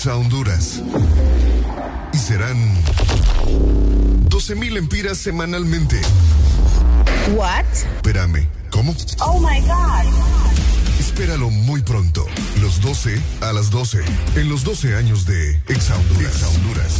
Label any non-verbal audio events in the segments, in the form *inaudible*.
Son 12 años de Exa Honduras. Y serán 12 mil empiras semanalmente. What? Espérame, ¿cómo? Oh my God. Espéralo muy pronto. Los 12 a las 12. En los 12 años de Exa Honduras. Exa Honduras.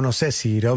No sé si lo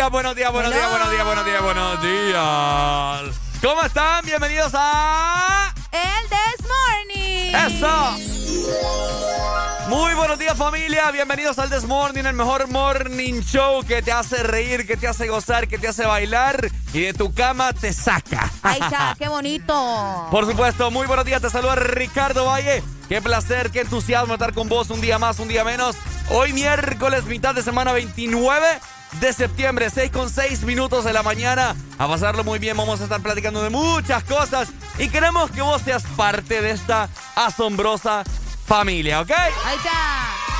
Días, buenos días, buenos días, buenos días, buenos días, buenos días. ¿Cómo están? Bienvenidos a El This Morning. Eso. Muy buenos días familia, bienvenidos al This Morning, el mejor morning show que te hace reír, que te hace gozar, que te hace bailar y de tu cama te saca. Ay, cha, qué bonito. Por supuesto, muy buenos días, te saluda Ricardo Valle. Qué placer, qué entusiasmo estar con vos un día más, un día menos. Hoy miércoles, mitad de semana 29 de septiembre, 6 con 6 minutos de la mañana. A pasarlo muy bien, vamos a estar platicando de muchas cosas y queremos que vos seas parte de esta asombrosa familia, ¿ok? Ahí está.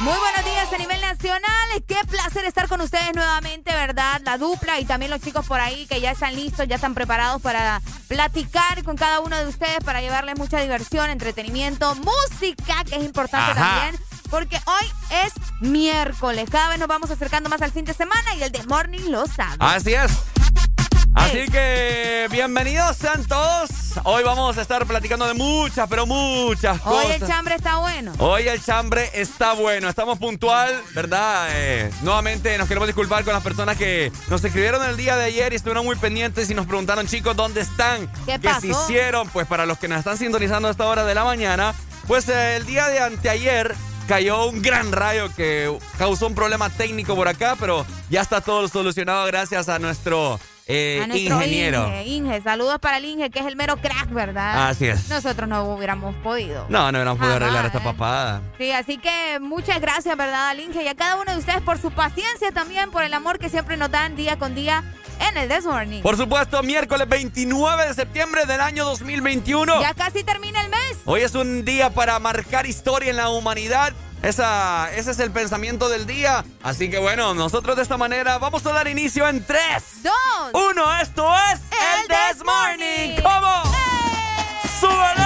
Muy buenos días a nivel nacional. Qué placer estar con ustedes nuevamente, ¿verdad? La dupla y también los chicos por ahí que ya están listos, ya están preparados para platicar con cada uno de ustedes, para llevarles mucha diversión, entretenimiento, música, que es importante Ajá. también. Porque hoy es miércoles. Cada vez nos vamos acercando más al fin de semana y el The Morning lo sabe. Así es. Así que bienvenidos sean todos. Hoy vamos a estar platicando de muchas, pero muchas cosas. Hoy el chambre está bueno. Hoy el chambre está bueno. Estamos puntual, ¿verdad? Eh, nuevamente nos queremos disculpar con las personas que nos escribieron el día de ayer y estuvieron muy pendientes y nos preguntaron, chicos, ¿dónde están? ¿Qué ¿Qué se hicieron? Pues para los que nos están sintonizando a esta hora de la mañana, pues eh, el día de anteayer cayó un gran rayo que causó un problema técnico por acá, pero ya está todo solucionado gracias a nuestro eh, a nuestro ingeniero. Inge, Inge. Saludos para el Inge, que es el mero crack, ¿verdad? Así es. Nosotros no hubiéramos podido. No, no hubiéramos podido arreglar esta papada. Sí, así que muchas gracias, ¿verdad, al Inge? Y a cada uno de ustedes por su paciencia también, por el amor que siempre nos dan día con día en el This Morning. Por supuesto, miércoles 29 de septiembre del año 2021. Ya casi termina el mes. Hoy es un día para marcar historia en la humanidad. Esa, ese es el pensamiento del día. Así que bueno, nosotros de esta manera vamos a dar inicio en 3, Dos. 1. Esto es El This Morning. ¿Cómo? ¡Eh!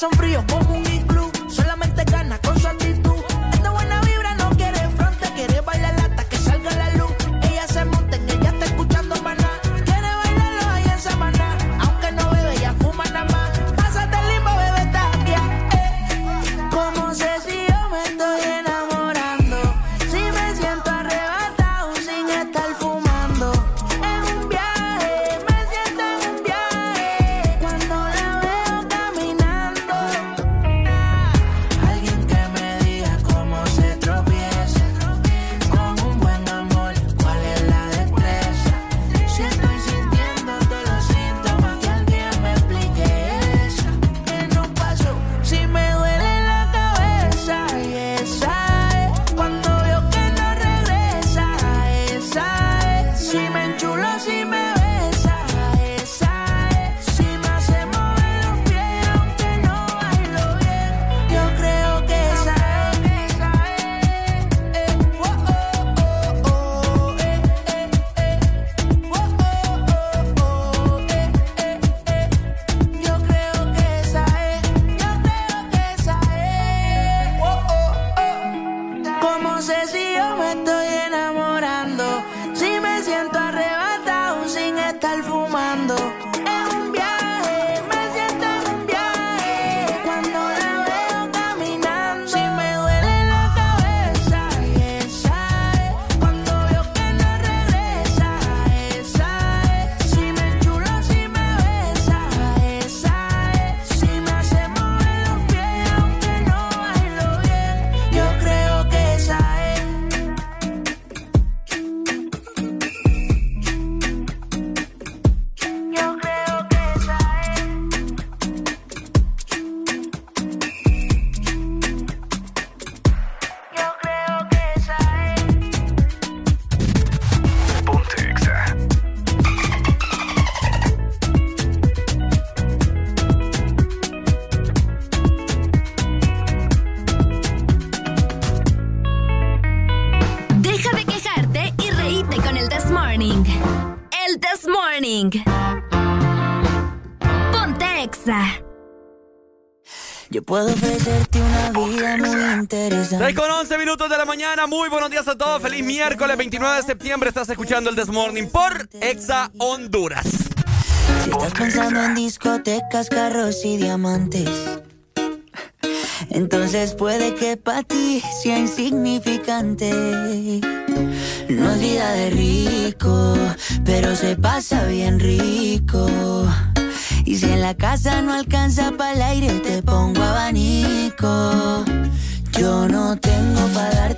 De corazón mañana. Muy buenos días a todos. Feliz miércoles 29 de septiembre. Estás escuchando el Desmorning por Exa Honduras. Si estás pensando en discotecas, carros y diamantes, entonces puede que para ti sea insignificante. No es vida de rico, pero se pasa bien rico. Y si en la casa no alcanza para el aire, te pongo abanico. Yo no tengo para darte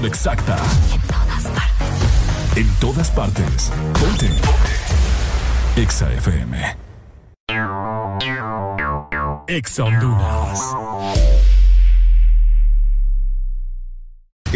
Estación exacta. En todas partes. En todas partes. Ponte. Exa FM. Exa Honduras.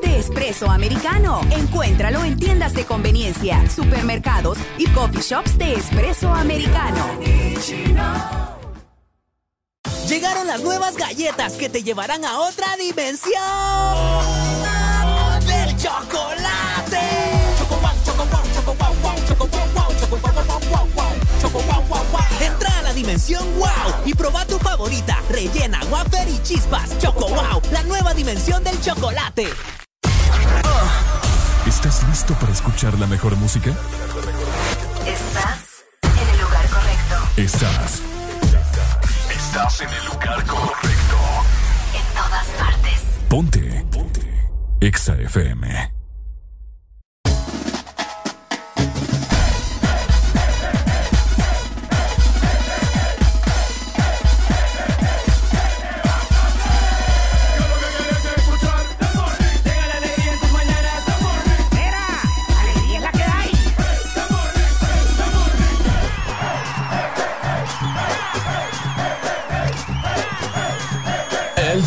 De espresso americano. Encuéntralo en tiendas de conveniencia, supermercados y coffee shops de espresso americano. Llegaron las nuevas galletas que te llevarán a otra dimensión del chocolate. Dimensión wow y proba tu favorita, rellena, wafer y chispas. Choco wow, la nueva dimensión del chocolate. ¿Estás listo para escuchar la mejor música? Estás en el lugar correcto. Estás. Estás en el lugar correcto. En todas partes. Ponte. Ponte. Exa FM.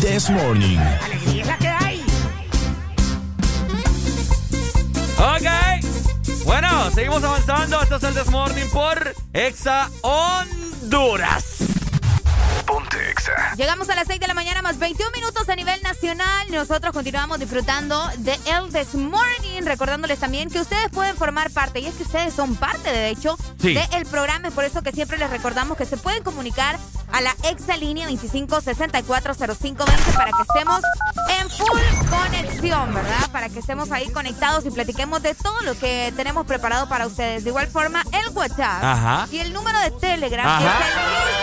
This Morning. Ok. Bueno, seguimos avanzando. Esto es el Desmorning por Exa Honduras. Exa. Llegamos a las 6 de la mañana más 21 minutos a nivel nacional. Nosotros continuamos disfrutando de El This Morning, recordándoles también que ustedes pueden formar parte, y es que ustedes son parte, de hecho, Sí. del programa. Es por eso que siempre les recordamos que se pueden comunicar a la exalínea 25640520 para que estemos en full conexión, ¿verdad? Para que estemos ahí conectados y platiquemos de todo lo que tenemos preparado para ustedes. De igual forma, el WhatsApp Ajá. y el número de Telegram Ajá. es el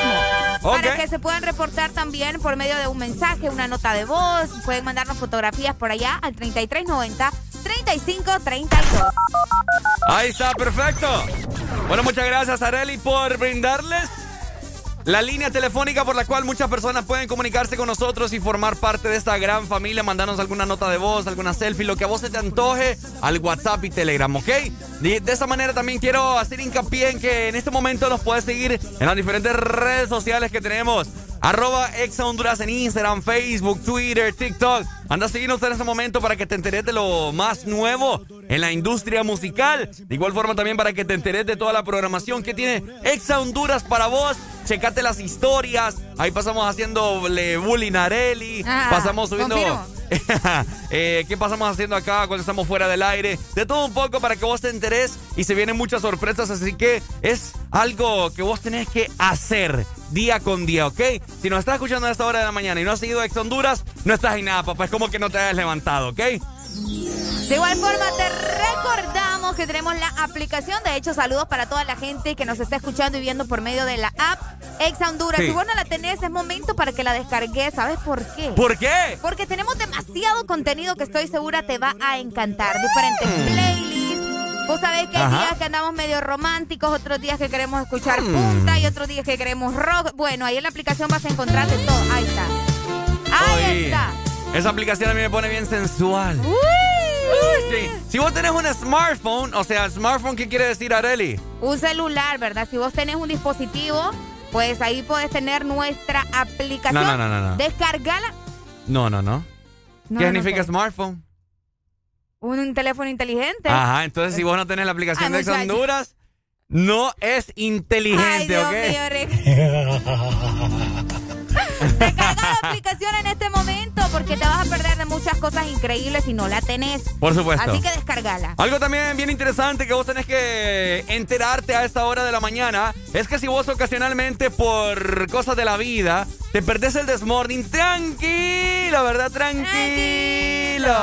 mismo. Ok. Para que se puedan reportar también por medio de un mensaje, una nota de voz. Pueden mandarnos fotografías por allá al 3390 3532. Ahí está, perfecto. Bueno, muchas gracias, Areli, por brindarles la línea telefónica por la cual muchas personas pueden comunicarse con nosotros y formar parte de esta gran familia. Mandarnos alguna nota de voz, alguna selfie, lo que a vos se te antoje al WhatsApp y Telegram, ¿ok? De, de esa manera también quiero hacer hincapié en que en este momento nos puedes seguir en las diferentes redes sociales que tenemos. Arroba Exa Honduras en Instagram, Facebook, Twitter, TikTok. Anda a seguirnos en este momento para que te enteres de lo más nuevo en la industria musical. De igual forma también para que te enteres de toda la programación que tiene Exa Honduras para vos. Checate las historias. Ahí pasamos haciéndole bullying a Areli. Ah, pasamos subiendo... *laughs* Eh, ¿Qué pasamos haciendo acá cuando estamos fuera del aire? De todo un poco para que vos te enteres y se vienen muchas sorpresas, así que es algo que vos tenés que hacer día con día, ¿ok? Si nos estás escuchando a esta hora de la mañana y no has seguido Ex Honduras, no estás en nada, papá. Es como que no te hayas levantado, ¿ok? De igual forma, te recordamos que tenemos la aplicación. De hecho, saludos para toda la gente que nos está escuchando y viendo por medio de la app Exa Honduras. Sí. Si vos no la tenés, es momento para que la descargues. ¿Sabes por qué? ¿Por qué? Porque tenemos demasiado contenido que estoy segura te va a encantar. Diferentes playlists. Vos sabés que hay Ajá. días que andamos medio románticos, otros días que queremos escuchar Mm. punta y otros días que queremos rock. Bueno, ahí en la aplicación vas a encontrar de todo. Ahí está. Ahí Oye, está. Esa aplicación a mí me pone bien sensual. Uy. Sí. Si vos tenés un smartphone, o sea, smartphone, ¿qué quiere decir, Areli? Un celular, ¿verdad? Si vos tenés un dispositivo, pues ahí puedes tener nuestra aplicación. No, no, no, no, no. Descargala. No, no, no. No, ¿Qué no significa sé. smartphone? un teléfono inteligente. Ajá, entonces si vos no tenés la aplicación Ay, de. Honduras, no es inteligente, Ay, Dios ¿ok? mío, *laughs* la aplicación en este momento porque te vas a perder de muchas cosas increíbles si no la tenés. Por supuesto. Así que descargala. Algo también bien interesante que vos tenés que enterarte a esta hora de la mañana es que si vos ocasionalmente por cosas de la vida te perdés el desmorning, tranquilo, ¿verdad? Tranquilo.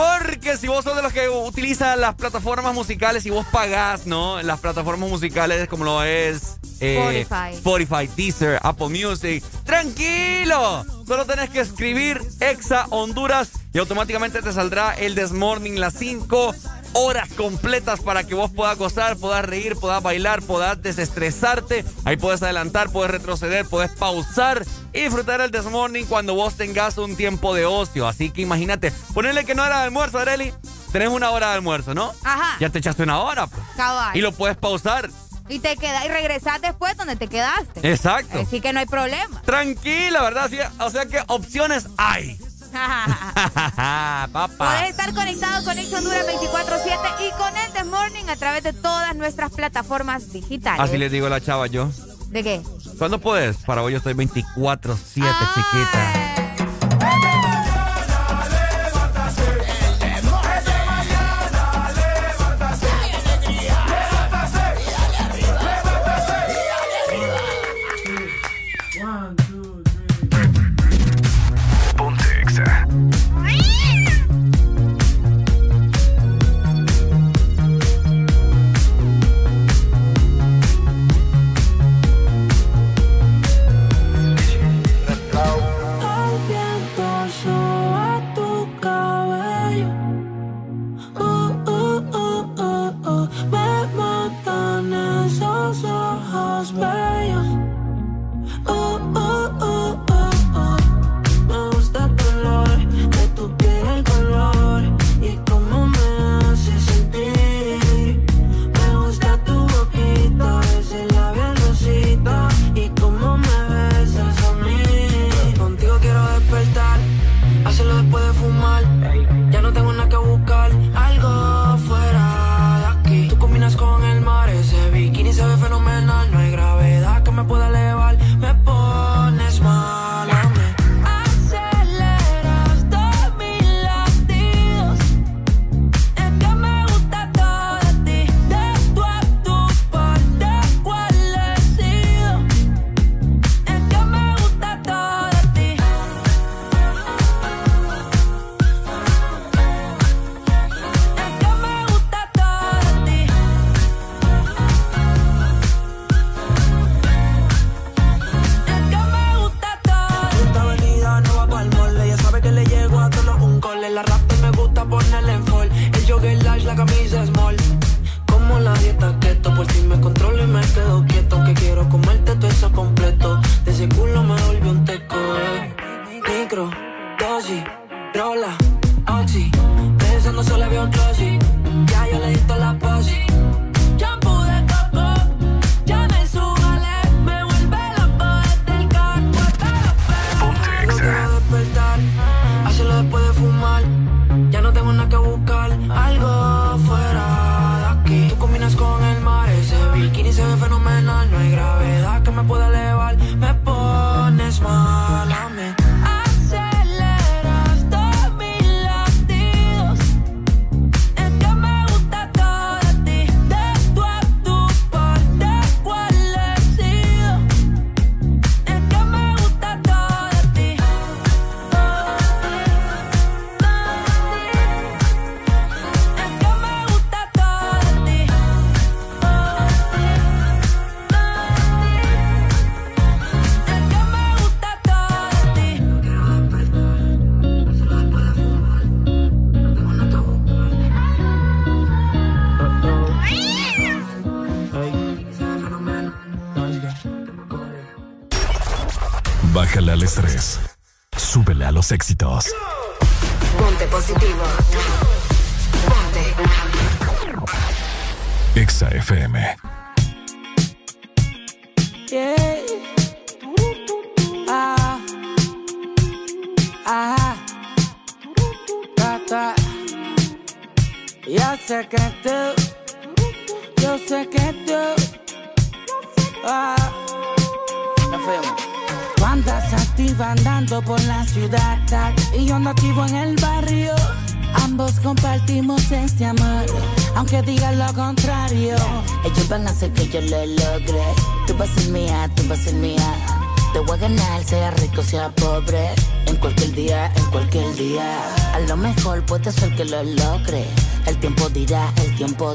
Porque si vos sos de los que utilizan las plataformas musicales y vos pagás, ¿no? Las plataformas musicales como lo es eh, Spotify. Spotify, Deezer, Apple Music. ¡Tranquilo! Solo tenés que escribir Exa Honduras y automáticamente te saldrá el Desmorning, las 5 horas completas para que vos puedas gozar, puedas reír, puedas bailar, puedas desestresarte. Ahí puedes adelantar, puedes retroceder, puedes pausar y disfrutar el Desmorning cuando vos tengas un tiempo de ocio. Así que imagínate, ponele que no era de almuerzo, Areli. Tenés una hora de almuerzo, ¿no? Ajá. Ya te echaste una hora, pues. Cabal. Y lo puedes pausar. Y te queda, y regresas después donde te quedaste. Exacto. Así que no hay problema. Tranquila, ¿verdad? Sí, o sea que opciones hay. *laughs* Papá. Puedes estar conectado con Ex Honduras 24-7 y con el The Morning a través de todas nuestras plataformas digitales. Así les digo a la chava yo. ¿De qué? ¿Cuándo puedes? Para hoy yo estoy 24-7, chiquita.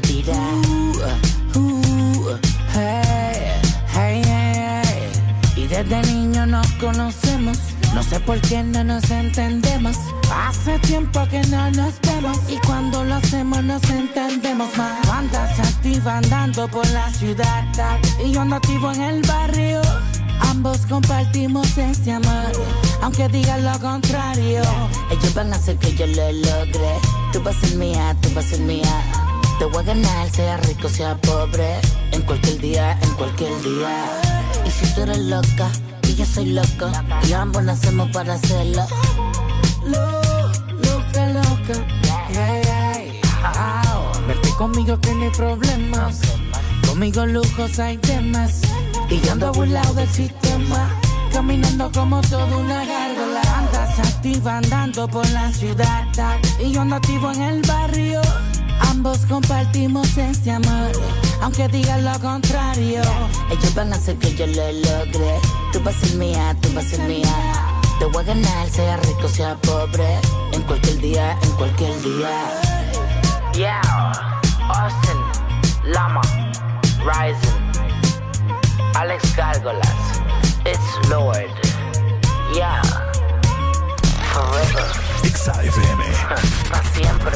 Tiempo dirá. Uh, uh, hey, hey, hey. Y desde niño nos conocemos. No sé por qué no nos entendemos. Hace tiempo que no nos vemos. Y cuando lo hacemos nos entendemos más. Andas activa andando por la ciudad. Y yo ando activo en el barrio. Ambos compartimos ese amor, aunque digan lo contrario. Ellos van a hacer que yo lo logre. Tú vas a ser mía, tú vas a ser mía. Te voy a ganar, sea rico, sea pobre. En cualquier día, en cualquier día. Y si tú eres loca y yo soy loco, y ambos nacemos para hacerlo. Lo- Loca, loca. Yeah, yeah. Au. Verte conmigo que no hay problemas. Conmigo lujos hay temas. Y yo ando burlado del sistema. Caminando como toda una gárgola. Andas activa andando por la ciudad. Y yo ando activo en el barrio. Ambos compartimos ese amor. Aunque digan lo contrario. Ellos van a hacer que yo lo logre. Tú vas a ser mía, tú vas a ser mía. Te voy a ganar, sea rico, sea pobre. En cualquier día, en cualquier día. Yeah, Austin, Lama, Rising, Alex Gárgolas, It's Lord, yeah, Forever, XAFM. *laughs* para siempre,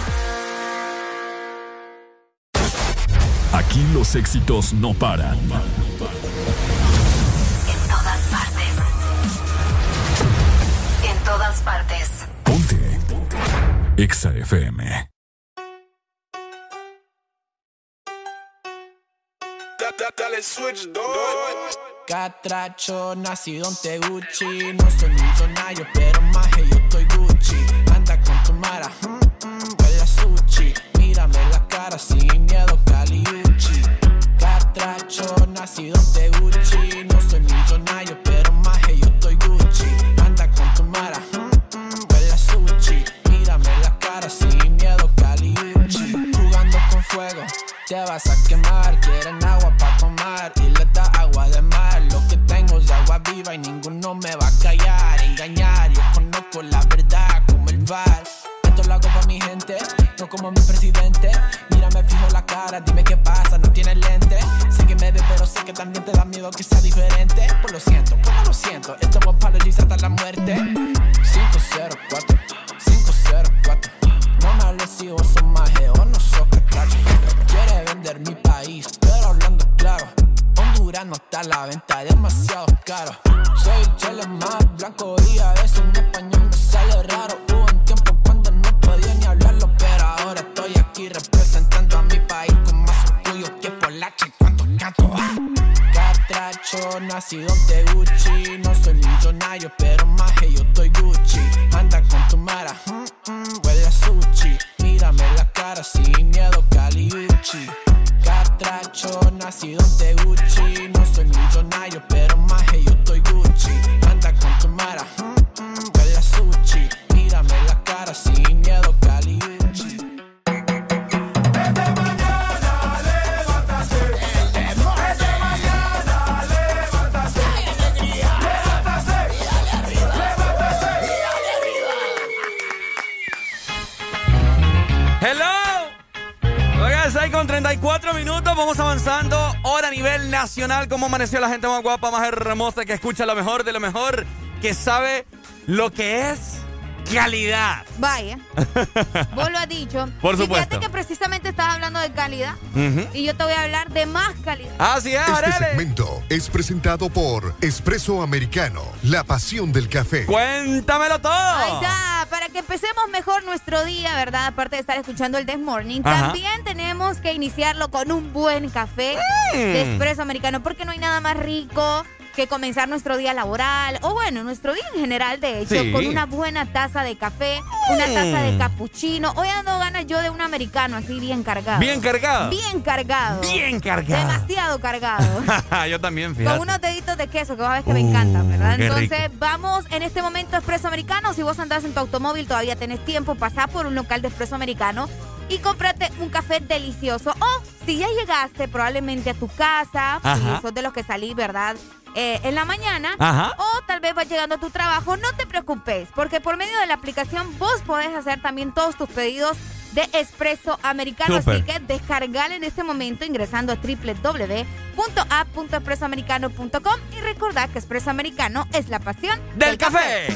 Aquí los éxitos no paran. En todas partes. En todas partes. Ponte. EXA FM. Dale switch, Catracho, nacido en Teguchi. No soy millonario, pero más Nacido en Teguchi. No soy millonario, pero más yo estoy Gucci. Anda con tu mara, mm, mm, huele a sushi. Mírame la cara sin miedo, Caliuchi. Jugando con fuego, te vas a quemar. Quieren agua para tomar y les da agua de mar. Lo que tengo es agua viva y ninguno me va a callar. Engañar, yo conozco la verdad como el bar. Como mi presidente. Mírame fijo la cara, dime qué pasa, no tienes lente. Sé que me ve, pero sé que también te da miedo que sea diferente. Pues lo siento, no lo siento. Esto va para hasta la muerte. 504, 504. No me hables si vos sos maje o no sos catracho. Quiere vender mi país, pero hablando claro. Honduras no está a la venta, demasiado caro. Soy el chile más blanco y a veces en español me sale raro. Representando a mi país con más orgullo que Polache cuando canto. Catracho, nacido de Gucci. No soy millonario, pero más que yo estoy Gucci. Anda con tu mara, mm, mm, huele a sushi. Mírame la cara sin miedo, Caliucci. Catracho, nacido de Gucci. No soy millonario, pero más que yo estoy Gucci. Anda con tu mara, mm, huele a sushi. Mírame la cara sin con 34 minutos, vamos avanzando. Ahora a nivel nacional, ¿cómo amaneció la gente más guapa, más hermosa, que escucha lo mejor de lo mejor, que sabe lo que es calidad? Vaya. *laughs* Vos lo has dicho. Por Y supuesto. Fíjate que precisamente estás hablando de calidad. Y yo te voy a hablar de más calidad. Así es, Este segmento es presentado por Espresso Americano, la pasión del café. Cuéntamelo todo. Ahí está, para que empecemos mejor nuestro día, ¿verdad? Aparte de estar escuchando el This Morning, Ajá. también tenemos que iniciarlo con un buen café Mm. de espresso americano, porque no hay nada más rico que comenzar nuestro día laboral, o bueno, nuestro día en general, de hecho, Sí. con una buena taza de café, una Mm. taza de cappuccino. Hoy ando ganas yo de un americano así bien cargado. ¿Bien cargado? Bien cargado. Bien cargado. Demasiado cargado. *laughs* Yo también, fíjate. Con unos deditos de queso que a ver que me Uh, encantan, ¿verdad? Entonces, rico. vamos en este momento a Espresso Americano. Si vos andás en tu automóvil, todavía tenés tiempo, pasá por un local de Espresso Americano y cómprate un café delicioso. O si ya llegaste probablemente a tu casa, si sos de los que salí, ¿verdad? Eh, en la mañana Ajá. o tal vez vas llegando a tu trabajo, no te preocupes, porque por medio de la aplicación vos podés hacer también todos tus pedidos de espresso americano. Súper. Así que descargar en este momento ingresando a www.app.espressoamericano.com y recordad que espresso americano es la pasión del café.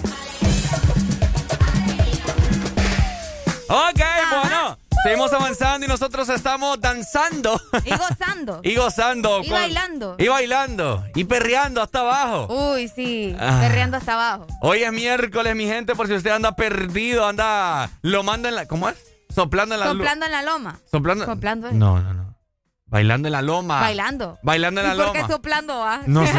Ok, bueno. Seguimos avanzando y nosotros estamos danzando. Y gozando. *laughs* y gozando. Y bailando. Y bailando. Y perreando hasta abajo. Uy, sí, Ah. perreando hasta abajo. Hoy es miércoles, mi gente, por si usted anda perdido, anda lo manda en la. ¿Cómo es? Soplando en la loma. Soplando en la loma. Soplando. Soplando. No, no, no. Bailando en la loma. Bailando. Bailando en la ¿Y por qué loma. soplando va? *laughs* No sé.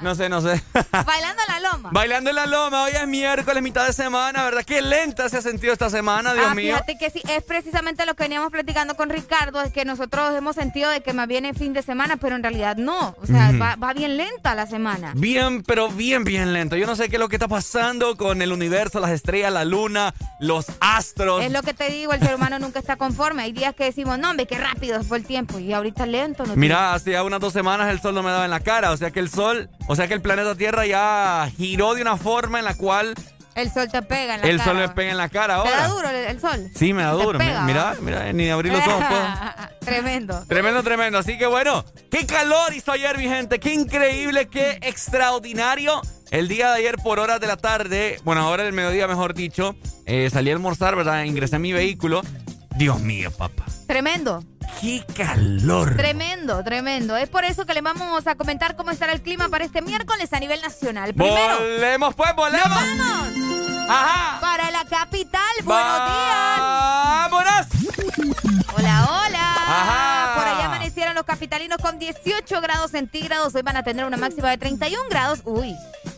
No sé, no *laughs* sé. Bailando en la loma. Bailando en la loma, hoy es miércoles, mitad de semana, ¿verdad? Qué lenta se ha sentido esta semana, Dios ah, mío. fíjate que sí, es precisamente lo que veníamos platicando con Ricardo, es que nosotros hemos sentido de que más viene fin de semana, pero en realidad no. O sea, va, va bien lenta la semana. Bien, pero bien, bien lento. Yo no sé qué es lo que está pasando con el universo, las estrellas, la luna, los astros. Es lo que te digo, el ser humano nunca está conforme. Hay días que decimos, no, hombre, qué rápido fue el tiempo. Y ahorita lento. No Mira, hace ya unas dos semanas el sol no me daba en la cara. O sea que el sol, o sea que el planeta Tierra ya giró de una forma en la cual El sol te pega en la el cara. sol me pega en la cara ¿Te da ahora. duro el, el sol? Sí, me da duro. pega, mira, mira, ni abrir los ojos. *laughs* Tremendo. Tremendo, tremendo. Así que bueno, qué calor hizo ayer, mi gente. Qué increíble, qué extraordinario. El día de ayer por horas de la tarde, bueno, ahora del mediodía, mejor dicho, eh, salí a almorzar, ¿verdad? Ingresé a mi vehículo. Dios mío, papá. Tremendo. Qué calor. Tremendo, tremendo. Es por eso que le vamos a comentar cómo estará el clima para este miércoles a nivel nacional. Primero, Volemos, pues, volemos. ¡nos vamos! Ajá. Para la capital. Buenos días. ¡Vámonos! Hola, hola. Ajá. Los capitalinos con 18 grados centígrados. Hoy van a tener una máxima de 31 grados. Uy.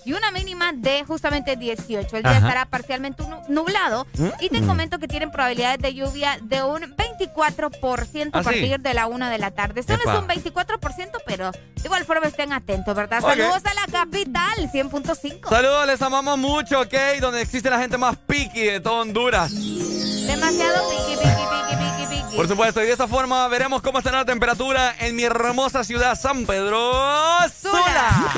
Y una mínima de justamente 18. El día Ajá. estará parcialmente nu- nublado. Y te Mm. comento que tienen probabilidades de lluvia de un 24% a ¿Ah, sí? partir de la 1 de la tarde. Solo Epa. es un 24%, pero de igual forma estén atentos, ¿verdad? Saludos a la capital, 100.5. Saludos, les amamos mucho, ¿ok? Donde existe la gente más piqui de todo Honduras. Demasiado piqui, piqui, piqui, piqui. Por supuesto, y de esta forma veremos cómo estará la temperatura en mi hermosa ciudad, San Pedro Sula.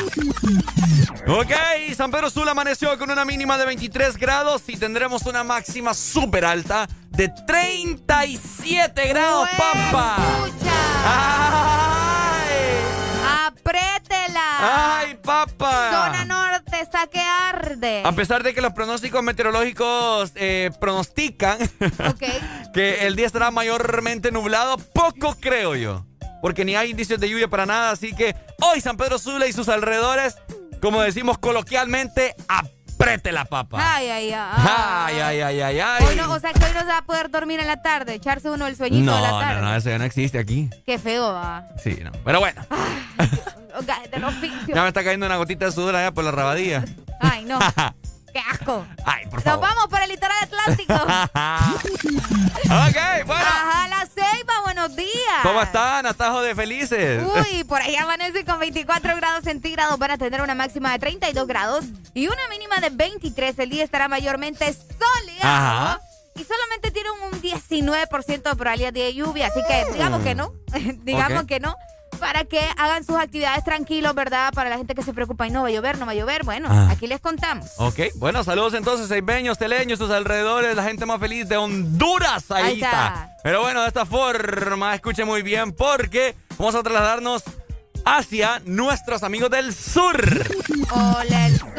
Ok, San Pedro Sula amaneció con una mínima de 23 grados y tendremos una máxima súper alta de 37 grados, pampa. ¡Ay! ¡Aprétela! ¡Ay, papa! Zona norte está que arde. A pesar de que los pronósticos meteorológicos eh, pronostican *laughs* que el día estará mayormente nublado, poco creo yo. Porque ni hay indicios de lluvia para nada. Así que hoy San Pedro Sula y sus alrededores, como decimos coloquialmente, apriete la papa. Ay, ay, ay. Ay, ay, ay, ay, ay. Hoy no, o sea que hoy no se va a poder dormir en la tarde, echarse uno el sueñito no, de la no, tarde. no, eso ya no existe aquí. Qué feo va. Sí, no. Pero bueno. *laughs* Gajes del oficio. Ya me está cayendo una gotita de sudor allá por la rabadilla. Ay, no. *laughs* ¡Qué asco! Ay, por Nos favor. vamos para el litoral atlántico. *laughs* ok, bueno. Ajá, la ceiba, buenos días. ¿Cómo están, atajo de felices? Uy, por ahí amanece con 24 grados centígrados. Van a tener una máxima de 32 grados y una mínima de 23. El día estará mayormente soleado. Ajá. Y solamente tiene un 19% de probabilidad de lluvia. Así que digamos que no. *laughs* digamos que no. Para que hagan sus actividades tranquilos, ¿verdad? Para la gente que se preocupa y no va a llover, no va a llover. Bueno, Ah. aquí les contamos. Ok, bueno, saludos entonces, seibeños, teleños, sus alrededores, la gente más feliz de Honduras. Ahí, Ahí está. está. Pero bueno, de esta forma, escuche muy bien, porque vamos a trasladarnos hacia nuestros amigos del sur. Hola, el sur.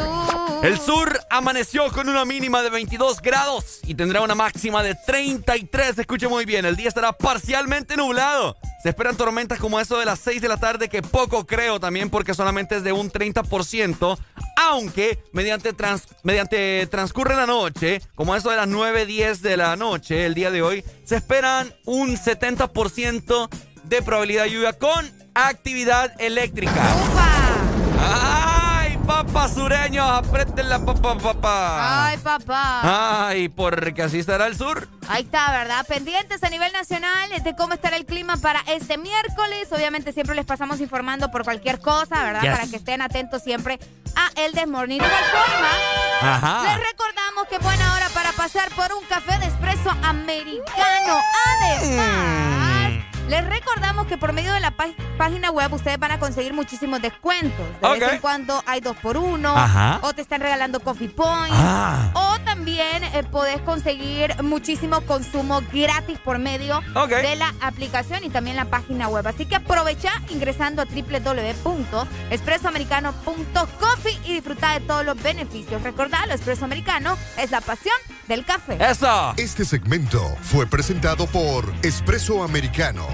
El sur amaneció con una mínima de 22 grados y tendrá una máxima de 33. Escuche muy bien, el día estará parcialmente nublado. Se esperan tormentas como eso de las 6 de la tarde, que poco creo también porque solamente es de un 30%, aunque mediante, trans- mediante transcurre la noche, como eso de las 9, 10 de la noche, el día de hoy, se esperan un 70% de probabilidad de lluvia con actividad eléctrica. ¡Ay, papas sureños! ¡Aprieten la papa, papá! Ay, papá. ¡Ay, porque así estará el sur! Ahí está, ¿verdad? Pendientes a nivel nacional de cómo estará el clima para este miércoles. Obviamente siempre les pasamos informando por cualquier cosa, ¿verdad? Yes. Para que estén atentos siempre a el Desmorning. De igual forma, Ajá. les recordamos que buena hora para pasar por un café de espresso americano. Además, les recordamos que por medio de la pá- página web ustedes van a conseguir muchísimos descuentos. De vez en cuando hay dos por uno. Ajá. O te están regalando coffee points. Ah. O también eh, podés conseguir muchísimo consumo gratis por medio de la aplicación y también la página web. Así que aprovecha ingresando a www.expresoamericano.coffee y disfruta de todos los beneficios. Recordad, lo expreso americano es la pasión del café. ¡Eso! Este segmento fue presentado por Espresso Americano,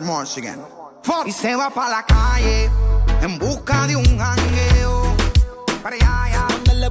Again. Y se va para la calle en busca de un jangueo. Para allá. Donde le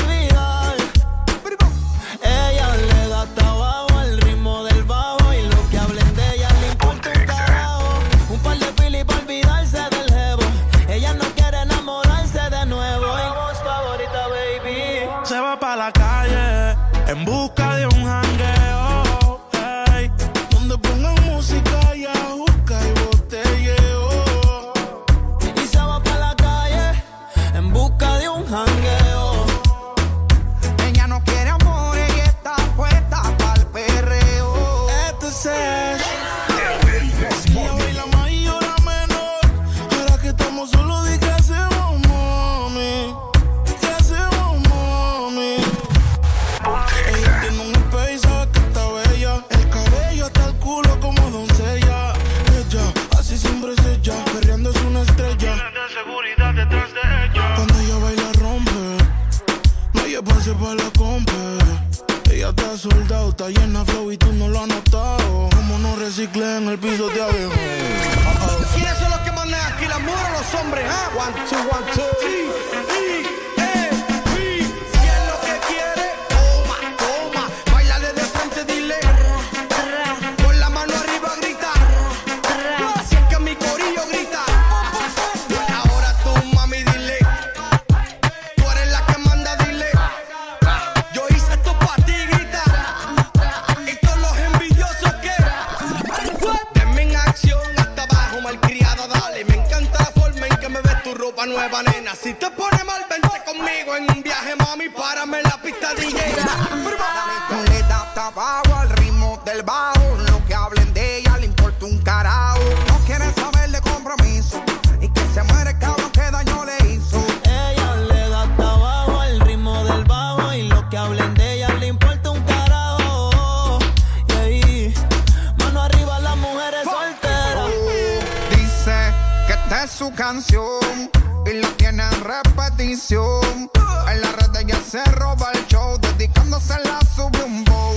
Reciclé en el piso de abajo. ¿Quiénes son los que mandan aquí, las mujeres o los hombres? ah? One, two, one, two. Tabaco al ritmo del bajo. Lo que hablen de ella le importa un carajo. No quiere saber de compromiso. Y que se muere el cabrón que daño le hizo. Ella le da hasta abajo al ritmo del bajo y lo que hablen de ella le importa un carajo. Y ahí, mano arriba las mujeres solteras. Dice que esta es su canción y la tiene en repetición. En la red ella se roba el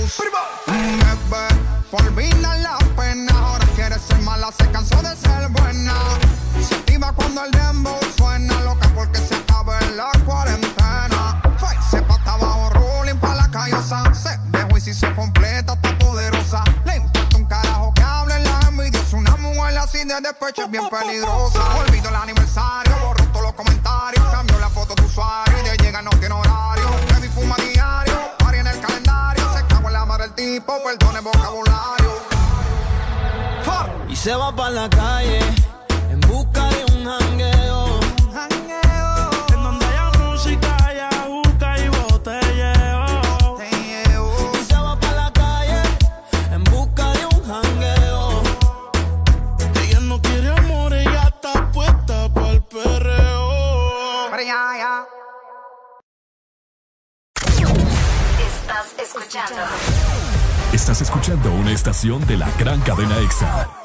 boss. Bebé, por olvidar la pena, ahora quiere ser mala, se cansó de ser buena. Se activa cuando el dembow suena, loca porque se acaba en la cuarentena. Ay, se pata abajo, rolling pa' la callosa. Se dejó y si se completa, está poderosa. Le importa un carajo que hablen las envidias. Una mujer así de despecho es bien peligrosa. Olvido el aniversario, se va para la calle en busca de un jangueo. En donde haya música, haya juca y botelleo. Y se va para la calle en busca de un jangueo. Ella no quiere amor, ella está puesta para el perreo. Estás escuchando Estás escuchando una estación de la gran cadena EXA.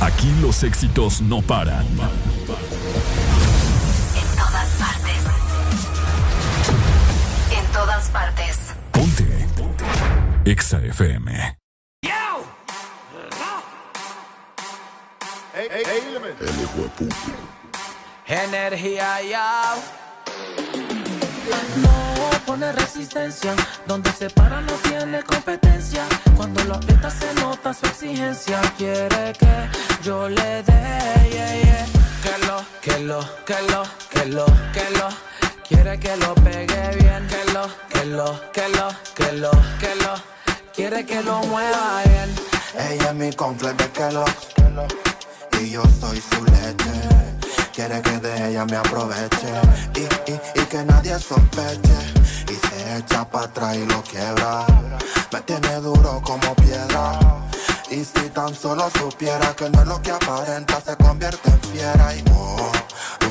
Aquí los éxitos no paran. En todas partes. En todas partes. Ponte. EXA FM. Energía ya. Pone resistencia, donde se para no tiene competencia. Cuando lo aprieta se nota su exigencia. Quiere que yo le dé, yeah, yeah. que lo, que lo, que lo, que lo, que lo. Quiere que lo pegue bien, que lo, que lo, que lo, que lo, que lo. Quiere que lo mueva bien. Ella es mi completo de Kellogg's Y yo soy su leche Quiere que de ella me aproveche Y, y, y que nadie sospeche Echa para atrás y lo quiebra. Me tiene duro como piedra. Y si tan solo supiera que no es lo que aparenta Se convierte en fiera y oh,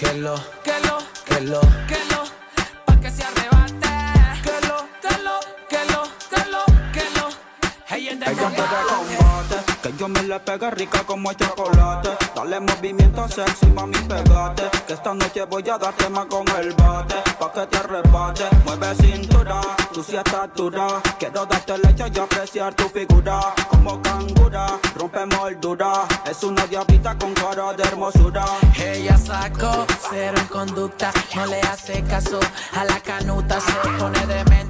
Que lo, que lo, que lo, que lo. Pa' que se arrebate. Que lo, que lo, que lo, que lo, que lo. Hey, en Yo me le pegue rica como el chocolate. Dale movimiento sexy, mami, pegate. Que esta noche voy a darte más con el bate. Pa' que te arrebate, mueve cintura, tú sí estás dura. Quiero darte leche y apreciar tu figura. Como cangura, rompe moldura. Es una diablita con cara de hermosura. Ella sacó cero en conducta, no le hace caso a la canuta, se pone demente.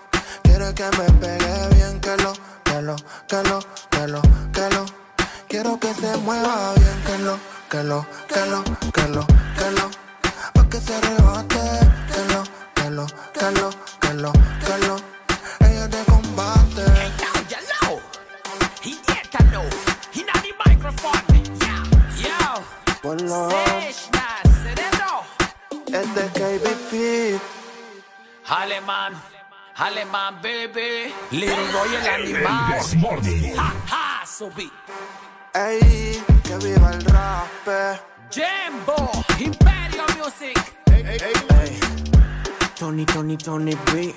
Quiere que me pegue bien, que lo, que lo, que lo, que lo, que lo. Quiero que se mueva bien, que lo, que lo, que lo, que lo, que lo. Pa' que se rebate, que lo, que lo, que lo, que lo, que lo. Ella de combate. Ponlo. Cerebro. Es KBP. Alemán, alemán, baby. Little Roy el animal. Ha, ha, subí. Ey, que viva el rap. Jimbo, Imperio Music. Tony, Tony, Tony B.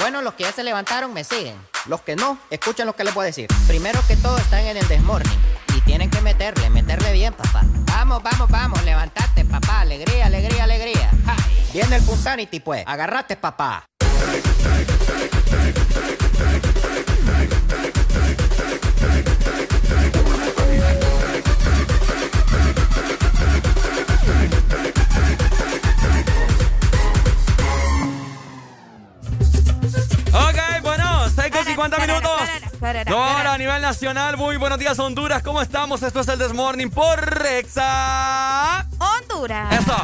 Bueno, los que ya se levantaron me siguen. Los que no, escuchen lo que les voy a decir. Primero que todo están en el desmorning. Y tienen que meterle, meterle bien, papá. Vamos, vamos, vamos, levantate, papá. Alegría, alegría, alegría. Ja. Viene el Punsanity, pues. Agarrate, papá. Ok, bueno, 6 con 50 minutos. Ahora a nivel nacional, muy buenos días Honduras, ¿cómo estamos? Esto es el Desmorning por Rexa. Honduras. Eso.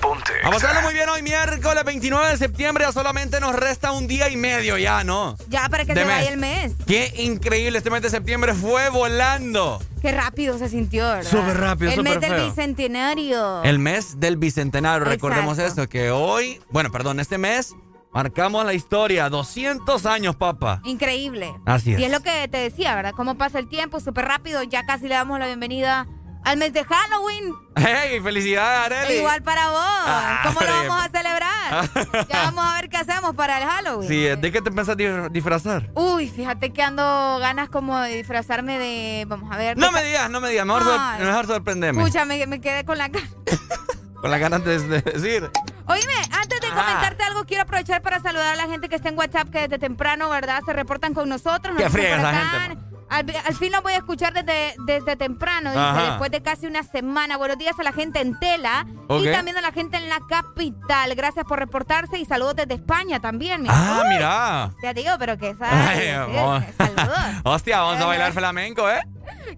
Ponte. Vamos a pasarlo muy bien hoy miércoles 29 de septiembre, ya solamente nos resta un día y medio ya, ¿no? Ya para que De se mes. vaya el mes. Qué increíble, este mes de septiembre fue volando. Qué rápido se sintió, ¿verdad? Súper rápido, El mes del feo. bicentenario. El mes del bicentenario, recordemos Exacto. eso, que hoy, bueno, perdón, este mes marcamos la historia, 200 años, papá. Increíble. Así es. Y es lo que te decía, ¿verdad? Cómo pasa el tiempo súper rápido. Ya casi le damos la bienvenida al mes de Halloween. ¡Hey! ¡Felicidades, Arely! Igual para vos. Ah, ¿Cómo lo vamos a celebrar? *laughs* ya vamos a ver qué hacemos para el Halloween. Sí, ¿de qué te pensás disfrazar? Uy, fíjate que ando ganas como de disfrazarme de. Vamos a ver. No me digas, no me digas, mejor, sor- Ay. mejor sorprendeme. Escucha, me, me quedé con la cara. *laughs* Con las ganas de decir. Oíme, antes de comentarte algo, quiero aprovechar para saludar a la gente que está en WhatsApp, que desde temprano, ¿verdad? Se reportan con nosotros. Qué nos esa gente, Al, al fin los voy a escuchar desde, desde temprano, dice, Ajá. después de casi una semana. Buenos días a la gente en Tela Ok. y también a la gente en la capital. Gracias por reportarse y saludos desde España también. Ah, Uy, mira. Ya digo, pero que vamos. *laughs* Hostia, vamos a bailar flamenco, ¿eh?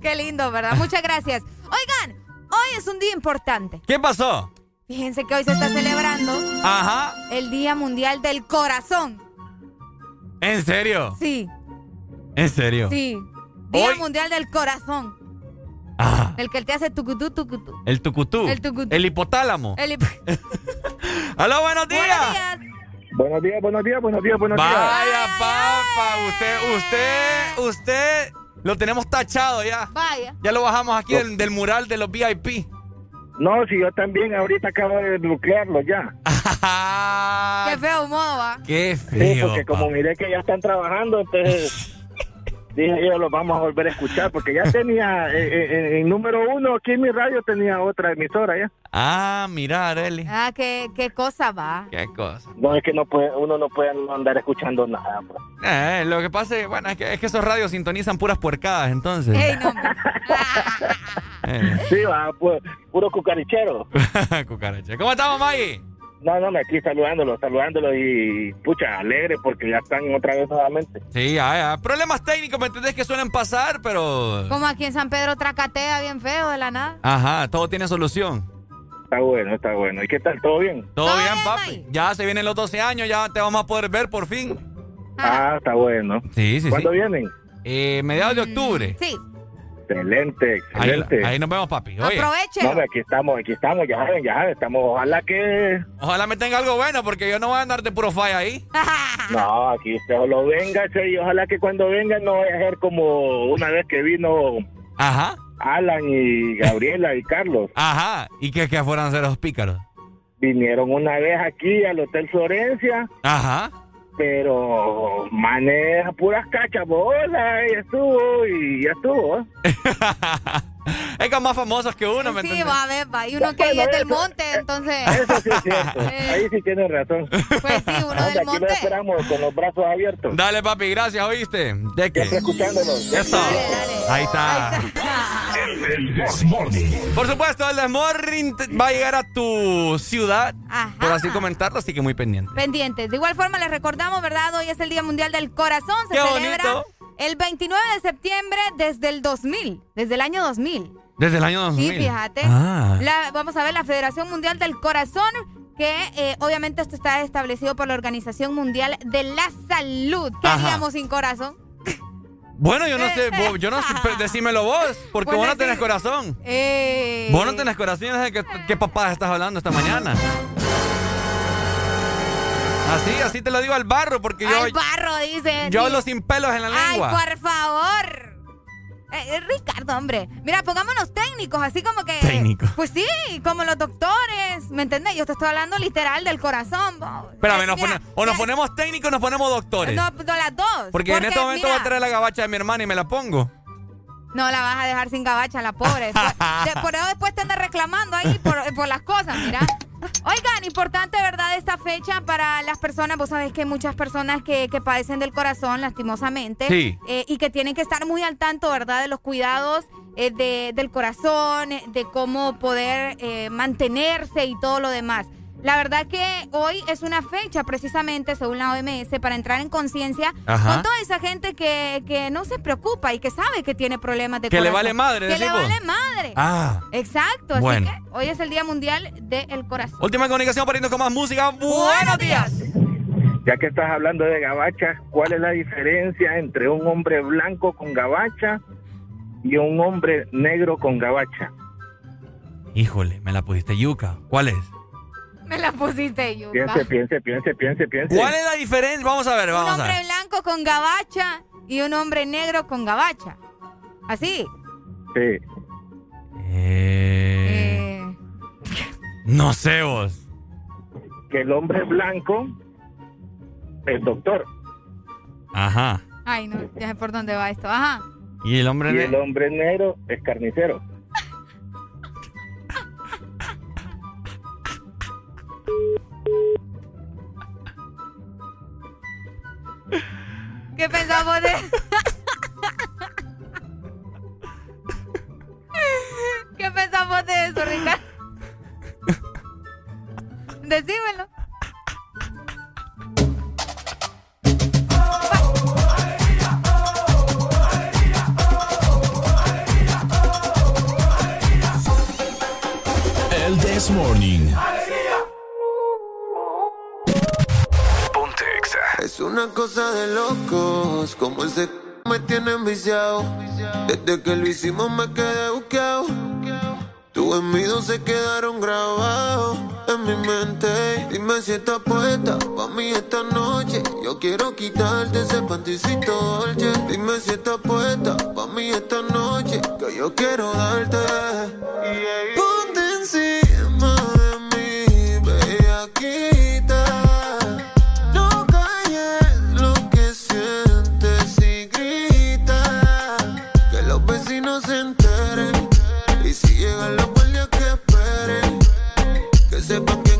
Qué lindo, ¿verdad? Muchas gracias. Oigan, hoy es un día importante. ¿Qué pasó? Fíjense que hoy se está celebrando Ajá. el Día Mundial del Corazón. ¿En serio? Sí, ¿En serio? sí. Día Hoy- Mundial del Corazón. Ah, El que te hace tucutú, tucutú. el tucutú. El tucutú. El hipotálamo. El hip- *laughs* ¡Aló, buenos días! Buenos días. Buenos días, buenos días, buenos días, buenos días. Vaya, papa, usted, usted, usted lo tenemos tachado ya. Vaya. Ya lo bajamos aquí del, del mural de los VIP. No, si yo también ahorita acabo de bloquearlo ya. *laughs* Qué feo modo va. Qué Sí, feo. porque como miré que ya están trabajando, entonces dije yo los vamos a volver a escuchar, porque ya tenía, eh, eh, en número uno aquí en mi radio tenía otra emisora ya. Ah, mira, Areli. Ah, qué, qué cosa va. Qué cosa. No, es que no puede, uno no puede andar escuchando nada. pues. Eh, lo que pasa es, bueno, es que, es que esos radios sintonizan puras puercadas, entonces. Ey, no. *laughs* Eh, Sí, va, pu- puro cucarichero. *laughs* cucaracha. ¿Cómo estamos, Maggie? No, no, me aquí saludándolo, saludándolo y pucha, alegre porque ya están otra vez nuevamente. Sí, ya, ya. Problemas técnicos, ¿me entendés? Que suelen pasar, pero... Como aquí en San Pedro tracatea bien feo de la nada. Ajá, todo tiene solución. Está bueno, está bueno. ¿Y qué tal? ¿Todo bien? Todo bien, papi. Ya se vienen los 12 años, ya te vamos a poder ver por fin. Ah, está bueno. Sí, sí, ¿Cuándo sí. vienen? Eh, mediados de octubre. Sí. Excelente, excelente. ahí nos vemos, papi. Oye, Aproveche. No, aquí estamos, aquí estamos, ya saben, ya saben, estamos, ojalá que... ojalá me tenga algo bueno, porque yo no voy a andar de puro falla ahí. *laughs* No, aquí usted solo venga, y ojalá que cuando vengan no vaya a ser como una vez que vino Ajá. Alan y Gabriela y Carlos. Ajá. ¿Y qué, qué fueron a hacer los pícaros? Vinieron una vez aquí al Hotel Florencia Ajá. Pero maneja puras cachabolas y estuvo y ya estuvo. *laughs* ¿eh? es que más famosos que uno, ¿me Sí, va a ver, va. Y uno que es del monte, entonces. Eso sí es cierto. *laughs* Ahí sí tienes razón. Pues sí, uno Anda, del aquí lo monte. esperamos con los brazos abiertos. Dale, papi, gracias, ¿oíste? ¿De qué? Siempre escuchándolos. Eso. Ahí está. El Desmorning. Por supuesto, el Desmorning va a llegar a tu ciudad, Ajá. por así comentarlo, así que muy pendiente. Pendientes. De igual forma les recordamos, ¿verdad? Hoy es el Día Mundial del Corazón. Se Qué celebra bonito. El 29 de septiembre desde el 2000, desde el año 2000. Desde el año 2000. Sí, fíjate. Ah. La- vamos a ver la Federación Mundial del Corazón, que eh, obviamente esto está establecido por la Organización Mundial de la Salud. ¿Qué Ajá. haríamos sin corazón? Bueno, yo no sé, *laughs* vos- yo no sé, decímelo vos, porque Pues vos no tenés corazón. Eh, Vos no tenés corazón, yo no sé qué, qué papás estás hablando esta mañana. Así, así te lo digo al barro, porque yo, Al barro, dice. yo hablo sin pelos en la Ay, lengua. por favor. Eh, eh, Ricardo, hombre. Mira, pongámonos técnicos, así como que. Técnicos. Pues sí, como los doctores. ¿Me entendés? Yo te estoy hablando literal del corazón. Eh, nos mira, pone- o nos ponemos técnicos o nos ponemos doctores. No, no, las dos. porque, en este momento mira, voy a traer la gabacha de mi hermana y me la pongo. No la vas a dejar sin gabacha, la pobre. *laughs* De- por eso después te anda reclamando ahí por, por las cosas, mira. Oigan, importante, ¿verdad? Esta fecha para las personas. Vos sabés que hay muchas personas que, que padecen del corazón, lastimosamente. Sí. eh, y que tienen que estar muy al tanto, ¿verdad? De los cuidados eh, de- del corazón, eh, de cómo poder eh, mantenerse y todo lo demás. La verdad que hoy es una fecha precisamente, según la OMS, para entrar en conciencia con toda esa gente que, que no se preocupa y que sabe que tiene problemas de Que le vale madre, Que le decís vos. vale madre. Ah. Exacto, Bueno. así que hoy es el Día Mundial del Corazón. Última comunicación para irnos con más música. Buenos días. Ya que estás hablando de gabacha, ¿cuál es la diferencia entre un hombre blanco con gabacha y un hombre negro con gabacha? Híjole, me la pusiste yuca. ¿Cuál es? Me la pusiste, Yuka. Piense, piense, piense, piense, piense. ¿Cuál es la diferencia? Vamos a ver, Un vamos a hombre ver. blanco con gabacha y un hombre negro con gabacha. Así. Sí. Eh, No sé vos. Que el hombre blanco es doctor Ajá. Ay, no, ya sé por dónde va esto. Ajá. Y el hombre y el hombre negro es carnicero. ¿Qué pensamos de *laughs* ¿Qué pensamos de eso, Ricardo? Decímelo. El This Morning. Una cosa de locos, como ese me tiene enviciado. Desde que lo hicimos me quedé buqueado. Tus envidios se quedaron grabados en mi mente. Dime si estás puesta pa' mí esta noche. Yo quiero quitarte ese panticito dolce. Dime si estás puesta pa' mí esta noche. Que yo quiero darte. Ponte encima de mí, bellaquita. No Que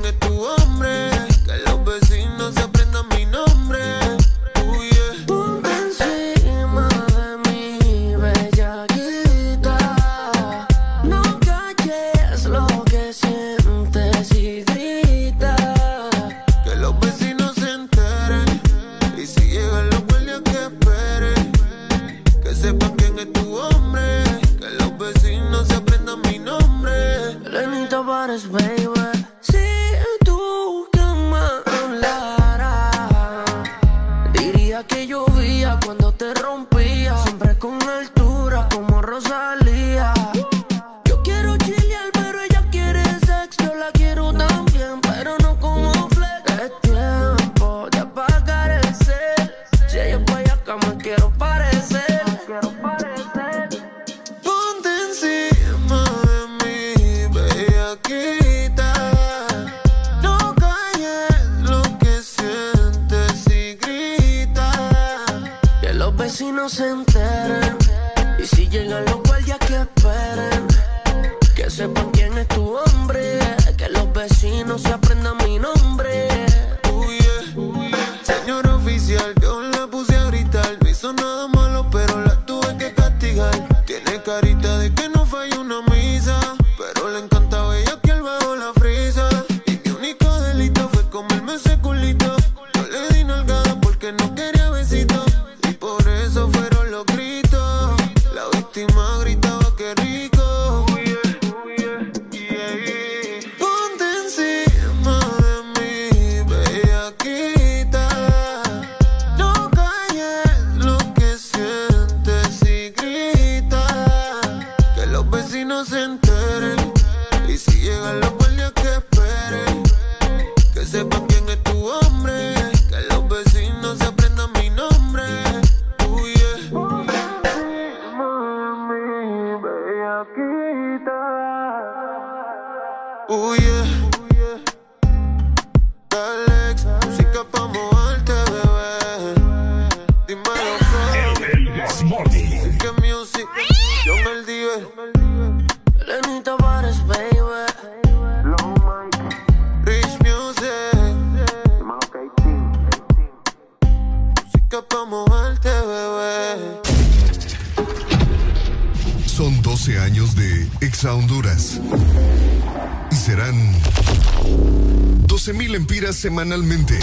semanalmente.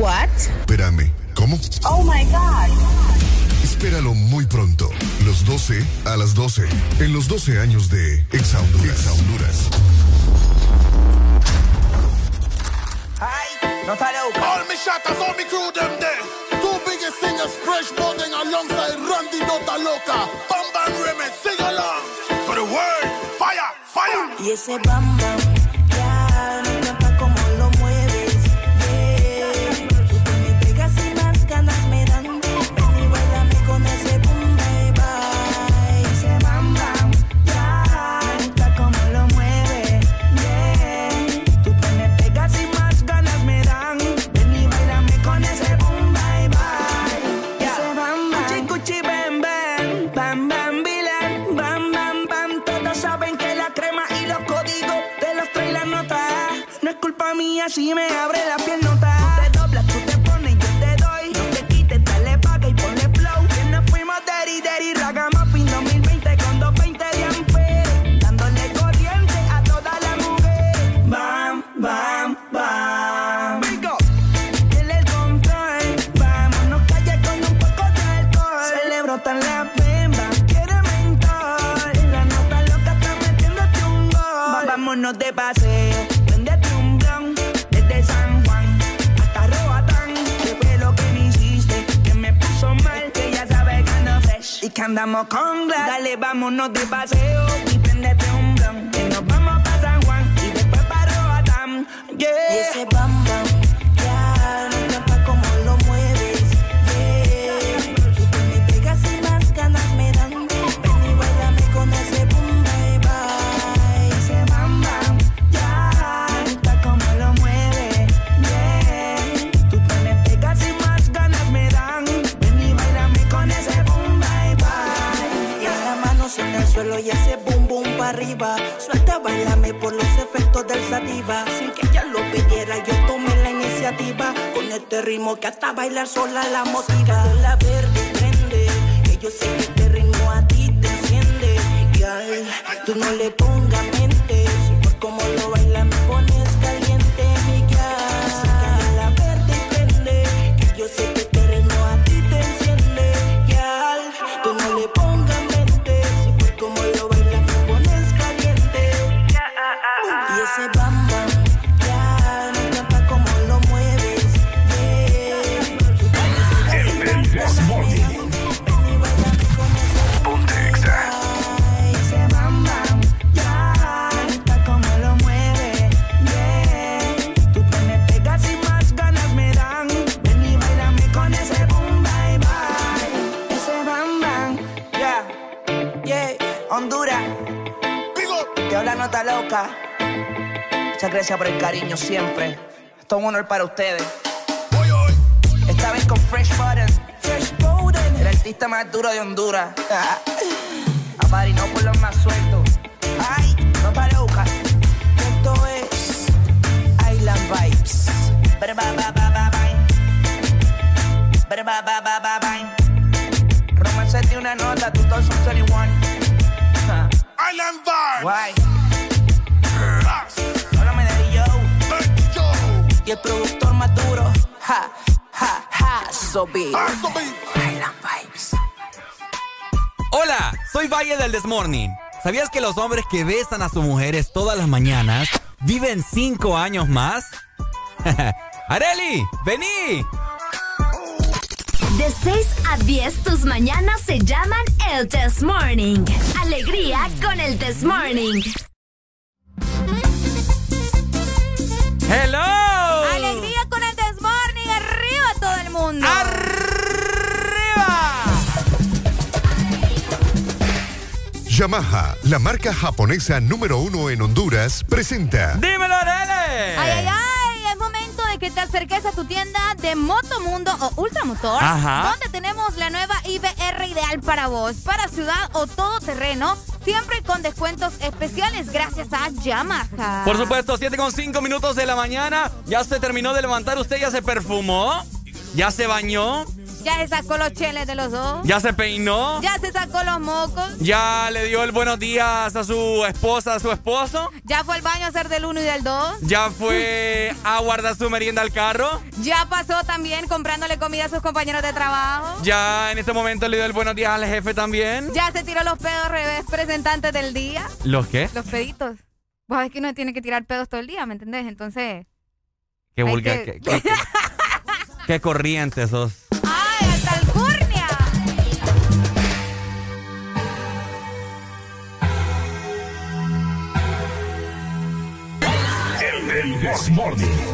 What? Espérame, ¿cómo? Oh my God. Espéralo muy pronto, los 12 a las 12, en los 12 años de Ex Honduras. Ex Honduras. Hi, not. All me shatters, all me crew them there. Two biggest singers, fresh morning alongside Randy Nota Loca. Bam Bam Remix, sing along. For the world, fire, fire. Y ese Bam Bam. Si me abre la piel. que andamos con glas. Dale, vámonos de paseo y prendete un blunt. Y nos vamos pa' San Juan y después para Roatán. Yeah. Y ese vamos suelo y hace boom boom para arriba. Suelta, bailame por los efectos del sativa. Sin que ella lo pidiera, yo tomé la iniciativa. Con este ritmo que hasta bailar sola la motiva. la verde prende, que yo sé que este ritmo a ti te enciende. Y tú no le pones Muchas gracias por el cariño siempre. Esto es un honor para ustedes. Voy hoy. Esta vez con Fresh Butter. Fresh Butter. El artista más duro de Honduras. *laughs* Aparinó por los más sueltos. Ay, no te locas. Esto es Island Vibes. Ba ba ba ba ba ba ba ba ba Romance de una nota, tu torso 21. Island Vibes. Guay. Y el productor más duro. Ja, ja, ja. So big. Vibes. Hola, soy Valle del Desmorning. ¿Sabías que los hombres que besan a sus mujeres todas las mañanas viven cinco años más? *laughs* ¡Areli! ¡Vení! De 6 a 10, tus mañanas se llaman el Test Morning. Alegría con el Test Morning. ¡Hello! Yamaha, la marca japonesa número uno en Honduras, presenta ¡Dímelo, Arele! Ay, ay, ay, es momento de que te acerques a tu tienda de Motomundo o Ultramotor, Ajá. donde tenemos la nueva IBR ideal para vos, para ciudad o todo terreno, siempre con descuentos especiales gracias a Yamaha. Por supuesto, 7 con 5 minutos de la mañana. Ya se terminó de levantar. ¿Usted ya se perfumó? ¿Ya se bañó? Ya se sacó los cheles de los dos. ¿Ya se peinó? Ya se sacó los mocos. ¿Ya le dio el buenos días a su esposa, a su esposo? Ya fue al baño a hacer del uno y del dos. ¿Ya fue a guardar su merienda al carro? Ya pasó también comprándole comida a sus compañeros de trabajo. ¿Ya en este momento le dio el buenos días al jefe también? Ya se tiró los pedos representantes del día. ¿Los qué? Los peditos. Vos es que uno tiene que tirar pedos todo el día, ¿me entendés? Entonces. Qué vulgar. que- Qué, qué- qué corriente sos. El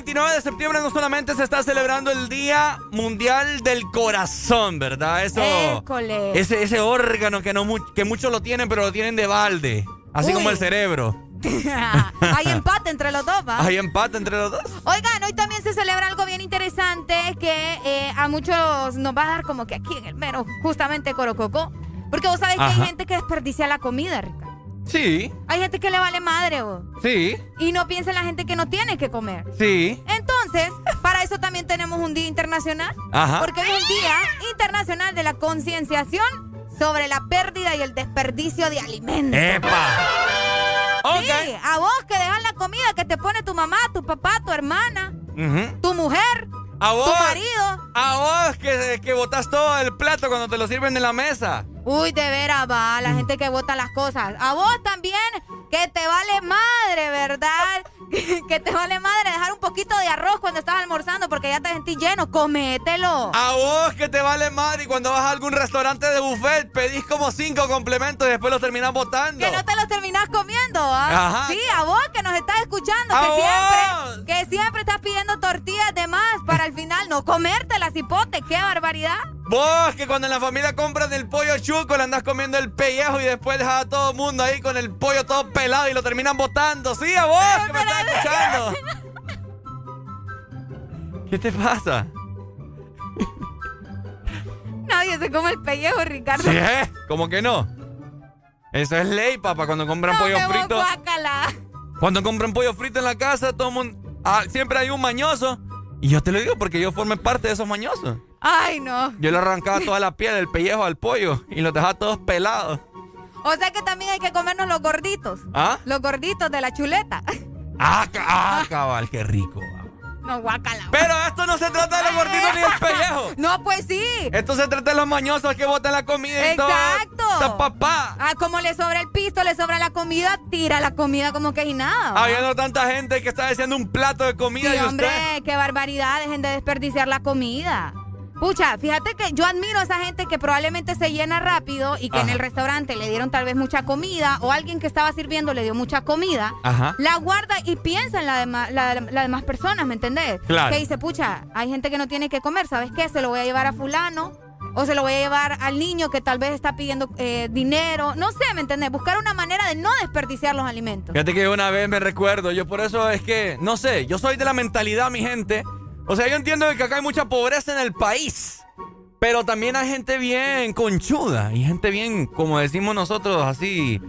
29 de septiembre, no solamente se está celebrando el Día Mundial del Corazón, ¿verdad? Eso. École. Ese, ese órgano que, no mu- que muchos lo tienen, pero lo tienen de balde. Así Uy. como el cerebro. *laughs* Hay empate entre los dos, ¿va? Hay empate entre los dos. Oigan, hoy también se celebra algo bien interesante que eh, a muchos nos va a dar como que aquí en el mero, justamente Corococó. Porque vos sabés que hay gente que desperdicia la comida, Rica. Sí, Hay gente que le vale madre, vos. sí, Y no piensa en la gente que no tiene que comer. sí. Entonces, para eso también tenemos un día internacional. Ajá. Porque hoy es el Día Internacional de la Concienciación sobre la pérdida y el desperdicio de alimentos. ¡Epa! Sí, a vos que dejas la comida que te pone tu mamá, tu papá, tu hermana, tu mujer, A vos, tu marido. a vos que, que botas todo el plato cuando te lo sirven en la mesa. Uy, de veras va, la gente que bota las cosas. A vos también, que te vale madre, ¿verdad? *laughs* que te vale madre dejar un poquito de arroz cuando estás almorzando porque ya te sentís lleno. Comételo. A vos que te vale madre y cuando vas a algún restaurante de buffet pedís como cinco complementos y después los terminás botando. Que no te los terminás comiendo, ¿ah? Ajá. Sí, a vos que nos estás escuchando, ¡A que vos! siempre, que siempre estás pidiendo tortillas de más para al final no comértelas, hipote. ¡Qué barbaridad! Vos que cuando en la familia compran el pollo chuco le andás comiendo el pellejo y después dejas a todo el mundo ahí con el pollo todo pelado y lo terminan botando. Sí, a vos que me estás escuchando. ¿Qué te pasa? Nadie se come el pellejo, Ricardo. ¿Sí, eh? ¿Cómo que no? Eso es ley, papá. Cuando compran No, pollo frito. guácala. Cuando compran pollo frito en la casa, todo el mundo. ah, siempre hay un mañoso. Y yo te lo digo porque yo formé parte de esos mañosos. Ay, no. Yo le arrancaba toda la piel del pellejo al pollo y los dejaba todos pelados. O sea que también hay que comernos los gorditos. ¿Ah? Los gorditos de la chuleta. Ah, ah, cabal, qué rico. No, guácala. Pero esto no se trata de los gorditos ni del pellejo. *laughs* No, pues sí. Esto se trata de los mañosos que botan la comida y todo. Exacto. Está papá. Ah, como le sobra el pisto, le sobra la comida, tira la comida como que y nada. Habiendo tanta gente que está haciendo un plato de comida Sí, y hombre, usted. qué barbaridad, dejen de desperdiciar la comida. Pucha, fíjate que yo admiro a esa gente que probablemente se llena rápido y que en el restaurante le dieron tal vez mucha comida o alguien que estaba sirviendo le dio mucha comida. Ajá. La guarda y piensa en la dema- la- las demás personas, ¿me entendés? Claro. Que dice, pucha, hay gente que no tiene que comer, ¿sabes qué? Se lo voy a llevar a fulano o se lo voy a llevar al niño que tal vez está pidiendo eh, dinero. No sé, ¿me entendés? Buscar una manera de no desperdiciar los alimentos. Fíjate que una vez me recuerdo, yo por eso es que, no sé, yo soy de la mentalidad, mi gente. O sea, yo entiendo que acá hay mucha pobreza en el país. Pero también hay gente bien conchuda y gente bien, como decimos nosotros, así,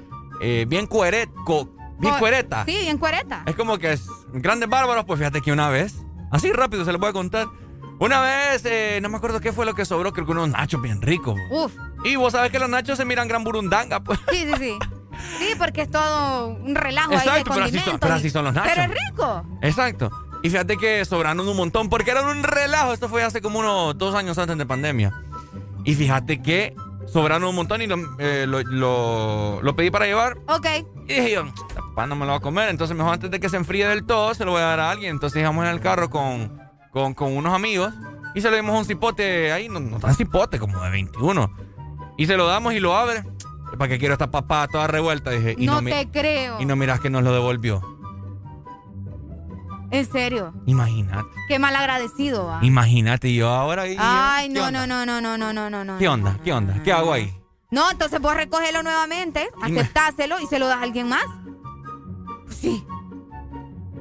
eh, bien cueret, co- bien cuereta. Sí, bien cuereta. Es como que es grandes bárbaros, pues fíjate que una vez, así rápido se les voy a contar. Una vez, eh, no me acuerdo qué fue lo que sobró, creo que unos nachos bien ricos. Uf. Y vos sabés que los nachos se miran gran burundanga, pues. Sí, sí, sí. Sí, porque es todo un relajo ahí de pero así condimentos. son- pero así son los nachos. Pero es rico. Exacto. Y fíjate que sobraron un montón porque eran un relajo. Esto fue hace como unos dos años antes de pandemia. Y fíjate que sobraron un montón y lo, eh, lo, lo- lo pedí para llevar. Ok. Y dije yo, "Esta papá no me lo va a comer. Entonces mejor antes de que se enfríe del todo, se lo voy a dar a alguien. Entonces íbamos en el carro con, con, con unos amigos y se le dimos un cipote ahí, no, no tan cipote, como de 21. Y se lo damos y lo abre. ¿Para qué quiero esta papá toda revuelta? Dije, y no mi- te creo. Y no miras que nos lo devolvió. En serio. Imagínate. Qué mal agradecido, va. Imagínate, yo ahora. y- Ay, ¿qué no, onda? no, no, no, no, no, no, no. ¿Qué onda? ¿Qué onda? ¿Qué hago ahí? No, entonces vos recógelo nuevamente, aceptáselo y se lo das a alguien más. Pues sí.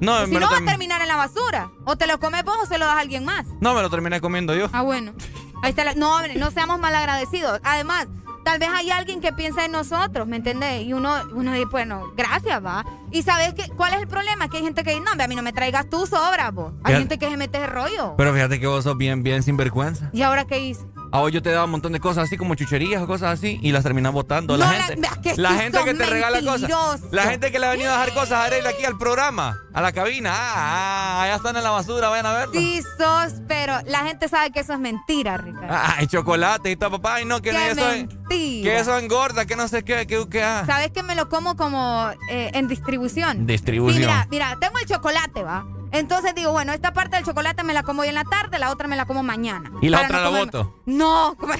No, Pues si no va a term- terminar en la basura. O te lo comes vos o se lo das a alguien más. no, me lo terminé comiendo yo. Ah, bueno. *laughs* Ahí está la- No, hombre, no seamos malagradecidos. Además, tal vez hay alguien que piensa en nosotros, ¿me entendés? Y uno, uno dice, bueno, gracias, va. Y sabes que, cuál es el problema? Que hay gente que dice, no, a mí no me traigas tú sobra, vos. Hay Fíjate- gente que se mete ese rollo. Pero fíjate que vos sos bien, bien sinvergüenza. ¿Y ahora qué hice? A vos yo te daba un montón de cosas así como chucherías o cosas así y las terminas botando. La No, la- gente, vea que la sí gente que te regala cosas. La gente que le ha venido a dejar cosas a Arely aquí al programa, a la cabina. Ah, ah, allá están en la basura, vayan a verlo. Sí sos, pero la gente sabe que eso es mentira, Ricardo. Ay, chocolate y todo, papá. Ay, no, que no, eso, mentira. que eso engorda, que no sé qué, que, que ah. Sabes que me lo como como eh, en distribución. Distribución. Sí, mira, mira, tengo el chocolate, va. Entonces digo, bueno, esta parte del chocolate me la como hoy en la tarde, la otra me la como mañana. Y la otra no la boto. No, ¿cómo-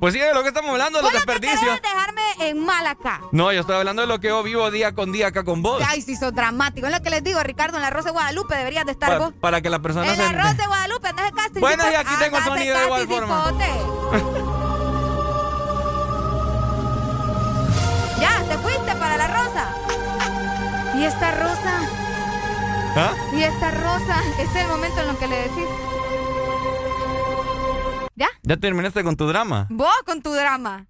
Pues sí, de lo que estamos hablando, de los desperdicios. es dejarme en mal acá. No, yo estoy hablando de lo que yo vivo día con día acá con vos. Ay, sí, sos dramático. Es lo que les digo, Ricardo, en la Rosa de Guadalupe deberías de estar Pa- vos. para que la persona En se... la Rosa de Guadalupe, andas de casting. Bueno, y cipote. aquí tengo el sonido de igual forma. *laughs* ya, te fuiste para la Rosa. Y esta Rosa, ¿Ah? y esta Rosa, es el momento en lo que le decís. ¿Ya? ¿Ya terminaste con tu drama? Vos con tu drama.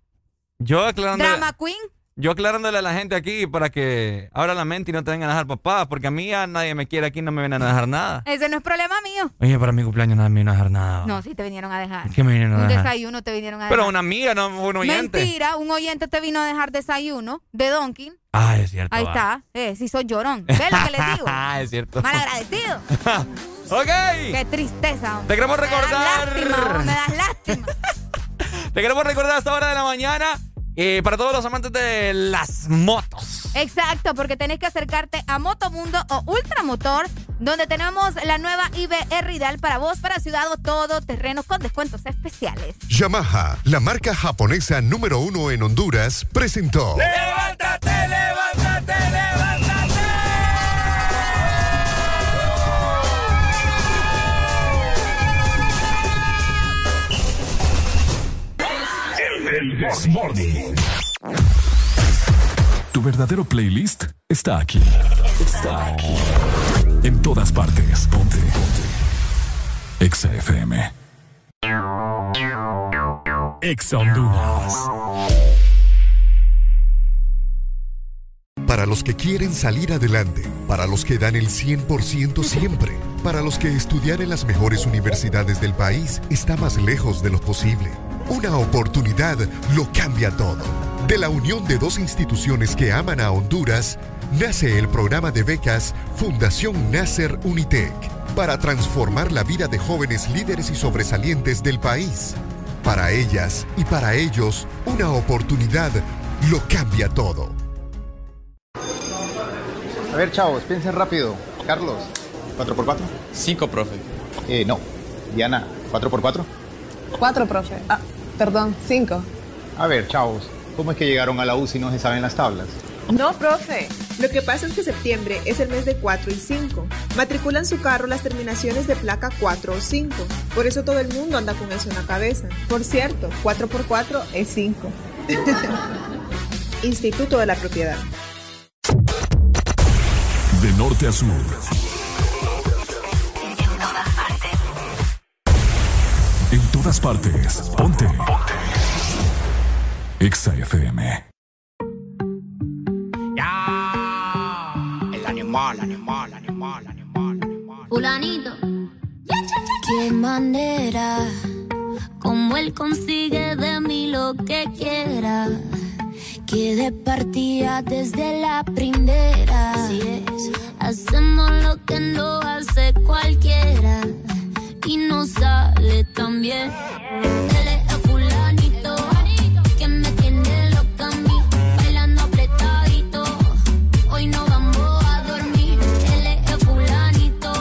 Yo aclarándole, Drama queen. Yo aclarándole a la gente aquí para que abra la mente y no te vengan a dejar papá, porque a mí ya nadie me quiere aquí, no me vienen a dejar nada. Ese no es problema mío. Oye, para mi cumpleaños nadie me viene a dejar nada. No, sí te vinieron a dejar. ¿Qué me vinieron a Un dejar? desayuno te vinieron a dejar. Pero una amiga, no un oyente. Mentira, un oyente te vino a dejar desayuno de Donkin. Ah, es cierto. Ahí va. está. Eh, sí soy llorón. ¿Ves lo que les digo? Ah, *laughs* es cierto. Mal agradecido. *laughs* ok. Qué tristeza. hombre. Te queremos recordar. Me das lástima, hombre, me das lástima. Te queremos recordar a esta hora de la mañana. Eh, para todos los amantes de las motos. Exacto, porque tenés que acercarte a Motomundo o Ultramotor, donde tenemos la nueva IBR Ideal para vos, para ciudad o todo terreno con descuentos especiales. Yamaha, la marca japonesa número uno en Honduras, presentó. ¡Levántate, levántate, levántate! El This Morning. Tu verdadero playlist está aquí. Está aquí. En todas partes. Ponte. Ponte. Exa FM. Exa Honduras. Para los que quieren salir adelante, para los que dan el 100% siempre, para los que estudiar en las mejores universidades del país está más lejos de lo posible. Una oportunidad lo cambia todo. De la unión de dos instituciones que aman a Honduras, nace el programa de becas Fundación Nasser Unitec para transformar la vida de jóvenes líderes y sobresalientes del país. Para ellas y para ellos, una oportunidad lo cambia todo. A ver, chavos, piensen rápido. Carlos, ¿4x4? 5, profe. Eh, no. Diana, ¿4x4? Cuatro, profe. Ah, perdón, cinco. A ver, chavos, ¿cómo es que llegaron a la U si no se saben las tablas? No, profe. Lo que pasa es que septiembre es el mes de 4 y 5. Matriculan su carro las terminaciones de placa 4 o 5. Por eso todo el mundo anda con eso en la cabeza. Por cierto, 4 por 4 es 5. *laughs* Instituto de la Propiedad. De norte a sur. Todas partes. Ponte. Ponte. Exa FM. El animal, animal, animal, animal. Fulanito. Qué manera, como él consigue de mí lo que quiera. Que de partida desde la primera. Hacemos lo que no hace cualquiera. Y no sale tan bien. El fulanito. Que me tiene loca a mí. Bailando apretadito. Hoy no vamos a dormir. El fulanito.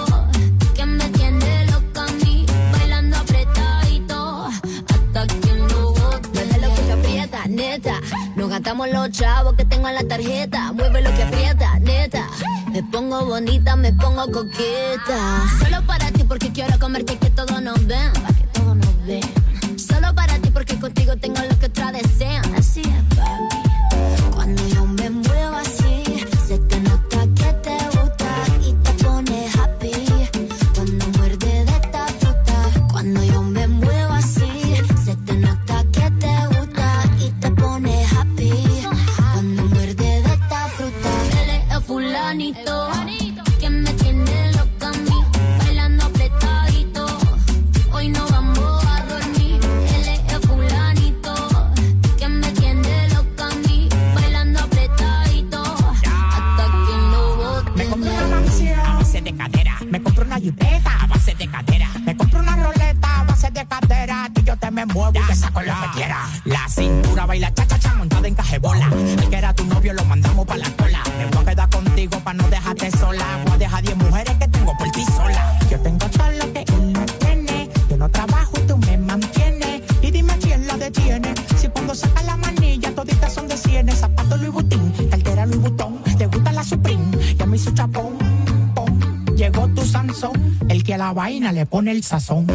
Que me tiene loca a mí. Bailando apretadito. Hasta que lo bote. Mueve lo que te aprieta, neta. Nos gastamos los chavos que tengo en la tarjeta. Mueve lo que aprieta. Me pongo bonita, me pongo coqueta. Solo para ti porque quiero comerte que todos nos ven. Pa' que todos nos ven. Solo para ti porque contigo tengo lo que otras desean. Así es, papi. Vaina le pone el sazón.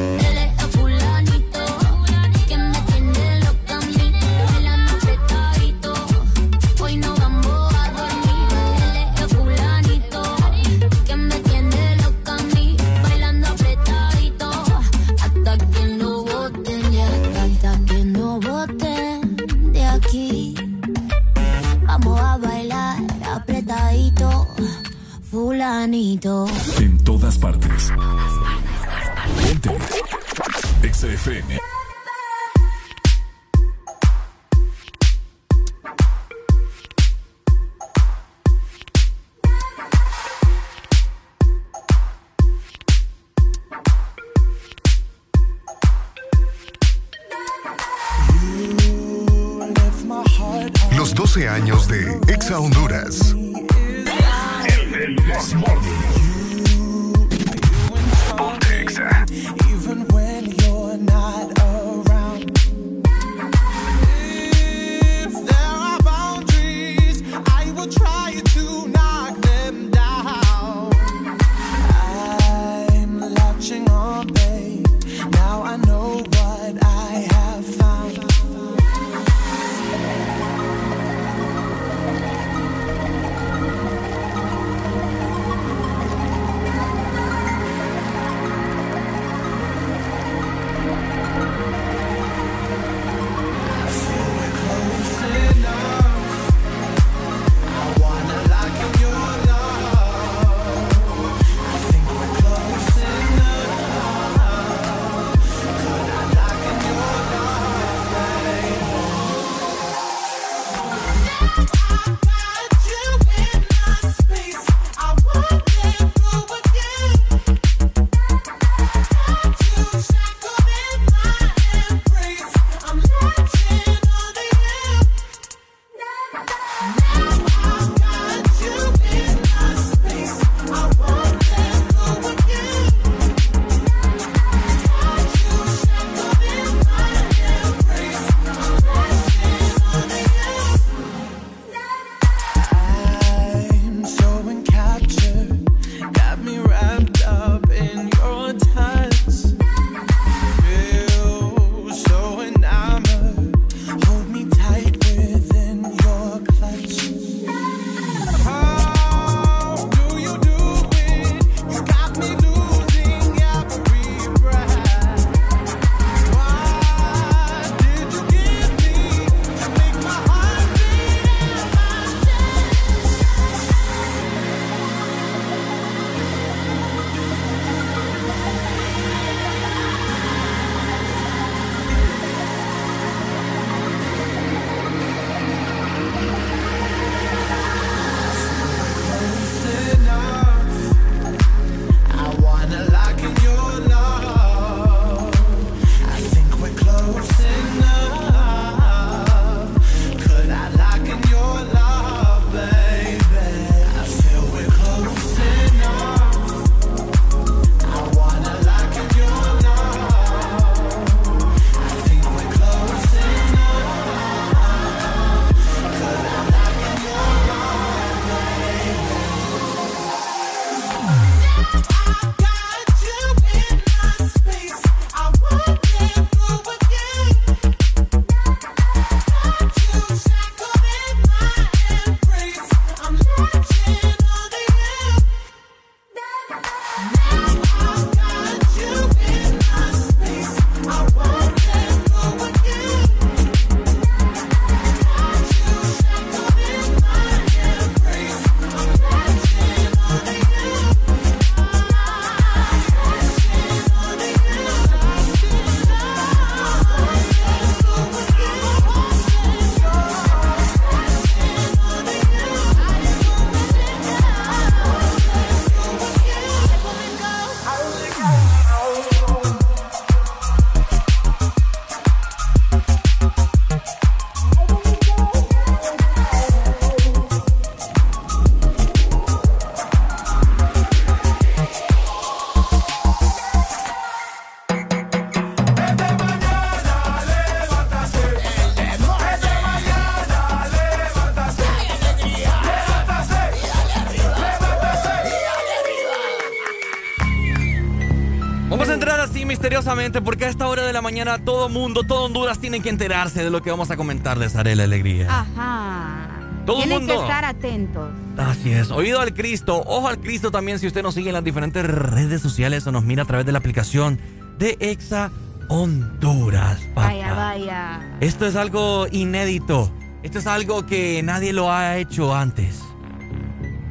Porque a esta hora de la mañana todo mundo, todo Honduras tiene que enterarse de lo que vamos a comentarles, Arela Alegría. Ajá. Todo Tienen mundo. que estar atentos. Así es. Oído al Cristo, ojo al Cristo también si usted nos sigue en las diferentes redes sociales o nos mira a través de la aplicación de Exa Honduras. papá. Vaya, vaya. Esto es algo inédito. Esto es algo que nadie lo ha hecho antes.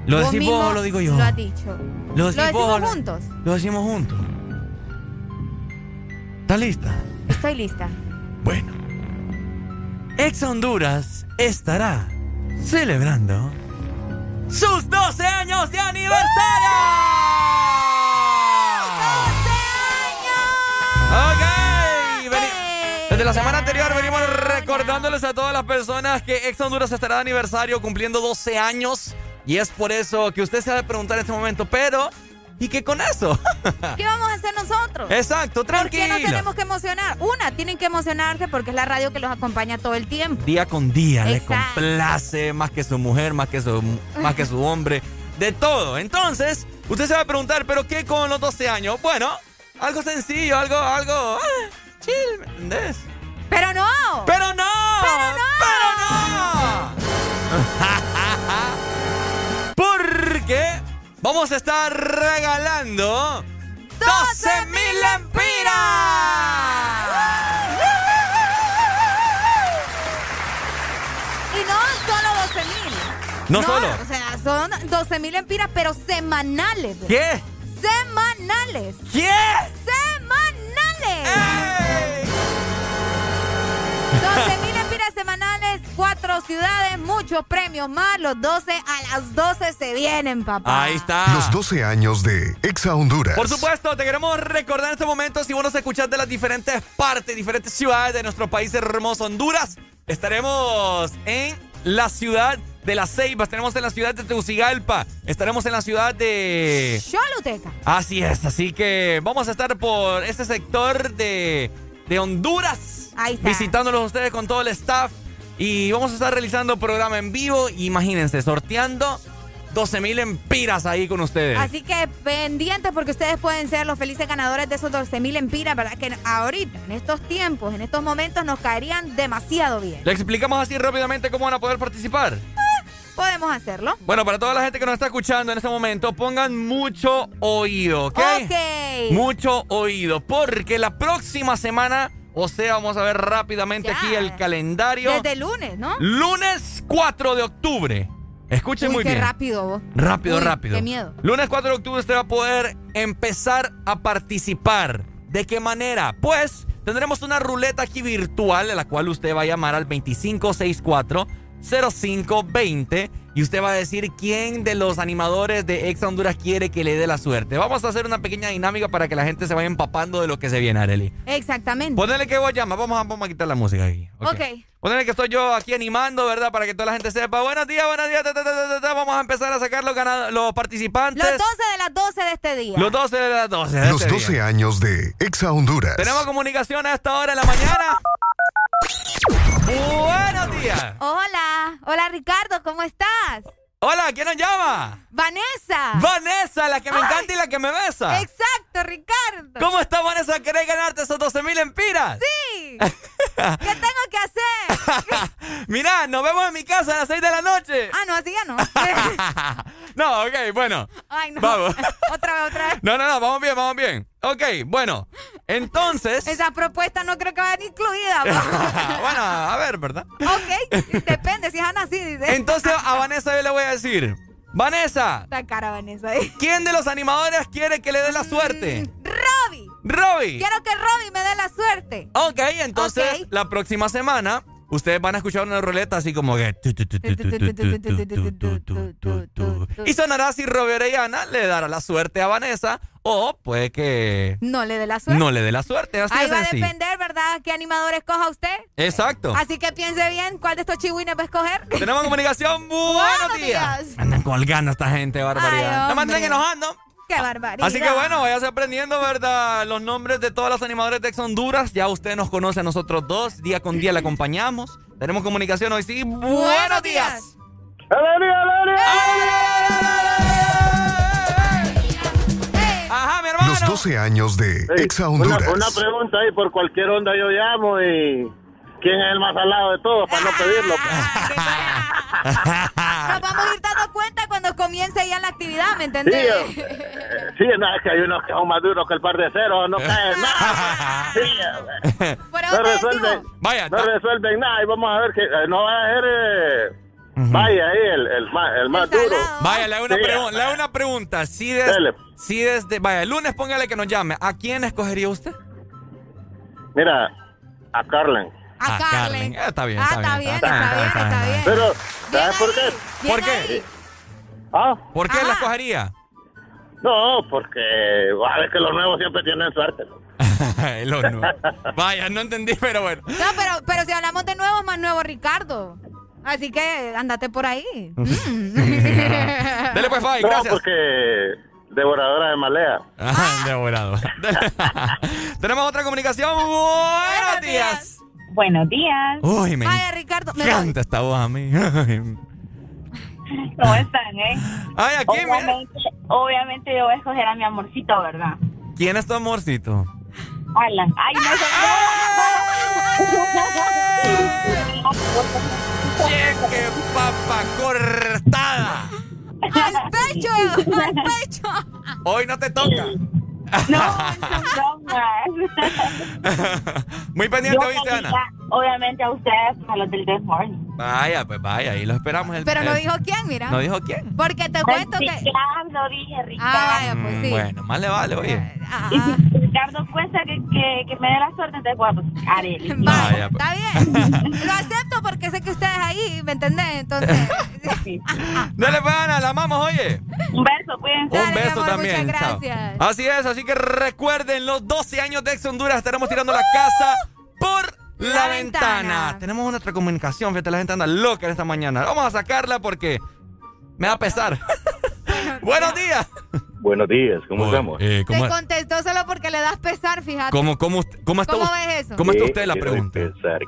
¿Lo decís vos o lo digo yo? Lo has dicho. Lo decimos lo- juntos. Lo decimos juntos. ¿Estás lista? Estoy lista. Exa Honduras estará celebrando sus 12 años de aniversario. Ok, veni- Desde la semana anterior venimos recordándoles a todas las personas que Ex Honduras estará de aniversario cumpliendo 12 años. Y es por eso que usted se ha de preguntar en este momento, pero ¿y qué con eso? ¿Qué vamos a nosotros? Exacto, ¿Por qué no tenemos que emocionar? Una, tienen que emocionarse porque es la radio que los acompaña todo el tiempo. Día con día le Exacto. complace más que su mujer, más que su, más que su hombre, de todo. Entonces, usted se va a preguntar, ¿pero qué con los 12 años? Bueno, algo sencillo, algo, algo ah, chill, ¿me entendés? Pero no. Pero no. Pero no. *laughs* Porque vamos a estar regalando 12 mil Y no solo 12 mil. No solo. O sea, son 12 mil empiras, pero semanales. ¿Qué? Semanales. ¿Qué? Semanales. 12 mil empiras semanales, cuatro ciudades, muchos premios más. Los 12 a las 12 se vienen, papá. Ahí está. Los 12 años de Exa Honduras. Por supuesto, te queremos recordar en este momento, si vos nos escuchás de las diferentes partes, diferentes ciudades de nuestro país hermoso Honduras, estaremos en la ciudad de La Ceiba, estaremos en la ciudad de Tegucigalpa, estaremos en la ciudad de... Choluteca. Así es, así que vamos a estar por este sector de, de Honduras, Ahí está. visitándolos ustedes con todo el staff y vamos a estar realizando programa en vivo, imagínense, sorteando 12 mil empiras ahí con ustedes. Así que pendientes porque ustedes pueden ser los felices ganadores de esos 12 mil empiras, ¿verdad? Que ahorita, en estos tiempos, en estos momentos, nos caerían demasiado bien. Le explicamos así rápidamente cómo van a poder participar. Podemos hacerlo. Bueno, para toda la gente que nos está escuchando en este momento, pongan mucho oído, ¿ok? Ok. Mucho oído, porque la próxima semana, o sea, vamos a ver rápidamente Ya. aquí el calendario. Desde lunes, ¿no? Lunes 4 de octubre. Escuchen Uy, muy qué bien. rápido vos. Rápido, Uy, rápido. Qué miedo. Lunes 4 de octubre usted va a poder empezar a participar. ¿De qué manera? Pues tendremos una ruleta aquí virtual, a la cual usted va a llamar al 2564 0520 y usted va a decir quién de los animadores de Exa Honduras quiere que le dé la suerte. Vamos a hacer una pequeña dinámica para que la gente se vaya empapando de lo que se viene, Areli. Exactamente. Ponele que vos llamas, vamos a, vamos a quitar la música aquí. ok. Ponele que estoy yo aquí animando, ¿verdad? Para que toda la gente sepa. Buenos días, buenos días. ta, ta, ta, ta, ta. Vamos a empezar a sacar los, ganado- los participantes. Los 12 de las 12 de este día. Los 12 de las 12. de Los este 12 día. años de Exa Honduras. Tenemos comunicación a esta hora de la mañana. Buenos días. Hola. Hola, Ricardo, ¿cómo estás? Hola, ¿quién nos llama? Vanessa. Vanessa, la que me Ay. encanta y la que me besa. Exacto, Ricardo. ¿Cómo está Vanessa? ¿Querés ganarte esos 12 mil empiras? Sí. *laughs* ¿Qué tengo que hacer? *laughs* Mirá, nos vemos en mi casa a las 6 de la noche. Ah, no, así ya no. *laughs* No, ok, bueno. Ay, no. Vamos. Otra vez, otra vez. No, no, no, vamos bien, vamos bien. Ok, bueno. Entonces. *laughs* Esa propuesta no creo que vaya incluida. *laughs* bueno, a ver, ¿verdad? ok, depende si es Ana así. Dice. Entonces a *laughs* Vanessa yo le voy a decir. Vanessa, Está cara Vanessa ahí. ¿quién de los animadores quiere que le dé la suerte? Robbie. Robbie. Quiero que Robbie me dé la suerte. Ok, entonces la próxima semana ustedes van a escuchar una ruleta así como que... Y sonará así Robert Ayana le dará la suerte a Vanessa o puede que... No le dé la suerte. No le dé la suerte, así Ahí va a depender, ¿verdad? ¿Qué animador escoja usted? Exacto. Así que piense bien cuál de estos chihuines va a escoger. Tenemos comunicación. Buenos, días. días. Andan colgando esta gente, barbaridad. Ay, no mandan enojando. ¡Qué barbaridad! Así que bueno, vayas aprendiendo, ¿verdad? Los nombres de todos los animadores de Ex Honduras. Ya usted nos conoce a nosotros dos. Día con día le acompañamos. Tenemos comunicación hoy, sí. Buenos, días. Ajá, mi hermano. Los 12 años de Exa una, Honduras. una pregunta ahí, por cualquier onda yo llamo y... ¿Quién es el más salado de todos para no pedirlo? *laughs* Nos vamos a ir dando cuenta cuando comience ya la actividad, ¿me Sí, entendés? eh, sí, no, es que hay unos que son más duros que el par de cero, no caen nada. *laughs* Sí, eh, no resuelven, Vaya, no resuelven nada y vamos a ver que eh, no va a ser... Eh, Vaya ahí, el, el más, el más duro. Vaya, le hago una, Sí, le hago una pregunta. Si, des- si desde. Vaya, el lunes póngale que nos llame. ¿A quién escogería usted? Mira, a Carlen. A Carlen. Eh, está bien, Ah, está bien. está bien, está bien. Pero, ¿sabes por qué? ¿Por qué? ¿Ah? ¿Por qué la escogería? No, porque a ver que los nuevos siempre tienen suerte. El horno. *laughs* Vaya, no entendí, pero bueno. No, pero, pero si hablamos de nuevo, más nuevo Ricardo. Así que andate por ahí. *laughs* Dele pues, bye, no, gracias. porque devoradora de malea. Ah, devorado. Dele. *laughs* Tenemos otra comunicación. Buenos días. Buenos días. Uy, me Vaya, Ricardo. me- encanta esta voz a mí. ¿Cómo están, eh? Ay, aquí, mira. obviamente, obviamente yo voy a escoger a mi amorcito, ¿verdad? ¿Quién es tu amorcito? Alan. Ay, no ¡Cheque, papa cortada! ¡Al pecho! ¡Al pecho! Hoy no te toca. *laughs* No, son bromas. *laughs* Muy pendiente, Yo ¿oíste, quería, Ana? Obviamente a ustedes, a los del This Morning. Vaya, pues vaya, ahí lo esperamos. El, Pero no el- dijo quién, mira. No dijo quién. Porque te cuento que. Ricardo, dije Ricardo. Ah, vaya, pues Mm, sí. Bueno, más le vale, oye. Si Ricardo cuesta que, que, que me dé la suerte, entonces bueno, pues haré. *laughs* Vaya, pues. Está bien. *laughs* Lo acepto porque sé que ustedes ahí, ¿me entendés? Entonces. *laughs* Dale, pues, Ana, la amamos, oye. Un beso, cuídense. Un beso también. muchas chao. gracias. Así es, así que recuerden, los 12 años de Ex Honduras estaremos tirando la casa por la, La ventana. ventana. Tenemos una otra comunicación, fíjate, la gente anda loca en esta mañana. Vamos a sacarla porque me va a pesar. Buenos días. Buenos días, ¿cómo Oye, estamos? eh, ¿cómo, Te contestó solo porque le das pesar, fíjate. cómo, cómo, usted- cómo está ¿Cómo usted? ves eso? ¿Cómo está ¿Qué usted? La pregunta.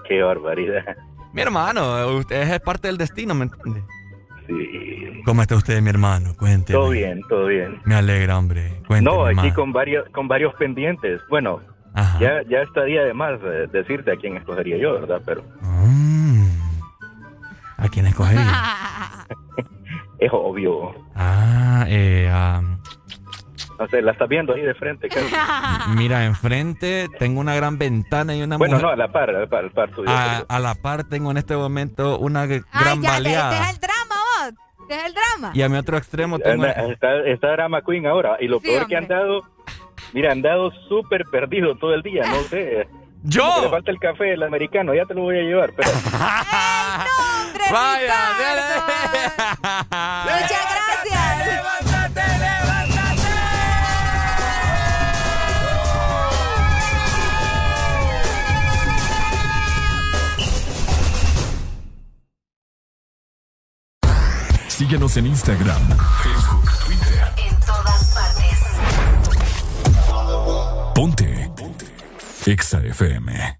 Qué barbaridad. Mi hermano, usted es parte del destino, ¿me entiende? Sí. ¿Cómo está usted, mi hermano? Cuénteme. Todo bien, todo bien. Me alegra, hombre. Cuénteme no, aquí más. con varios, con varios pendientes. Bueno, ya, ya estaría de más eh, decirte a quién escogería yo, ¿verdad? Pero ¿A quién escogería? *laughs* es obvio. ah, eh, ah, No sé, la estás viendo ahí de frente. casi. *laughs* mira, enfrente tengo una gran ventana y una bueno, mujer. no, a la par, a la par, al par tuyo. a, a la par tengo en este momento una g- Ay, gran ya, te, baleada. este es el drama, vos. Este es el drama. Y a mi otro extremo tengo... Anda- está, está Drama Queen ahora. Y lo Sí, peor que han dado, mira, han dado súper perdido todo el día, no sé. *laughs* ¡Yo! Le falta el café, el americano, ya te lo voy a llevar. Pero... *laughs* Vaya, Muchas gracias. Síguenos en Instagram, Facebook, Twitter. En todas partes. Ponte. Ponte. Exa FM.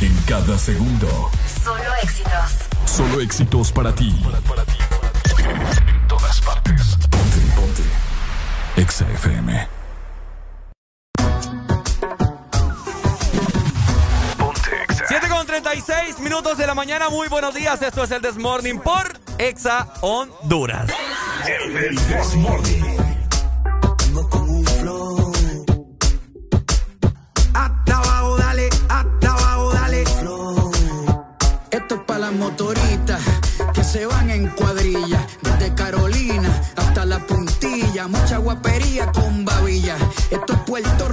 En cada segundo. Solo éxitos. Solo éxitos para ti. En todas partes. Ponte, ponte. Exa FM. 7 con 36 minutos de la mañana. Muy buenos días. Esto es el Desmorning por Exa Honduras. El Desmorning. Motoristas que se van en cuadrilla. Desde Carolina hasta la puntilla. Mucha guapería con babilla. Esto es Puerto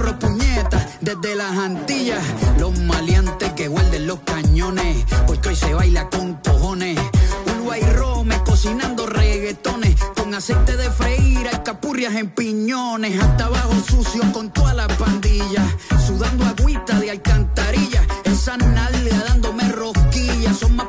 desde las Antillas. Los maleantes que guarden los cañones. Porque hoy se baila con cojones. Uruguay Rome cocinando reggaetones. Con aceite de freír, capurrias en piñones. Hasta abajo sucio con toda la pandilla. Sudando agüita de alcantarilla. Esa nalga dándome rosquillas. Son más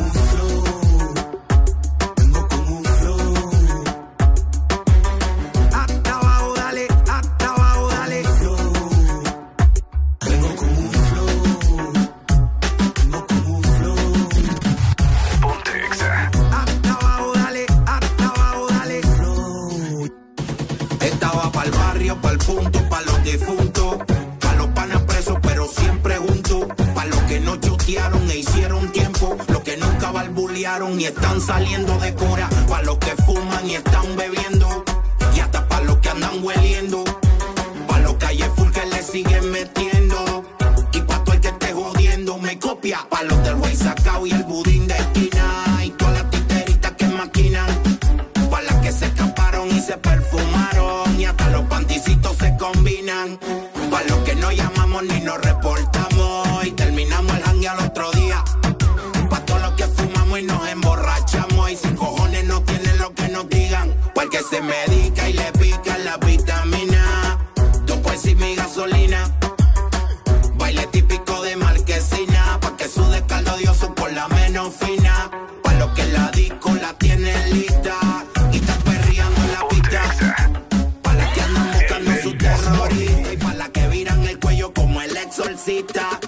E hicieron tiempo, los que nunca barbulearon y están saliendo de cora, pa' los que fuman y están bebiendo, y hasta pa' los que andan hueliendo, pa' los calle full que le siguen metiendo, y pa' todo el que esté jodiendo me copia, pa' los del güey sacao y el budín de esquina, y todas las titeritas que maquinan, pa' las que se escaparon y se perfumaron. Y hasta los panticitos se combinan. Pa' los que no llamamos se medica y le pica la vitamina. Tú puedes ser mi gasolina. Baile típico de marquesina. Pa' que su descaldo odioso por la menos fina. Pa' los que la disco la tienen lista. Y está perreando la pista. Pa' las que andan buscando su terrorista. Y pa' las que viran el cuello como el exorcista.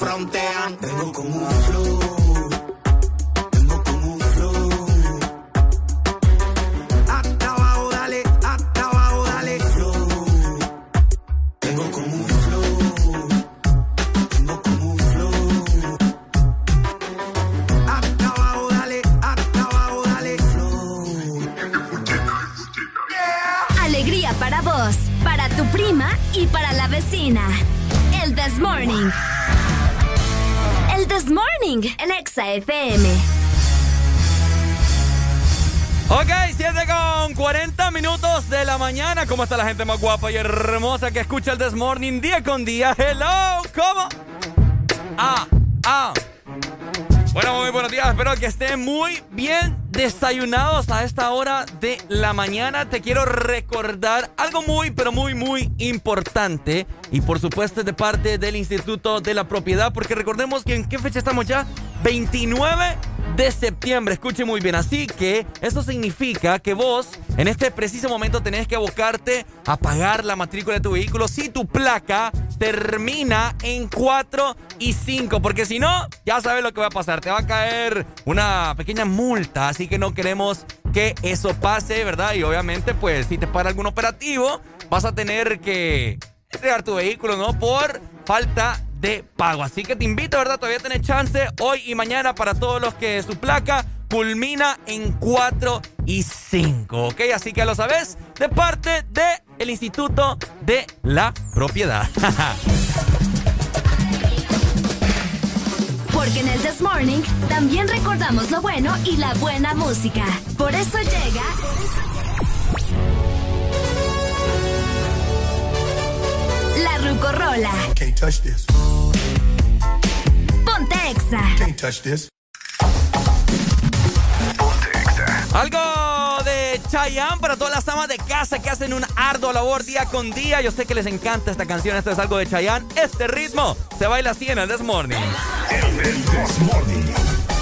Frontean. Vengo con un flow. El Exa FM. Ok, 7 con 40 minutos de la mañana. ¿Cómo está la gente más guapa y hermosa que escucha el This Morning día con día? Hello, ¿cómo? Ah, ah. Bueno, muy buenos días. Espero que estén muy bien desayunados a esta hora de la mañana. Te quiero recordar algo muy, pero muy, muy importante. Y por supuesto es de parte del Instituto de la Propiedad. Porque recordemos que en qué fecha estamos ya. 29 de septiembre. Escuche muy bien. Así que eso significa que vos en este preciso momento tenés que abocarte a pagar la matrícula de tu vehículo si tu placa termina en 4 y 5. Porque si no, ya sabes lo que va a pasar. Te va a caer una pequeña multa. Así que no queremos que eso pase, ¿verdad? Y obviamente, pues si te para algún operativo, vas a tener que entregar tu vehículo, ¿no? Por falta de pago. Así que te invito, ¿verdad? Todavía tenés chance hoy y mañana para todos los que su placa culmina en 4 y 5. ¿Ok? Así que lo sabes de parte del el Instituto de la Propiedad. *laughs* Porque en el This Morning también recordamos lo bueno y la buena música. Por eso llega. La Rucorola. Can't touch this. Ponte Can't touch this. Ponte Exa. Algo de Chayanne para todas las amas de casa que hacen un arduo labor día con día. Yo sé que les encanta esta canción. Esto es algo de Chayanne. Este ritmo se baila así en el This Morning. This Morning.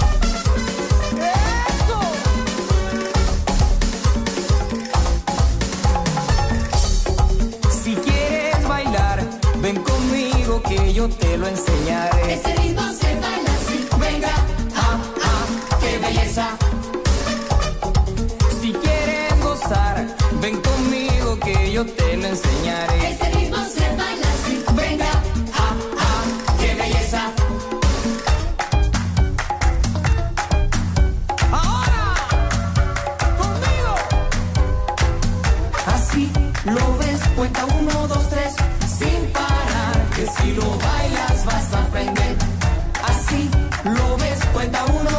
Ven conmigo que yo te lo enseñaré. Ese ritmo se baila así. Venga, ah, ah, qué belleza. Si quieres gozar, ven conmigo que yo te lo enseñaré. Ese ritmo se baila así. Venga, ah, ah, qué belleza. Ahora, conmigo. Así lo ves, cuenta uno 51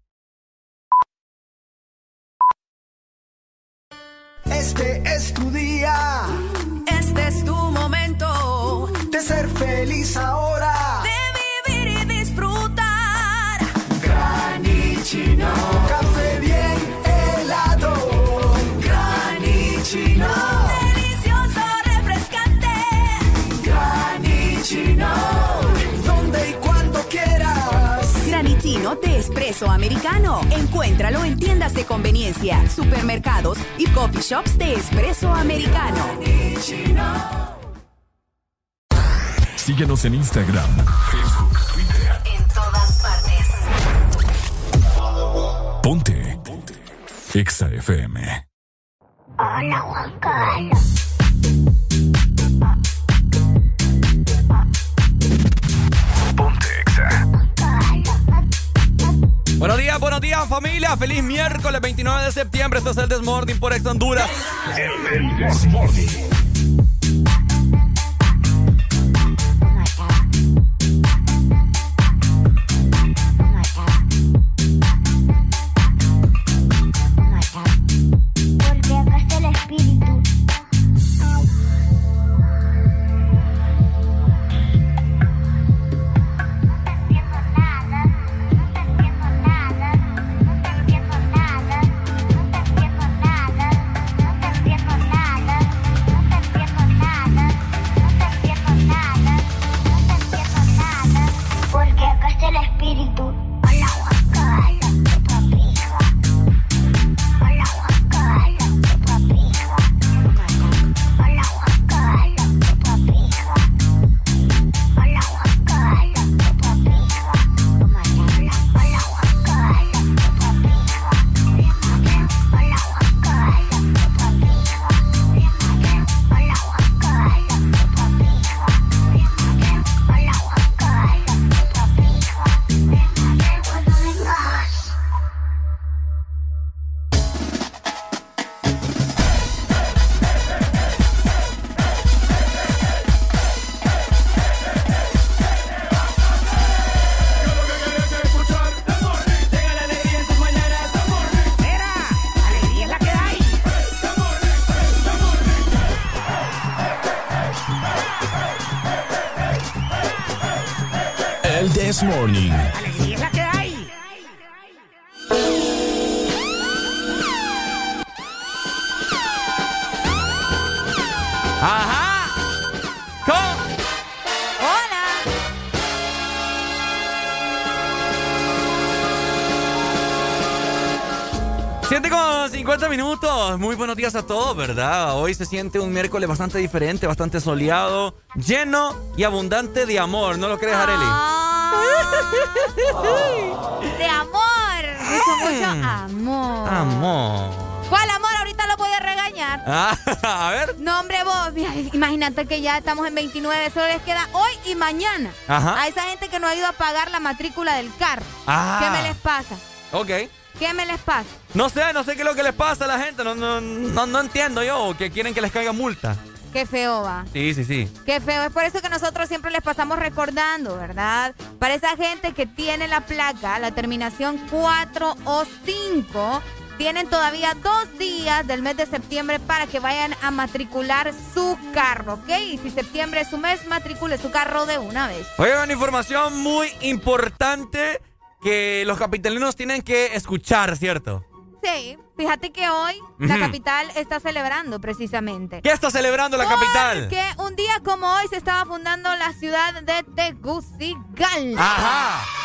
Muy buenos días a todos, ¿verdad? Hoy se siente un miércoles bastante diferente, bastante soleado, lleno y abundante de amor. ¿No lo crees, Areli? *laughs* De amor. Mucho, mucho amor. Amor. ¿Cuál amor? Ahorita lo voy a regañar. *laughs* Ah, a ver. No, hombre, vos, mira, imagínate que ya estamos en 29, solo les queda hoy y mañana. Ajá. A esa gente que no ha ido a pagar la matrícula del carro. Ah. ¿Qué me les pasa? Ok. ¿Qué me les pasa? No sé, no sé qué es lo que les pasa a la gente. No, no, no, no entiendo yo. Que quieren que les caiga multa. Qué feo va. Sí, sí, sí. Qué feo. Es por eso que nosotros siempre les pasamos recordando, ¿verdad? Para esa gente que tiene la placa, la terminación 4 o 5, tienen todavía dos días del mes de septiembre para que vayan a matricular su carro, ¿ok? Y si septiembre es su mes, matricule su carro de una vez. Oigan, una información muy importante que los capitalinos tienen que escuchar, ¿cierto? Sí, fíjate que hoy la capital está celebrando precisamente. ¿Qué está celebrando la capital? Que un día como hoy se estaba fundando la ciudad de Tegucigalpa. Ajá.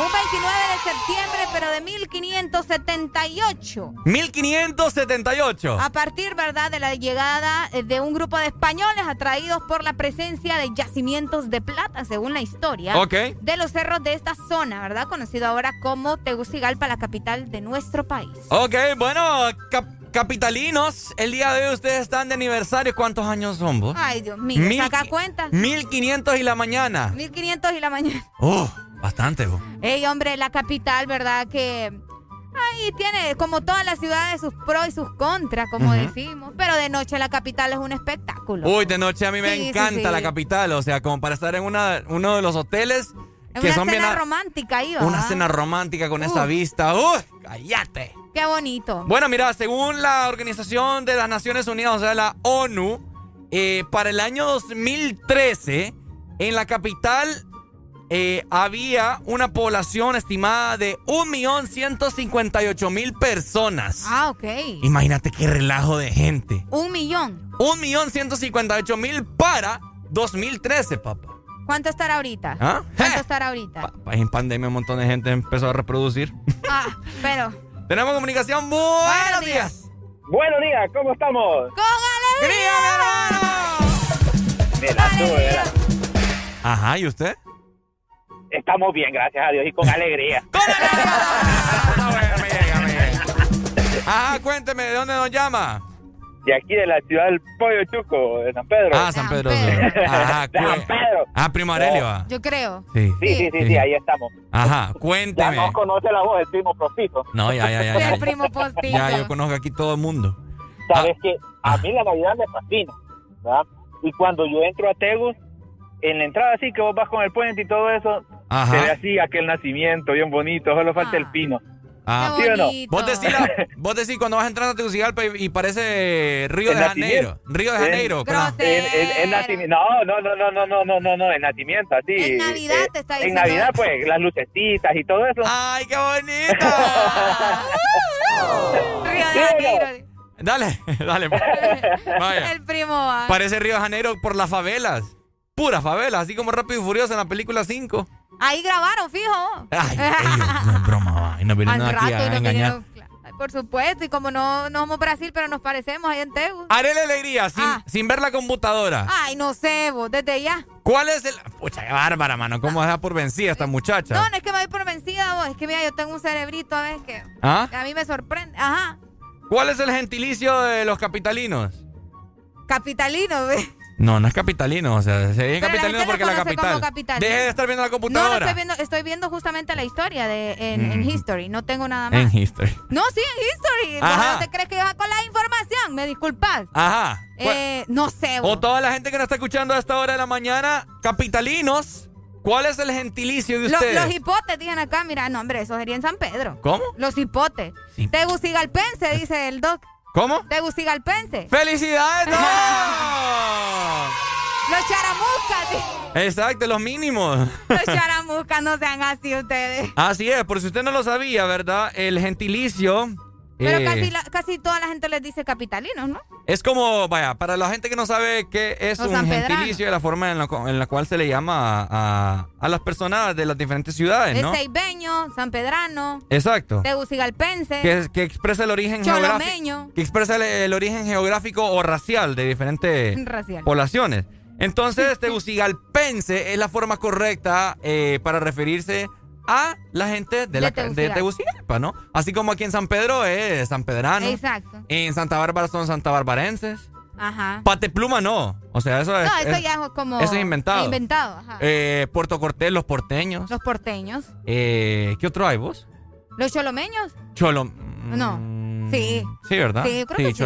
Un 29 de septiembre, pero de 1578. 1578. A partir, ¿verdad?, de la llegada de un grupo de españoles atraídos por la presencia de yacimientos de plata, según la historia. Ok. De los cerros de esta zona, ¿verdad? Conocido ahora como Tegucigalpa, la capital de nuestro país. Ok, bueno, cap- capitalinos, el día de hoy ustedes están de aniversario. ¿Cuántos años son vos? Ay, Dios mío, Mil- saca cuenta. 1500 y la mañana. 1500 y la mañana. Oh, bastante, vos. Ey, hombre, la capital, ¿verdad? Que ahí tiene, como todas las ciudades, sus pros y sus contras, como decimos. Pero de noche la capital es un espectáculo. Uy, de noche a mí me Sí, encanta sí. la capital. O sea, como para estar en una, uno de los hoteles Es que una son bien. cena romántica ahí. Una cena romántica con esa vista. ¡Uy! ¡Cállate! Qué bonito. Bueno, mira, según la Organización de las Naciones Unidas, o sea, la ONU, eh, para el año 2013, en la capital eh, había una población estimada de 1.158.000 personas. Ah, ok. Imagínate qué relajo de gente. Un millón. 1.158.000 para 2013, papá. ¿Cuánto estará ahorita? ¿Ah? ¿Cuánto estará ahorita? Pa- En pandemia un montón de gente empezó a reproducir. *laughs* Ah, pero. Tenemos comunicación. Buenos días. Buenos días, ¿cómo estamos? ¡Con alegría! Mira, tú, mira. Ajá, ¿y usted? Estamos bien, gracias a Dios, y con alegría. *laughs* Ajá, cuénteme, ¿de dónde nos llama? De aquí de la ciudad del Pollo Chuco, de San Pedro. Ah, San Pedro. sí. Ajá, *laughs* De San Pedro. Ah, Primo Aurelio. ah. Yo creo. Sí. Sí, sí, sí, sí, ahí estamos. Ajá, Ya cuénteme. nos conoce la voz, el primo Profito. No, ya, ya, ya. ya. *laughs* El primo postizo. Ya, yo conozco aquí todo el mundo. Sabes que a mí la Navidad me fascina, ¿verdad? Y cuando yo entro a Tegus, en la entrada así que vos vas con el puente y todo eso, Ajá. se ve así aquel nacimiento bien bonito, solo falta el pino. Ah, ¿Sí o no? Vos decís, la- *laughs* vos decís cuando vas entrando a Tegucigalpa y, y parece Río El de nacimiento. Janeiro. Río de Janeiro. El, el- el nacimiento. No, no, no, no, no, no, no, no, no, el nacimiento, así. En Navidad eh, te está En diciendo. Navidad, pues, las lucecitas y todo eso. ¡Ay, qué bonito! *laughs* Río de Janeiro. Dale, *laughs* dale. pues. Vaya. El primo va. Parece Río de Janeiro por las favelas. Puras favelas, así como Rápido y Furioso en la película 5. Ahí grabaron, fijo. Ay, ellos, no es broma, va. Y nos vienen Al aquí rato a nos engañar. vinieron- Por supuesto, y como no, no somos Brasil, pero nos parecemos ahí en Tegus. Haré la alegría sin, Ah. sin ver la computadora. Ay, no sé, vos, desde ya. ¿Cuál es el...? Pucha, qué bárbara, mano. ¿Cómo deja por vencida esta muchacha? No, no es que me doy por vencida, vos. Es que mira, yo tengo un cerebrito a veces que ¿Ah? que a mí me sorprende. Ajá. ¿Cuál es el gentilicio de los capitalinos? Capitalino, ve. No, no es capitalino, o sea, se dice la capitalino gente porque la capital. capital. Deje de estar viendo la No, no computadora. estoy viendo, estoy viendo justamente la historia de en, en Mm. History. No tengo nada más. En history. No, sí, en History. Ajá. ¿No te crees que vas con la información? Me disculpas. Ajá. Eh, no sé, vos. O toda la gente que nos está escuchando a esta hora de la mañana, capitalinos, ¿cuál es el gentilicio de ustedes? los hipotes, dicen acá. Mira, no, hombre, eso sería en San Pedro. ¿Cómo? Los hipotes. Sí. Tegucigalpense, dice el doc. ¿Cómo? Tegucigalpense. ¡Felicidades! ¡No! *laughs* Los charamuscas. Exacto, los mínimos. *laughs* Los charamuscas, no sean así ustedes. Así es, por si usted no lo sabía, ¿verdad? El gentilicio Pero eh, casi, la- casi toda la gente les dice capitalinos, ¿no? es como, vaya, para la gente que no sabe qué es Los un gentilicio y la forma en la, cu- en la cual se le llama a, a- a las personas de las diferentes ciudades, Es ¿no? seibeño, sanpedrano, Exacto. tegucigalpense, Que, que expresa el origen geográfico. Que expresa el, el origen geográfico o racial de diferentes Racial. poblaciones. Entonces, tegucigalpense es la forma correcta eh, para referirse a la gente de, la, de Tegucigalpa. ¿no? Así como aquí en San Pedro es San Pedrano. Exacto. En Santa Bárbara son santabarbarenses. Ajá. Patepluma no. O sea, eso es. No, eso es- ya es como. eso es inventado. Inventado, ajá. Eh, Puerto Cortés, los porteños. Los porteños. Eh, ¿Qué otro hay vos? Los cholomeños. Cholo. No. Sí. Sí, ¿verdad? Sí, yo creo que sí.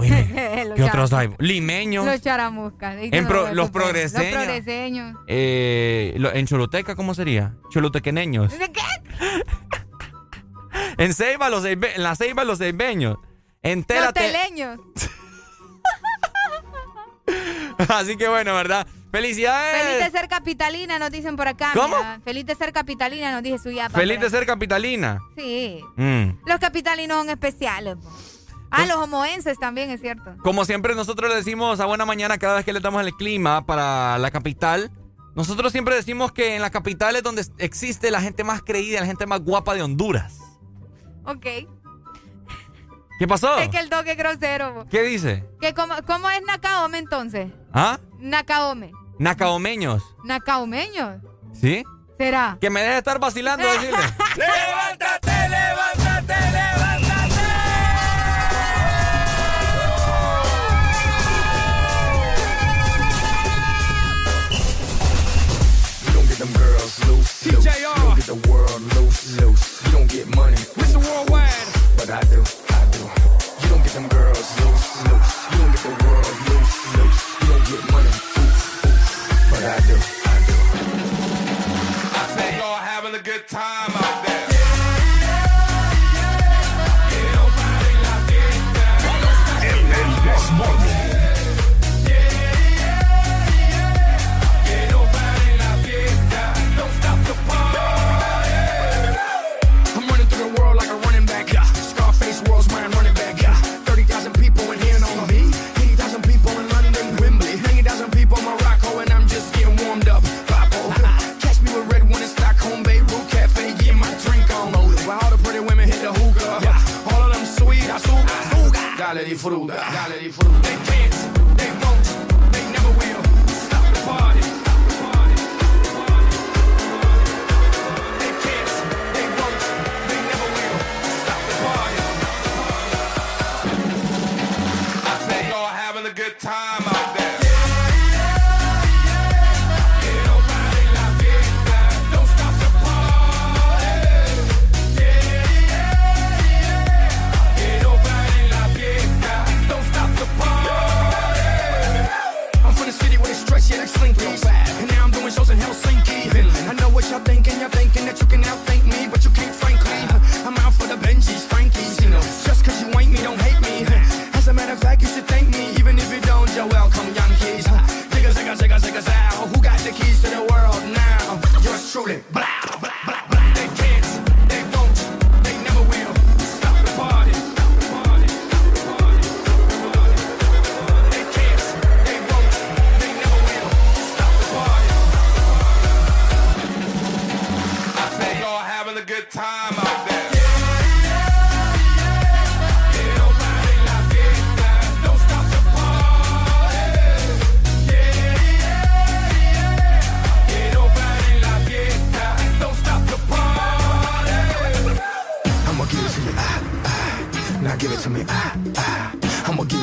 Oye, *laughs* ¿qué otros hay? Limeños. Los charamuscas. En pro- los progreseños. Los progreseños. Eh, lo- en Choluteca, ¿cómo sería? Cholutequeneños. ¿De qué? *laughs* En Ceiba, los en la Ceiba, los ceibeños. En Los te- teleños. *laughs* Así que bueno, ¿verdad? ¡Felicidades! Feliz de ser capitalina, nos dicen por acá. ¿Cómo? mira. Feliz de ser capitalina, nos dice su yapa. Feliz de ser capitalina. Sí. Mm. Los capitalinos son especiales. po. Ah, los homoenses también, es cierto. Como siempre nosotros le decimos a buena mañana cada vez que le damos el clima para la capital. Nosotros siempre decimos que en la capital es donde existe la gente más creída, la gente más guapa de Honduras. Ok. ¿Qué pasó? Es que el toque es grosero. ¿Qué dice? Que cómo, ¿Cómo es Nakaome entonces? ¿Ah? Nakaome. Nacaomeños. Nakaomeño. ¿Sí? ¿Será? Que me deje estar vacilando, decirle. *laughs* ¡Levántate, get the world loose, loose. You don't get money, Mr. Worldwide, but I do, I do. You don't get them girls loose, loose. You don't get the world loose, loose. You don't get money, Loose. but I do, I do. I think y'all having a good time out there. Morning. Azúcar. Dale disfruta, dale disfruta. They problème.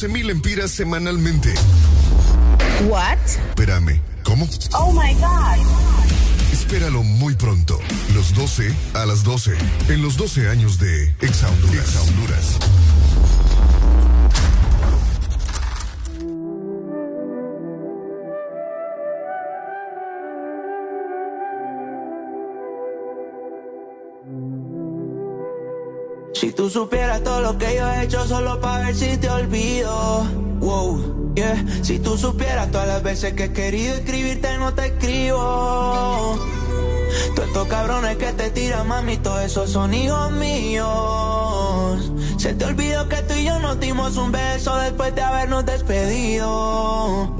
12.000 empiras semanalmente. What? Espérame, ¿cómo? Oh my God. Espéralo muy pronto. Los 12 a las 12. En los 12 años de Exa Honduras. Exa Honduras. Si tú supieras todo lo que yo he hecho solo para ver si te olvido. Wow, yeah. Si tú supieras todas las veces que he querido escribirte no te escribo. Todos estos cabrones que te tiran, mami, todos esos son hijos míos. Se te olvidó que tú y yo nos dimos un beso después de habernos despedido.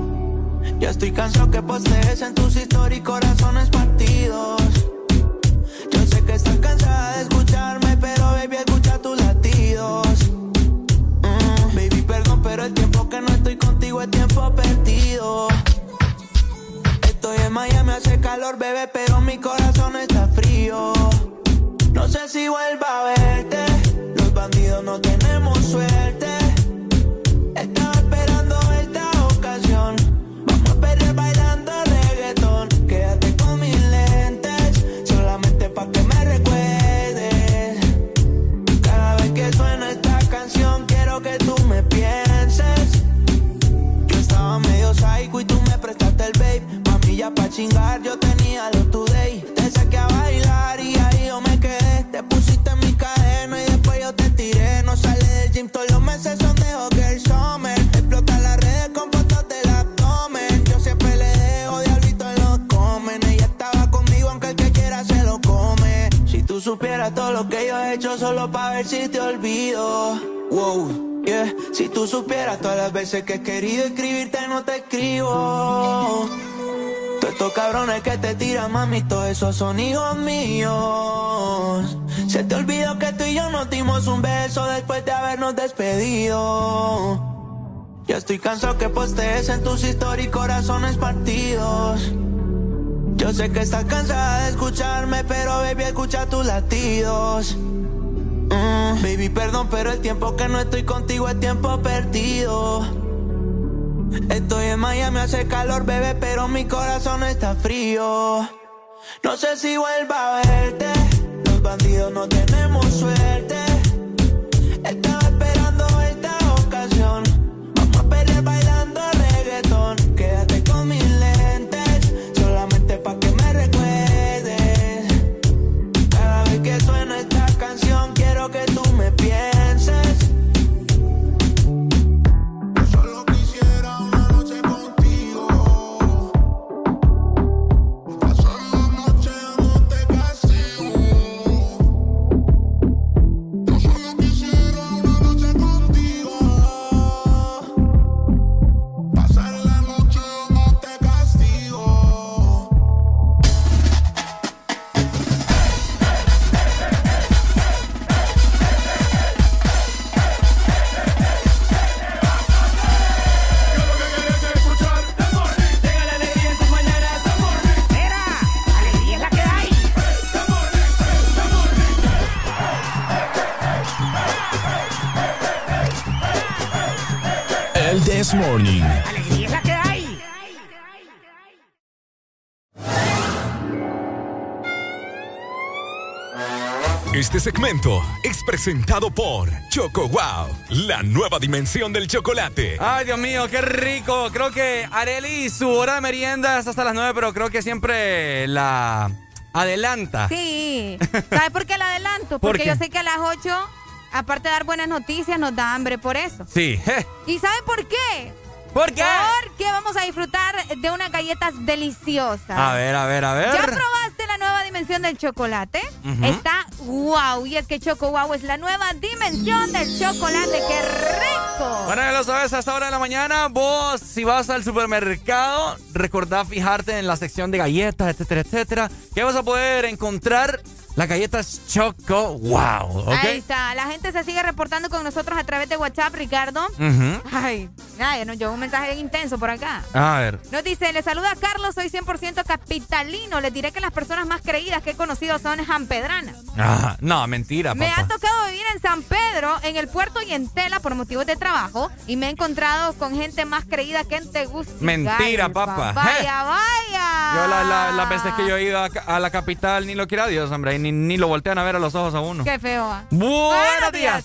Ya estoy cansado que postees en tus historias y corazones partidos. Pero el tiempo que no estoy contigo es tiempo perdido. Estoy en Miami, hace calor, bebé, pero mi corazón está frío. No sé si vuelva a verte. Los bandidos no tenemos suerte. Estaba esperando esta ocasión. Vamos a perder bailando reggaetón. Quédate con mis lentes, solamente pa' que me recuerdes. Cada vez que suena esta canción, quiero que tú si te olvido. Wow, yeah. Si tú supieras todas las veces que he querido escribirte no te escribo. Todos estos cabrones que te tiran, mami, todos esos son hijos míos. Se te olvidó que tú y yo nos dimos un beso después de habernos despedido. Ya estoy cansado que postees en tus historias y corazones partidos. Yo sé que estás cansada de escucharme, pero baby, escucha tus latidos. Mm, baby, perdón, pero el tiempo que no estoy contigo es tiempo perdido. Estoy en Miami, hace calor, bebé, pero mi corazón está frío. No sé si vuelva a verte. Los bandidos no tenemos suerte. Este segmento es presentado por Choco Wow, la nueva dimensión del chocolate. Ay, Dios mío, qué rico. Creo que Areli, su hora de merienda es hasta las 9, pero creo que siempre la adelanta. Sí. *laughs* ¿Sabes por qué la adelanto? ¿Por Porque yo sé que a las 8, aparte de dar buenas noticias, nos da hambre por eso. Sí. ¿Y saben por qué? ¿Por qué? Porque vamos a disfrutar de unas galletas deliciosas. A ver, a ver, a ver. ¿Ya probaste la nueva dimensión del chocolate? Está wow. Y es que Choco Wow es la nueva dimensión del chocolate. ¡Qué rico! Bueno, ya lo sabes, a esta hora de la mañana, vos, si vas al supermercado, recordá fijarte en la sección de galletas, etcétera, etcétera, que vas a poder encontrar las galletas Choco Wow. Ahí está. La gente se sigue reportando con nosotros a través de WhatsApp, Ricardo. Ujú. Ay, ay, nos llegó un mensaje intenso por acá. A ver. Nos dice, le saluda Carlos, soy 100% capitalino. Les diré que las personas más creídas que he conocido son jampedranas. Ah, no, mentira, Me papá. ha tocado vivir en San Pedro, en el puerto y en Tela por motivos de trabajo. Y me he encontrado con gente más creída que en Tegucigalpa. Mentira, papá. Vaya, vaya. Yo la- la- las veces que yo he ido a, a la capital ni lo quiera Dios, hombre, y ni, ni lo voltean a ver a los ojos a uno. Qué feo. ah. Buenos días.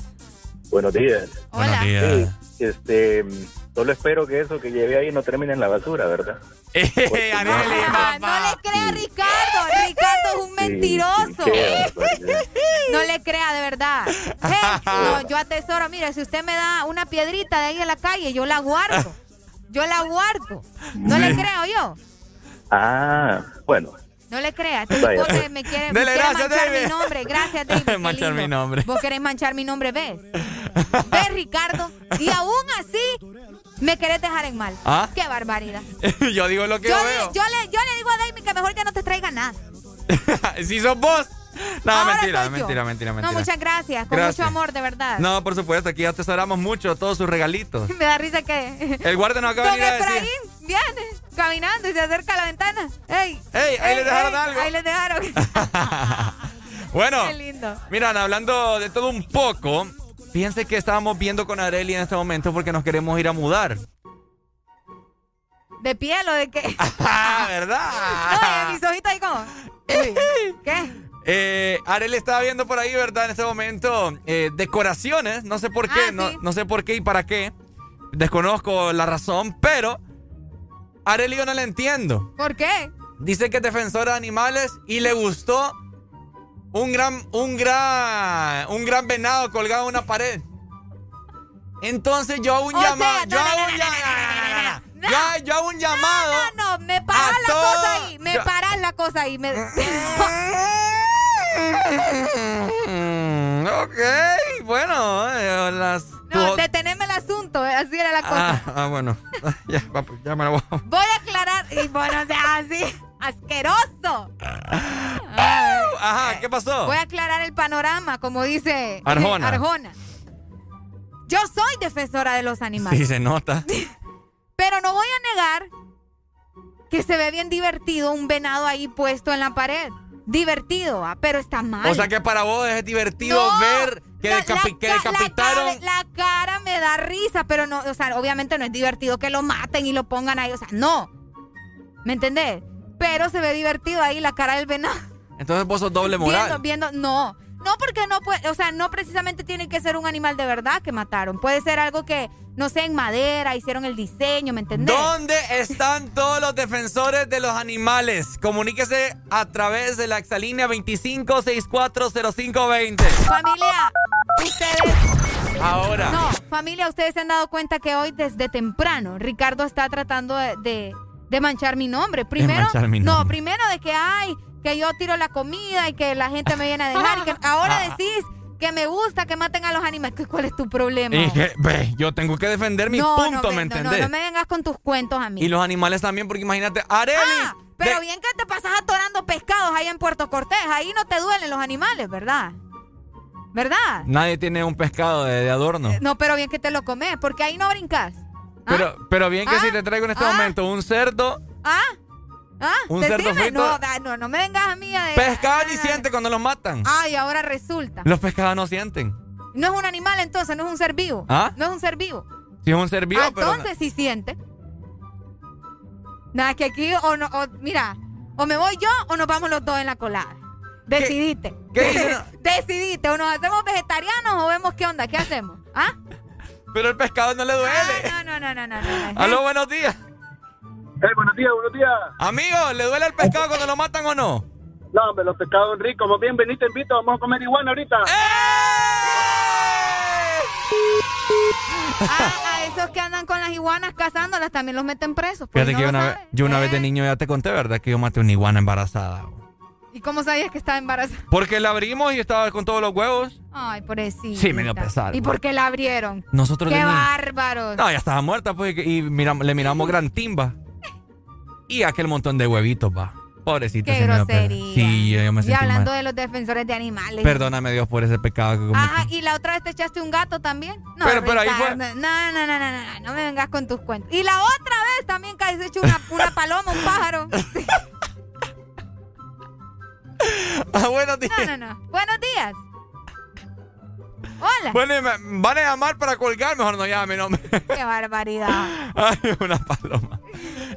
Buenos días. Buenos días. Sí, este, solo espero que eso que lleve ahí no termine en la basura, ¿verdad? *laughs* Porque no- Ah, no le crea a Ricardo. Ricardo es un mentiroso. *laughs* No le crea, de verdad. Hey, no, *laughs* yo atesoro, mire, si usted me da una piedrita de ahí en la calle, yo la guardo. Yo la guardo. No le creo yo. Ah, bueno. No le crea. Vaya, tipo que pues. me quiere, me Dele quiere gracias, manchar David. mi nombre. Gracias, David. *laughs* Manchar mi nombre. Vos querés manchar mi nombre, ¿ves? ¿Ves, Ricardo? Y aún así, me querés dejar en mal. ¿Ah? Qué barbaridad. *laughs* yo digo lo que Yo yo, le, veo. yo, le, yo le digo a David que mejor que no te traiga nada. *laughs* si sos vos. No, mentira, mentira, mentira, mentira. No, muchas gracias. Con Gracias. mucho amor, de verdad. No, por supuesto, aquí atesoramos mucho todos sus regalitos. *laughs* Me da risa que. El guardia nos acaba de venir a decir. Efraín viene caminando y se acerca a la ventana. ¡Ey! Ey, ahí le dejaron algo. Ahí le dejaron. *laughs* Bueno, Qué lindo. miran, hablando de todo un poco, fíjense que estábamos viendo con Areli en este momento porque nos queremos ir a mudar. ¿De piel o de qué? *laughs* Ah, ¿verdad? Oye, mis ojitos ahí como. ¿Qué? Eh, Areli estaba viendo por ahí, ¿verdad? En este momento, eh, decoraciones, no sé por qué, Ah, no, sí. no sé por qué y para qué. Desconozco la razón, pero Areli yo no la entiendo. ¿Por qué? Dice que es defensora de animales y le gustó un gran, un gran, un gran venado colgado en una pared. Entonces yo hago un llamado, yo hago un llamado, yo, hago un llamado. No, no, me paras la cosa ahí. Me paras la cosa ahí. Me... Mm, ok, bueno, eh, las... No, deteneme el asunto, eh, así era la cosa. Ah, ah, bueno. *laughs* Ya, papi, ya me la voy a... *laughs* Voy a aclarar, y bueno, o sea, así, asqueroso. *laughs* Ajá, ¿qué pasó? Voy a aclarar el panorama, como dice Arjona. Arjona. Yo soy defensora de los animales, Sí, se nota. pero no voy a negar que se ve bien divertido un venado ahí puesto en la pared. Divertido, ¿ah? pero está mal. O sea que para vos es divertido No, ver que, decapi- la que decapitaron... La cara me da risa, pero no, o sea, obviamente no es divertido que lo maten y lo pongan ahí, o sea, no. ¿Me entendés? Pero se ve divertido ahí la cara del venado. Entonces vos sos doble moral. Viendo, viendo, no. No, porque no puede, o sea, no precisamente tiene que ser un animal de verdad que mataron. Puede ser algo que, no sé, en madera, hicieron el diseño, ¿me entendés? ¿Dónde están todos los defensores de los animales? Comuníquese a través de la exalínea 25640520. Familia, ustedes. Ahora. No, familia, ustedes se han dado cuenta que hoy desde temprano Ricardo está tratando de, de- de manchar mi nombre. Primero, manchar mi no, nombre. primero de que ay, que yo tiro la comida y que la gente me viene a dejar y que ahora Ah. decís que me gusta que maten a los animales. ¿Qué- ¿Cuál es tu problema? Y que, ve, yo tengo que defender mi no, punto, no, ¿me no, entendés? no me vengas con tus cuentos a mí. Y los animales también, porque imagínate, Arely. Ah, pero bien que te pasas atorando pescados ahí en Puerto Cortés. Ahí no te duelen los animales, ¿verdad? ¿Verdad? Nadie tiene un pescado de, de adorno. No, pero bien que te lo comes, porque ahí no brincas. Pero, pero bien que Ah. si te traigo en este Ah. momento un cerdo, ¿Ah? ¿Ah? Un Decime, cerdo frito. No, da- no, no me vengas a mí a pescado ni siente cuando los matan. Ay, ahora resulta. Los pescados no sienten. No es un animal entonces, no es un ser vivo. ¿Ah? No es un ser vivo. Si es un ser vivo, Ah, pero. entonces sí siente. Nada, que aquí o no, o, mira, o me voy yo o nos vamos los dos en la colada. Decidiste. qué? Decidiste, o nos hacemos vegetarianos o vemos qué onda, ¿qué hacemos? ¿Ah? Pero el pescado no le duele. No, no, no, no, no, no. no. Aló, buenos días. Buenos días, buenos días. Amigo, ¿le duele el pescado cuando lo matan o no? No, hombre, los pescados ricos. Más bien, venite, invito, vamos a comer iguana ahorita. Ah, a esos que andan con las iguanas cazándolas también los meten presos. pues, Fíjate no que yo una, vez, yo una vez de niño ya te conté, ¿verdad? Que yo maté una iguana embarazada. ¿Y cómo sabías que estaba embarazada? Porque la abrimos y estaba con todos los huevos. Ay, pobrecita. Sí, me dio pesar. ¿Y por qué la abrieron? Nosotros ¡Qué niños- bárbaros! No, ya estaba muerta, pues, y miram- le miramos gran timba. Y aquel montón de huevitos, va. Pobrecita. ¡Qué sí grosería! Yo, yo me y sentí hablando mal. de los defensores de animales. Perdóname, Dios, por ese pecado que cometí. Ajá, y la otra vez te echaste un gato también. No, Pero- pero ahí Ricardo, fue- No, no, no, no, no, no me vengas con tus cuentos. Y la otra vez también que has hecho una, una paloma, un pájaro. *laughs* *laughs* Ah, buenos días. No, no, no. Buenos días. Hola. Bueno, me- van a llamar para colgar, mejor no llame, no. Qué barbaridad. *laughs* Ay, una paloma.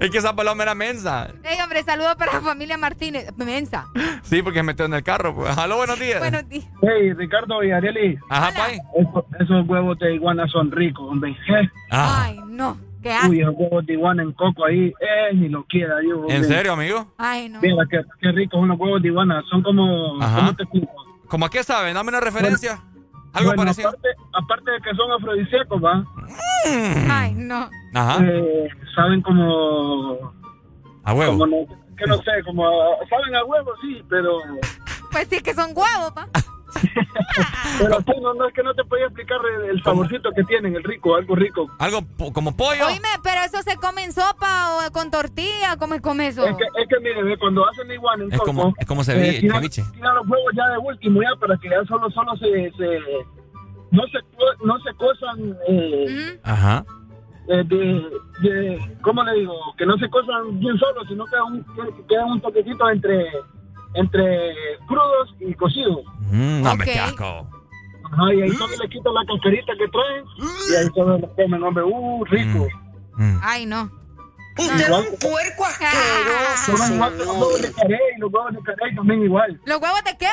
Es que esa paloma era mensa. Ey, hombre, saludos para la familia Martínez. Mensa. Sí, porque se metió en el carro. Pues. Aló, buenos días. Buenos días. Hey, Ricardo y Arieli. Ajá, pay. Esos, esos huevos de iguana son ricos, hombre. Eh. Ay, no. Qué asco. Uy, esos huevos de iguana en coco ahí, eh, ni lo quiera, Dios. ¿En hombre. serio, amigo? Ay, no. Mira, qué, qué ricos son los huevos de iguana. Son como. Ajá. ¿Cómo te explico? ¿Cómo a qué saben? Dame una referencia. Algo Bueno, parecido. Aparte, aparte de que son afrodisíacos, ¿va? Ay, no. Ajá. Eh, saben como. A huevo. como no- que no sé, como. Saben a huevo, sí, pero. Pues sí, que son huevos, pa. *laughs* *laughs* Pero sí, no, no es que no te podía explicar el, el saborcito que tienen, el rico, algo rico. Algo po- como pollo. Oíme, pero eso se come en sopa o con tortilla. ¿Cómo se come eso? Es que, es que mire, ve, cuando hacen igual en Es coco, como- es como ceviche, tiran, ceviche. tiran los huevos ya de último, ya, para que ya solo, solo se, se no se, no se cosan, eh, Ajá. eh, de, de, ¿cómo le digo? Que no se cosan bien solo, sino que un, que queda un toquecito entre, entre crudos y cocidos. Mm, no, me qué asco. Ajá, y ahí solo le quitan la cascarita que traen y ahí solo lo comen, hombre, uh, rico. Ay, no. Usted es un puerco Son igual que los huevos de carey, los huevos de carey también igual, ¿Los huevos de qué?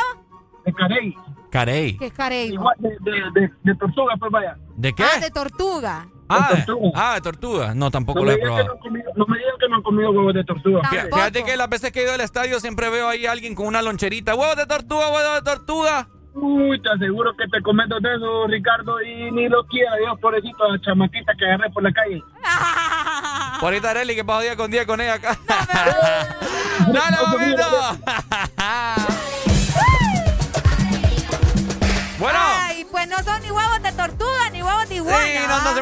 de carey. Carey. ¿Qué es carey? Igual de, de, de, de tortuga, pues vaya. ¿De qué? Ah, de tortuga. Ah, tortuga. ah, tortuga. No, tampoco no lo he probado. No, me digan que no han comido huevos de tortuga. Fíjate que las veces que he ido al estadio siempre veo ahí a alguien con una loncherita. ¡Huevos de tortuga, huevos de tortuga! Uy, te aseguro que te comento de eso, Ricardo, y ni lo quiera Dios, pobrecito, la chamaquita que agarré por la calle. *laughs* por ahorita Areli, que pasó día con día con ella acá. *laughs* ¡Dale, mamito! *laughs* bueno. Ay, pues no son ni huevos de tortuga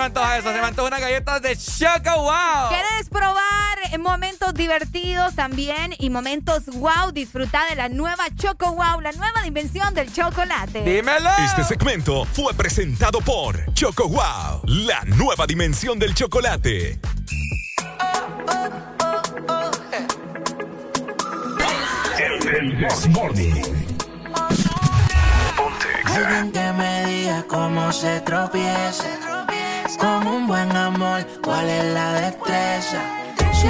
me antoja eso, se me antoja una galleta de Choco Wow. ¿Quieres probar momentos divertidos también y momentos wow? Disfruta de la nueva Choco Wow, la nueva dimensión del chocolate. Dímelo. Este segmento fue presentado por Choco Wow, la nueva dimensión del chocolate. El This Morning. Alguien que me diga cómo se tropieza. Con un buen amor, cuál es la destreza. Si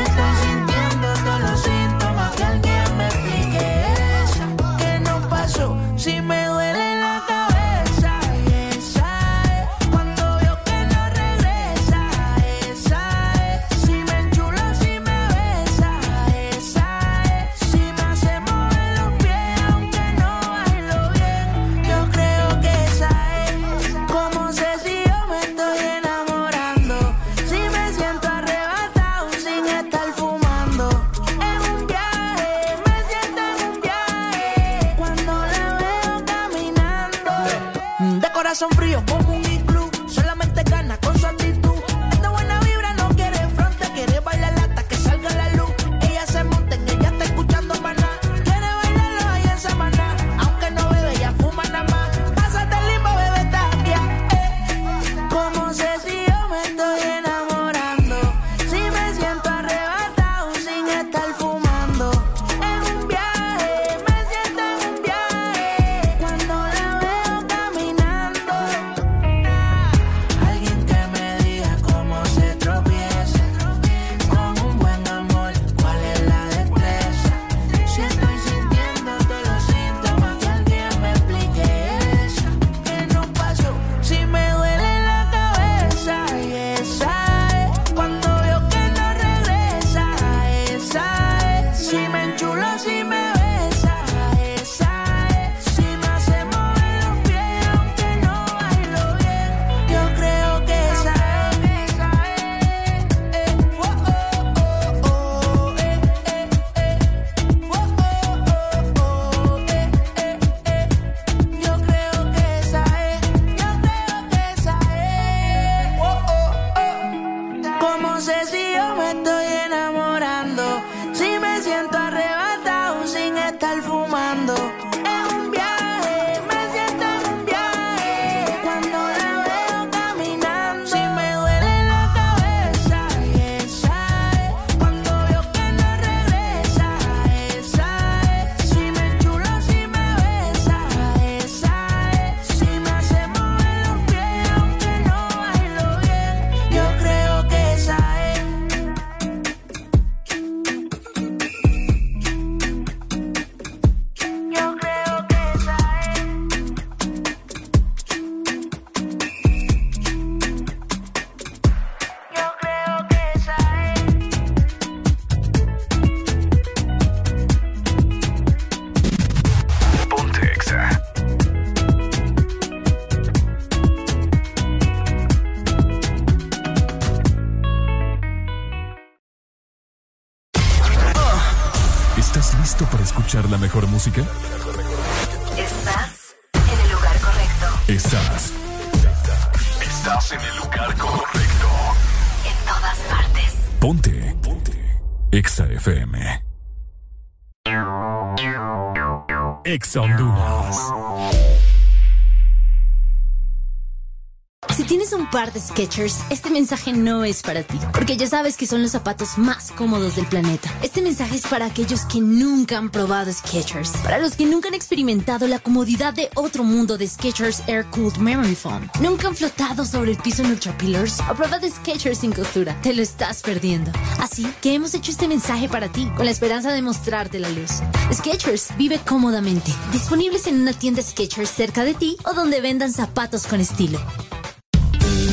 par de Skechers, este mensaje no es para ti, porque ya sabes que son los zapatos más cómodos del planeta. Este mensaje es para aquellos que nunca han probado Skechers, para los que nunca han experimentado la comodidad de otro mundo de Skechers Air Cooled Memory Foam, nunca han flotado sobre el piso en Ultra Pillars o probado Skechers sin costura. Te lo estás perdiendo. Así que hemos hecho este mensaje para ti, con la esperanza de mostrarte la luz. Skechers vive cómodamente, disponibles en una tienda Skechers cerca de ti o donde vendan zapatos con estilo.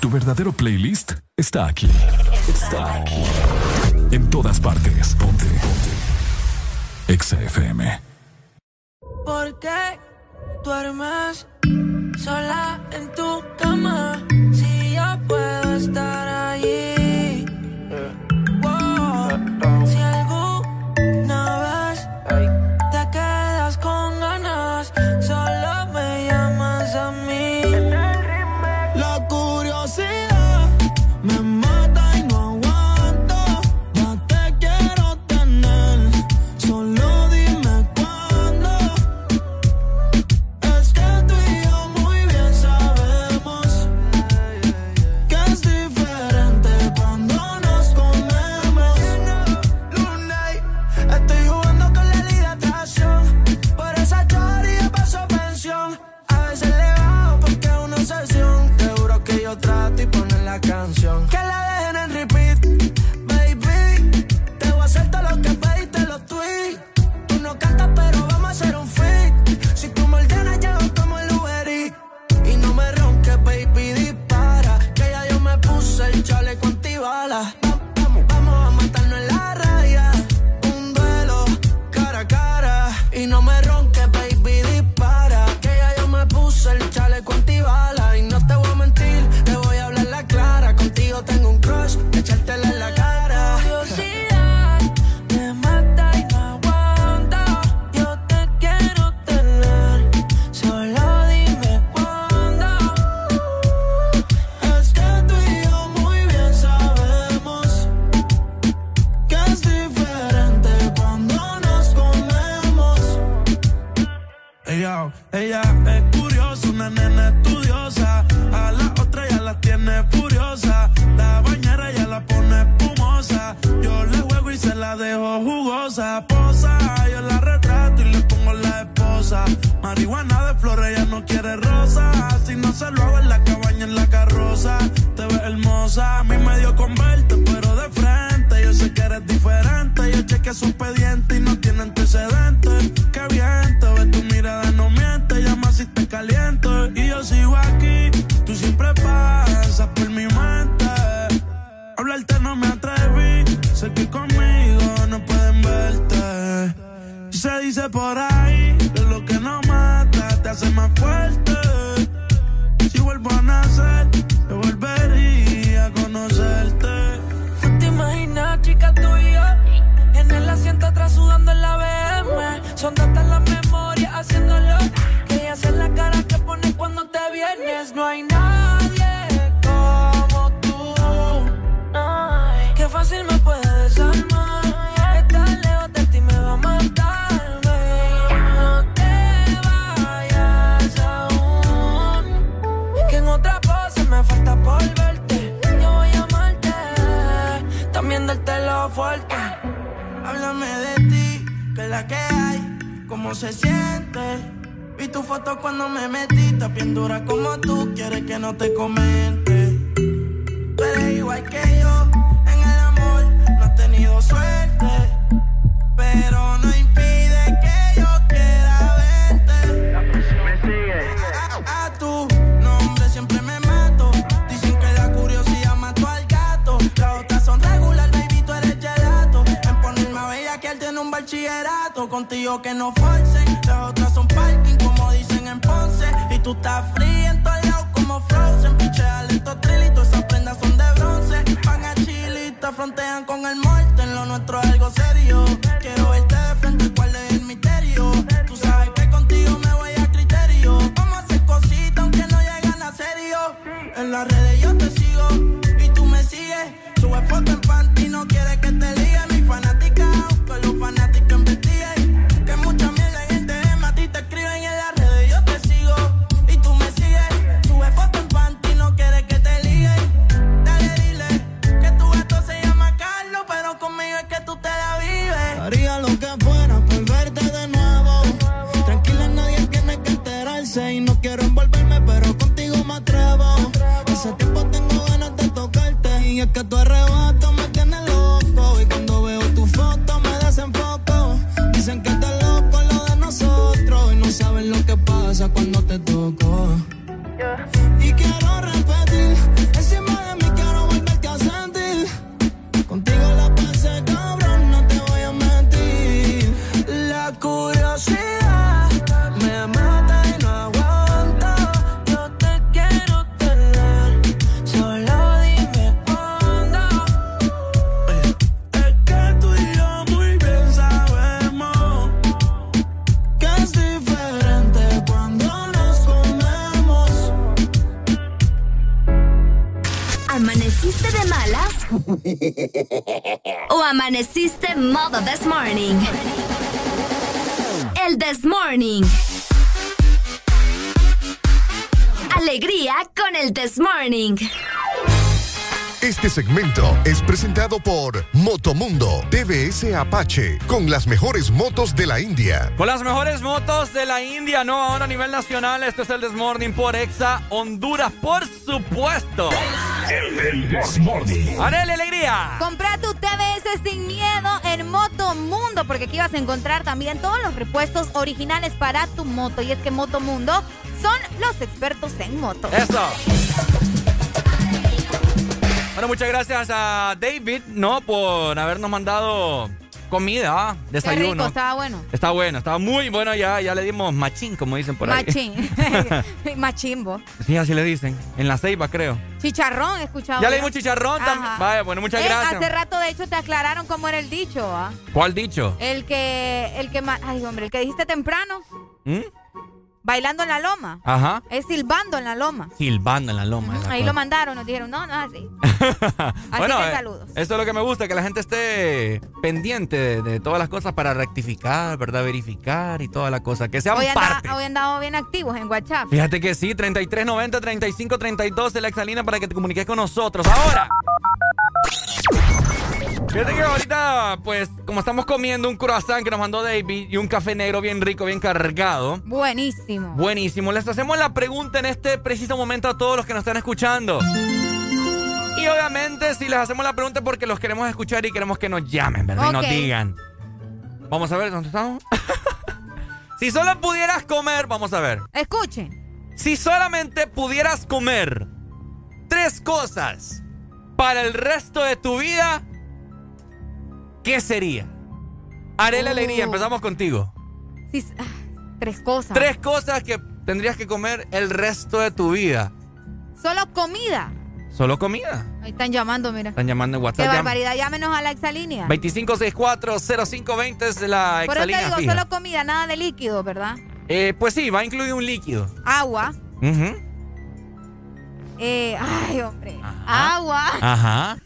Tu verdadero playlist está aquí. Está aquí. En todas partes. Ponte. Ponte. Exa ¿Por qué duermes sola en tu cama? Si yo puedo estar Háblame de ti, que es la que hay, cómo se siente. Vi tu foto cuando me metí, está bien dura como tú, quieres que no te comente. Tú eres igual que yo, en el amor no he tenido suerte, pero no. contigo que no forcen. Las otras son parking, como dicen en Ponce. Y tú estás fría en todos lados como Frozen. Piche alento trilito, esas prendas son de bronce. Van a chilita, frontean con el muerto. En lo nuestro es algo serio. Segmento es presentado por Motomundo TVS Apache con las mejores motos de la India. Con las mejores motos de la India, no ahora a nivel nacional. Esto es el Desmorning por Exa Honduras, por supuesto. El Desmorning. Arele Alegría. Compra tu TBS sin miedo en Motomundo, porque aquí vas a encontrar también todos los repuestos originales para tu moto. Y es que Motomundo son los expertos en motos. Eso. Bueno, muchas gracias a David, ¿no? Por habernos mandado comida, ¿ah? Qué desayuno. rico, estaba bueno. Está bueno, estaba muy bueno ya, ya le dimos machín, como dicen por ahí. Machín. *laughs* Machimbo. Sí, así le dicen. En la ceiba, creo. Chicharrón, he escuchado. Ya le dimos chicharrón también. Vaya, bueno, muchas Eh, gracias. Hace rato, de hecho, te aclararon cómo era el dicho, ¿ah? ¿Cuál dicho? El que, el que, ay, hombre, el que dijiste temprano, ¿Mm? Bailando en la loma. Ajá. Es silbando en la loma. Silbando en la loma. Ahí cosa. lo mandaron, nos dijeron, no, no es así. *laughs* Así bueno, que eh, saludos. eso es lo que me gusta, que la gente esté pendiente de, de todas las cosas para rectificar, ¿verdad? Verificar y toda la cosa. Que sean Hoy, anda- parte. hoy andado bien activos en WhatsApp. Fíjate que sí, 3390 3532 de la exalina para que te comuniques con nosotros. Ahora. Fíjate que ahorita, pues, como estamos comiendo un croissant que nos mandó David y un café negro bien rico, bien cargado. Buenísimo. Buenísimo. Les hacemos la pregunta en este preciso momento a todos los que nos están escuchando. Y obviamente, si les hacemos la pregunta es porque los queremos escuchar y queremos que nos llamen, ¿verdad? Y nos digan. Vamos a ver, ¿dónde estamos? *laughs* si solo pudieras comer, vamos a ver. Escuchen. Si solamente pudieras comer tres cosas para el resto de tu vida, ¿qué sería? Haré la Oh. alegría, empezamos contigo. Sí, ah, tres cosas. Tres cosas que tendrías que comer el resto de tu vida. Solo comida. Solo comida. Ahí están llamando, mira. Están llamando en Qué WhatsApp. Llam- barbaridad. Llámenos a la exalínea. 2564-0520 es la Por eso te exalínea digo, fija. solo comida, nada de líquido, ¿verdad? Eh, pues sí, va a incluir un líquido. Agua. Eh, ay, hombre. Agua. Ajá.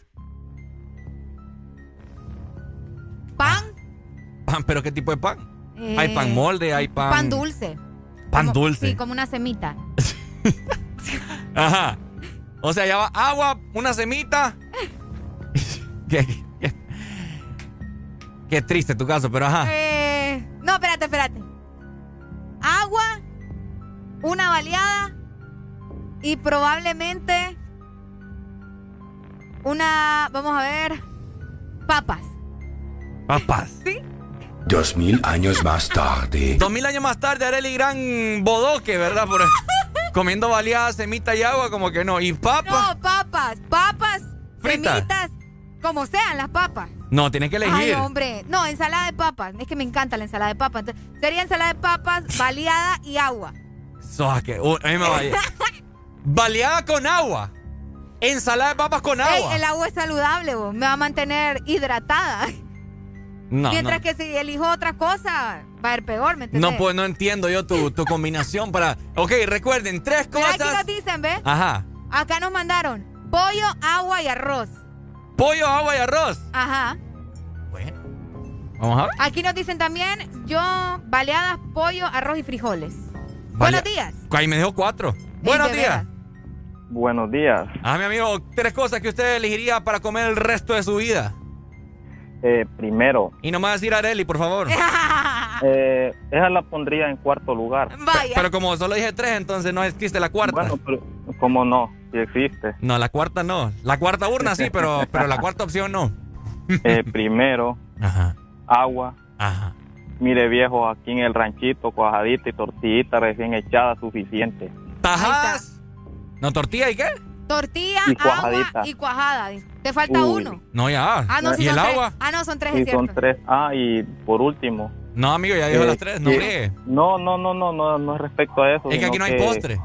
Pan. Pan, ¿Pero qué tipo de pan? Eh, hay pan molde, hay pan... Pan dulce. Pan Como- dulce. Sí, como una semita. *laughs* Ajá. O sea, ya va agua, una semita. *laughs* qué, qué- qué triste tu caso, pero ajá. Eh, no, espérate, espérate. Agua, una baleada y probablemente una, vamos a ver, papas. Papas. Dos mil años más tarde. Dos mil años más tarde, Areli Gran Bodoque, ¿verdad? Por, comiendo baleadas, semita y agua, como que no. Y papa. No, papas, papas, Fritas. semitas, como sean las papas. No, tienes que elegir. Ay, hombre. No, ensalada de papas. Es que me encanta la ensalada de papas. Entonces, sería ensalada de papas, *laughs* baleada y agua. Soa, que- uh, a mí me vaya. *laughs* Baleada con agua. Ensalada de papas con agua. Ey, el agua es saludable, vos. me va a mantener hidratada. No, Mientras no. que si elijo otra cosa, va a ir peor, ¿me entiendes? No, pues no entiendo yo tu, tu combinación para. Ok, recuerden, tres Mira, aquí cosas. nos dicen, ¿ves? Ajá. Acá nos mandaron pollo, agua y arroz. Pollo, agua y arroz. Ajá. Vamos a ver. Aquí nos dicen también yo, baleadas, pollo, arroz y frijoles. Buenos días. Ahí me dejó cuatro. Buenos días. veras. Buenos días. Ah, mi amigo, tres cosas que usted elegiría para comer el resto de su vida. Eh, primero, Y no me va a decir Areli, por favor. *laughs* eh, esa la pondría en cuarto lugar. Vaya. Pero como solo dije tres, entonces no existe la cuarta. Bueno, pero ¿cómo no? Si existe. No, la cuarta no. La cuarta urna sí, pero, *laughs* pero la cuarta opción no. Eh, primero, Ajá. agua. Ajá. Mire, viejo, aquí en el ranchito, cuajadita y tortillita recién echada suficiente. Tajadas. No, tortilla y qué? Tortilla, Y agua cuajadita. y cuajada. Te falta Uy. uno. No, ya. Ah, no, sí ¿Y el tres. agua? Ah, no, son tres, Y es son tres. Ah, y por último. No, amigo, ya dijo eh, las tres. No no, no, no, no, no, no es respecto a eso. Es que aquí no hay postre.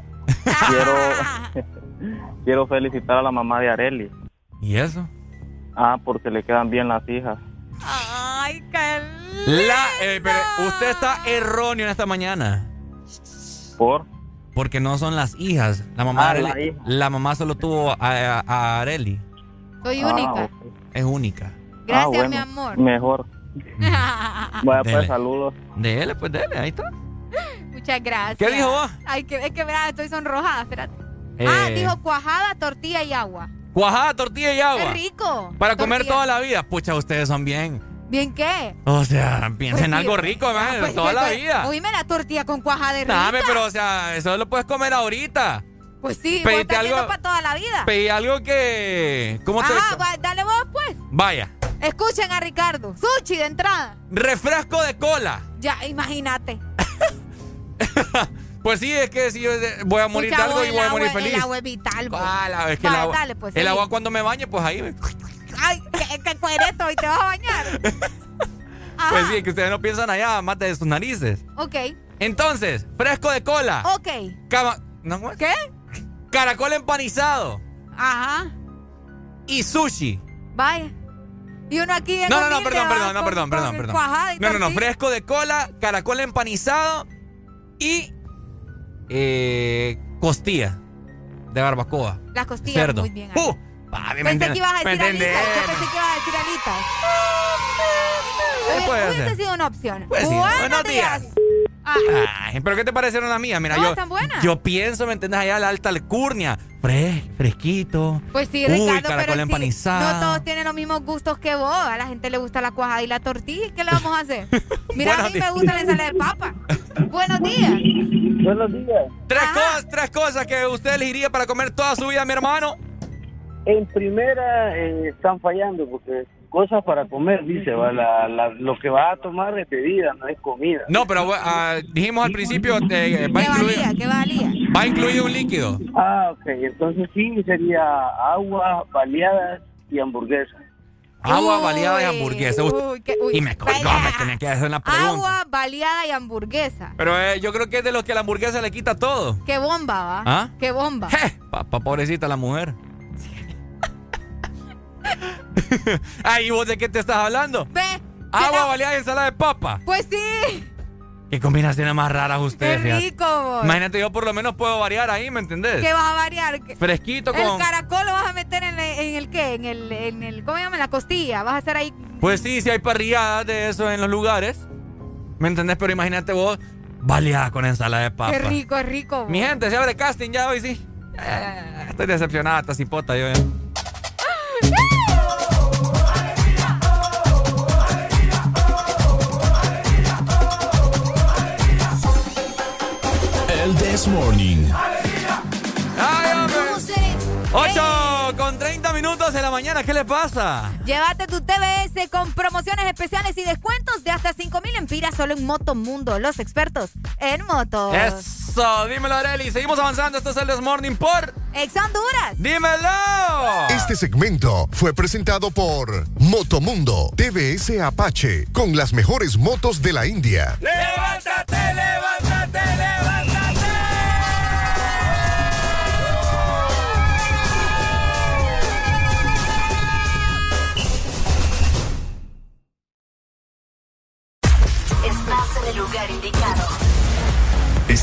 Quiero, *laughs* quiero felicitar a la mamá de Areli. ¿Y eso? Ah, porque le quedan bien las hijas. Ay, qué La, eh, pero usted está erróneo en esta mañana. ¿Por? Porque no son las hijas. La mamá, Ah, la Areli- hija. la mamá solo tuvo a, a- a Areli. Soy Ah, única. es única. Gracias, Ah, bueno, mi amor. Mejor. *laughs* Bueno, Dele. pues saludos. Dele, pues dele, ahí está. Muchas gracias. ¿Qué dijo vos? Ay, que, es que mira, estoy sonrojada, espérate. Eh, Ah, dijo cuajada, tortilla y agua. Cuajada, tortilla y agua. Qué rico. Para comer toda la vida. Pucha, ustedes son bien. ¿Bien qué? O sea, piensen en Pues sí. algo rico, man, Ah, pues, toda la pues, vida. Oíme la tortilla con cuajada de rica. Dame, pero o sea, eso lo puedes comer ahorita. Pues sí, pedite algo- para toda la vida. Pedí algo que. ¿Cómo te.? Ajá, va, dale vos pues. Vaya. Escuchen a Ricardo. Sushi de entrada. Refresco de cola. Ya, imagínate. *laughs* Pues sí, es que si yo eh, voy a morir de Pucha, algo vos, y voy a morir feliz. El agua es vital, vos. Ah, la- es que Va, el agua, dale, pues, el agua cuando me bañe, pues ahí. Ay, qué, qué cuereto, y te vas a bañar. *laughs* Ajá. Pues sí, es que ustedes no piensan allá, mate de sus narices. Ok, Entonces, fresco de cola. ok. Cama- ¿no, ¿cómo es? ¿Qué? Caracol empanizado. Ajá. Y sushi. Vaya. Y uno aquí en No, no, no, perdón, perdón, no, perdón, perdón, perdón. No, no, no, fresco de cola, caracol empanizado y eh, costilla de barbacoa. Las costillas, Cerdo. muy bien. ¡Uh! Papi, ¿me pensé que ibas a ¿Me decir alitas. Yo pensé que ibas a decir alitas. ¿Qué puede Hubiese sido una opción. Buenos días. días. Ay, pero ¿qué te parecieron las mías? Mira, No, yo, están buenas. yo pienso, ¿me entiendes? Allá la alta alcurnia. Fres, fresquito. pues sí, Uy, Ricardo, caracol pero sí, empanizado. no todos tienen los mismos gustos que vos. A la gente le gusta la cuajada y la tortilla. ¿Qué le vamos a hacer? *laughs* Mira, a mí me gusta la ensalada de papa. Buenos días. Buenos días. Tres, cosas, tres cosas que usted elegiría para comer toda su vida, mi hermano. En primera eh, están fallando porque cosas para comer, dice, va, la- la- lo que va a tomar es bebida, no es comida. No, pero ah, dijimos al principio, eh, va, ¿Qué incluido, valía? ¿Qué valía? va incluido un líquido. Ah, ok, entonces sí, sería agua, baleadas y hamburguesa. Agua, Uy, baleada y hamburguesa. Uy, uy, qué- uy, y me colgó, me tenía que hacer una pregunta. Agua, baleada y hamburguesa. Pero eh, yo creo que es de los que la hamburguesa le quita todo. Qué bomba, ¿va? ¿Ah? Qué bomba. Papá, pobrecita la mujer. *laughs* *laughs* Ay, ¿y vos de qué te estás hablando? Ve. Agua, baleada y ensalada de papa. Pues sí. Qué combinaciones más raras Qué ustedes. fíjate. rico, vos. Imagínate, yo por lo menos puedo variar ahí, ¿me entendés? ¿Qué vas a variar? ¿Qué- Fresquito El con... caracol lo vas a meter en el, en el qué? En el, en el, ¿cómo se llama? En la costilla. Vas a hacer ahí. Pues sí, sí hay parrilladas de eso en los lugares. ¿Me entendés? Pero imagínate vos, baleada con ensalada de papa. Qué rico, es rico. vos. Mi gente, se abre casting ya hoy, sí. Eh, estoy decepcionada, esta cipota yo ya. El This Morning. ¡Ay, hombre! 8 con 30 minutos de la mañana, ¿qué le pasa? Llévate tu TBS con promociones especiales y descuentos de hasta 5000 empiras solo en Motomundo, los expertos en motos. Eso, dímelo, Areli. Seguimos avanzando. Esto es el This Morning por. Ex Honduras. ¡Dímelo! Este segmento fue presentado por Motomundo TVS Apache con las mejores motos de la India. ¡Levántate, levántate, levántate!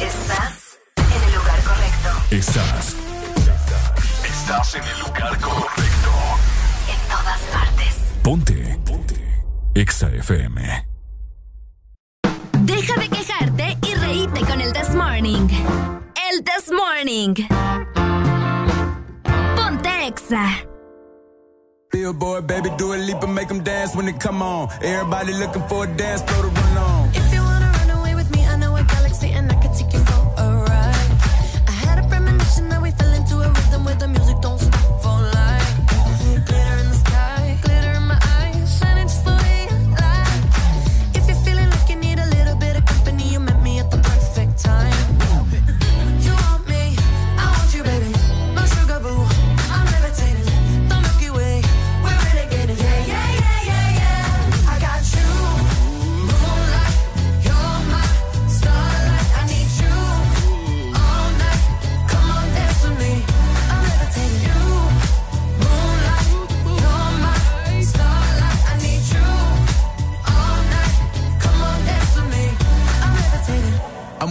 Estás en el lugar correcto. Estás. Estás en el lugar correcto. Ponte. Ponte. Exa FM. Deja de quejarte y reíte con el This Morning. El This Morning. Ponte Exa. Billboard, baby, do a leap and make them dance when they come on. Everybody looking for a dance floor to run on.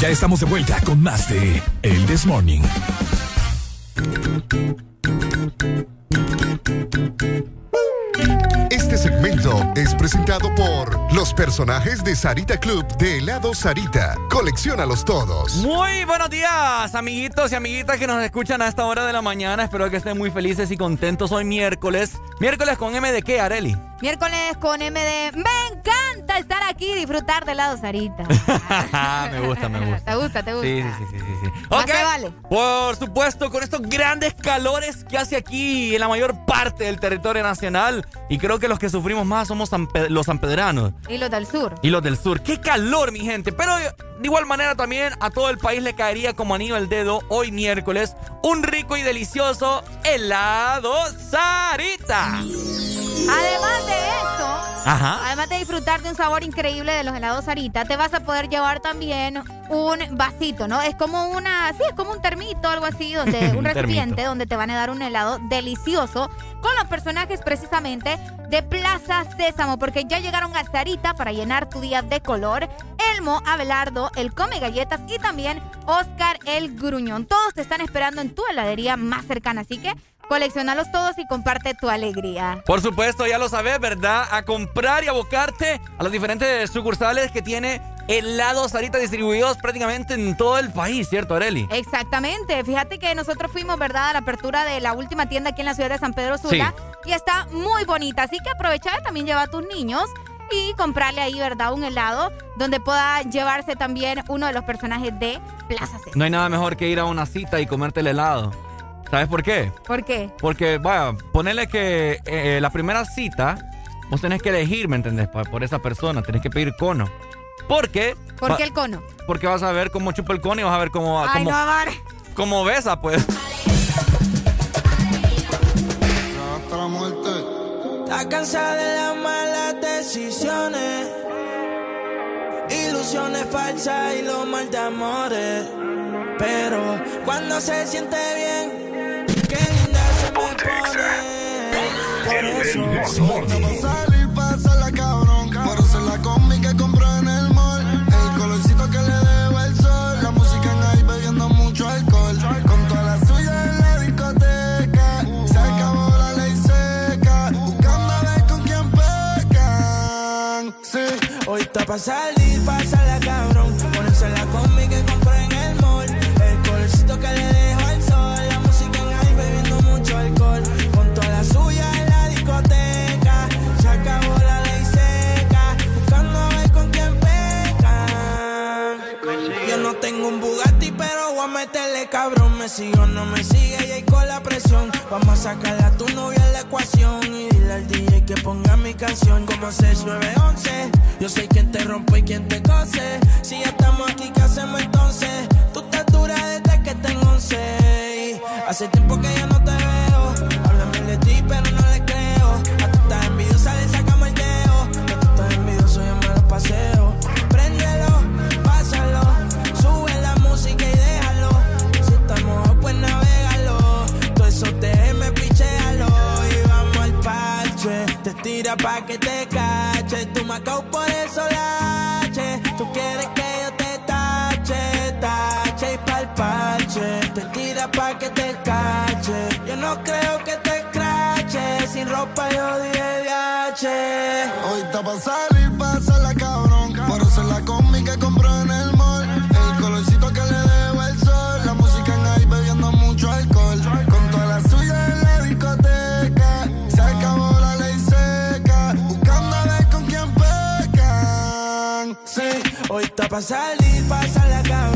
Ya estamos de vuelta con más de El This Morning. Este segmento es presentado por los personajes de Sarita Club de helado Sarita. Colecciónalos todos. Muy buenos días, amiguitos y amiguitas que nos escuchan a esta hora de la mañana. Espero que estén muy felices y contentos hoy miércoles. Miércoles con M de qué, Areli? Miércoles con MD. Me encanta estar aquí y disfrutar del lado Sarita. *laughs* me gusta, me gusta. ¿Te gusta? ¿Te gusta? Sí, sí, sí, sí, sí. Más Ok, te vale. Por supuesto, con estos grandes calores que hace aquí en la mayor parte del territorio nacional. Y creo que los que sufrimos más somos los sanpedranos Y los del sur. y los del sur. ¡Qué calor, mi gente! Pero de igual manera también a todo el país le caería como anillo al dedo hoy miércoles un rico y delicioso helado Sarita. Además de Ajá. además de disfrutar de un sabor increíble de los helados Sarita, te vas a poder llevar también un vasito, ¿no? Es como una, sí, es como un termito, algo así, donde *laughs* un Un recipiente termito. donde te van a dar un helado delicioso con los personajes precisamente de Plaza Sésamo, porque ya llegaron a Sarita para llenar tu día de color. Elmo, Abelardo, el Come Galletas y también Oscar el Gruñón. Todos te están esperando en tu heladería más cercana, así que coleccionalos todos y comparte tu alegría. Por supuesto, ya lo sabes, ¿verdad? A comprar y abocarte a las diferentes sucursales que tiene helados Sarita distribuidos prácticamente en todo el país, ¿cierto, Areli? Exactamente. Fíjate que nosotros fuimos, ¿verdad?, a la apertura de la última tienda aquí en la ciudad de San Pedro Sula. Y está muy bonita. Así que aprovecha también lleva a tus niños y comprarle ahí, ¿verdad?, un helado donde pueda llevarse también uno de los personajes de Plaza No hay nada mejor que ir a una cita y comerte el helado. ¿Sabes por qué? ¿Por qué? Porque, vaya, ponerle que eh, la primera cita, vos tenés que elegir, ¿me entendés? Por esa persona, tenés que pedir cono. ¿Por qué? ¿Por qué el cono? Porque vas a ver cómo chupa el cono y vas a ver cómo... Ay, cómo, no, cómo besa, pues. Está cansada de las malas decisiones, ilusiones falsas y los mal de amores. Pero cuando se siente bien, qué linda se me pone. Por eso, salir, pásala cabrón. Por hacer la combi que compró en el mall. El colorcito que le debo el sol. La música en ahí bebiendo mucho alcohol. Con toda la suya en la discoteca. Se acabó la ley seca. Buscando a ver con quién pecan. Sí. Hoy está pa' salir, pásala cabrón. A cabrón. Me sigo o no me sigue y ahí con la presión. Vamos a sacarle a tu novia en la ecuación. Y dile al DJ que ponga mi canción como 6911. Yo soy quien te rompe y quien te cose. Si ya estamos aquí, ¿qué hacemos entonces? Tú estás dura desde que tengo 11. Hace tiempo que ya no te veo. Háblame de ti, pero no le Pa' que te cache. Tú me por eso lache. Tú quieres que yo te tache, tache y pa'l parche. Te tira pa' que te cache. Yo no creo que te crache. Sin ropa yo dije. Hoy está pa' hoy está pa' salir, pásala cabrón. Ponerse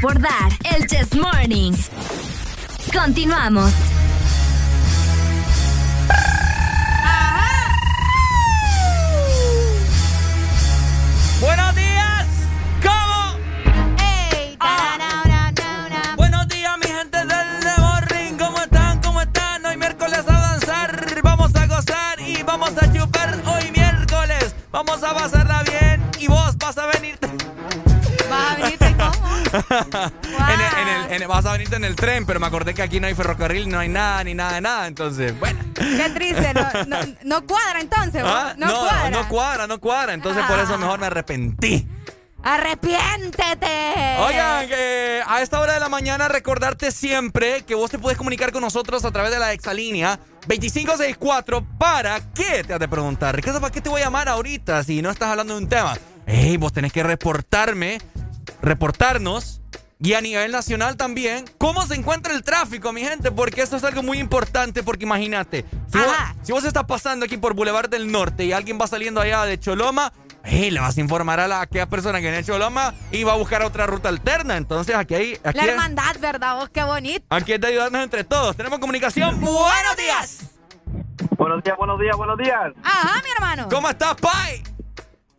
por dar. El Chess Morning. Continuamos. En el- tren, pero me acordé que aquí no hay ferrocarril, no hay nada, ni nada de nada. Entonces, bueno. Qué triste, no, no, no cuadra entonces. Ah, no, no, cuadra. no cuadra, no cuadra. Entonces, por eso mejor me arrepentí. ¡Arrepiéntete! Oigan, a esta hora de la mañana recordarte siempre que vos te puedes comunicar con nosotros a través de la exalínea 2564. ¿Para qué? Te has de preguntar. Ricardo, ¿para qué te voy a llamar ahorita si no estás hablando de un tema? Ey, vos tenés que reportarme, reportarnos y a nivel nacional también cómo se encuentra el tráfico, mi gente, porque eso es algo muy importante, porque imagínate, si vos, si vos estás pasando aquí por Boulevard del Norte y alguien va saliendo allá de Choloma, ey, le vas a informar a, la, a aquella persona que viene de Choloma y va a buscar otra ruta alterna. Entonces aquí hay... Aquí La hermandad, ¿verdad? Vos, qué bonito. Aquí es de ayudarnos entre todos. Tenemos comunicación. ¡Buenos días! Buenos días, buenos días, buenos días. Ajá, mi hermano. ¿Cómo estás, Pai?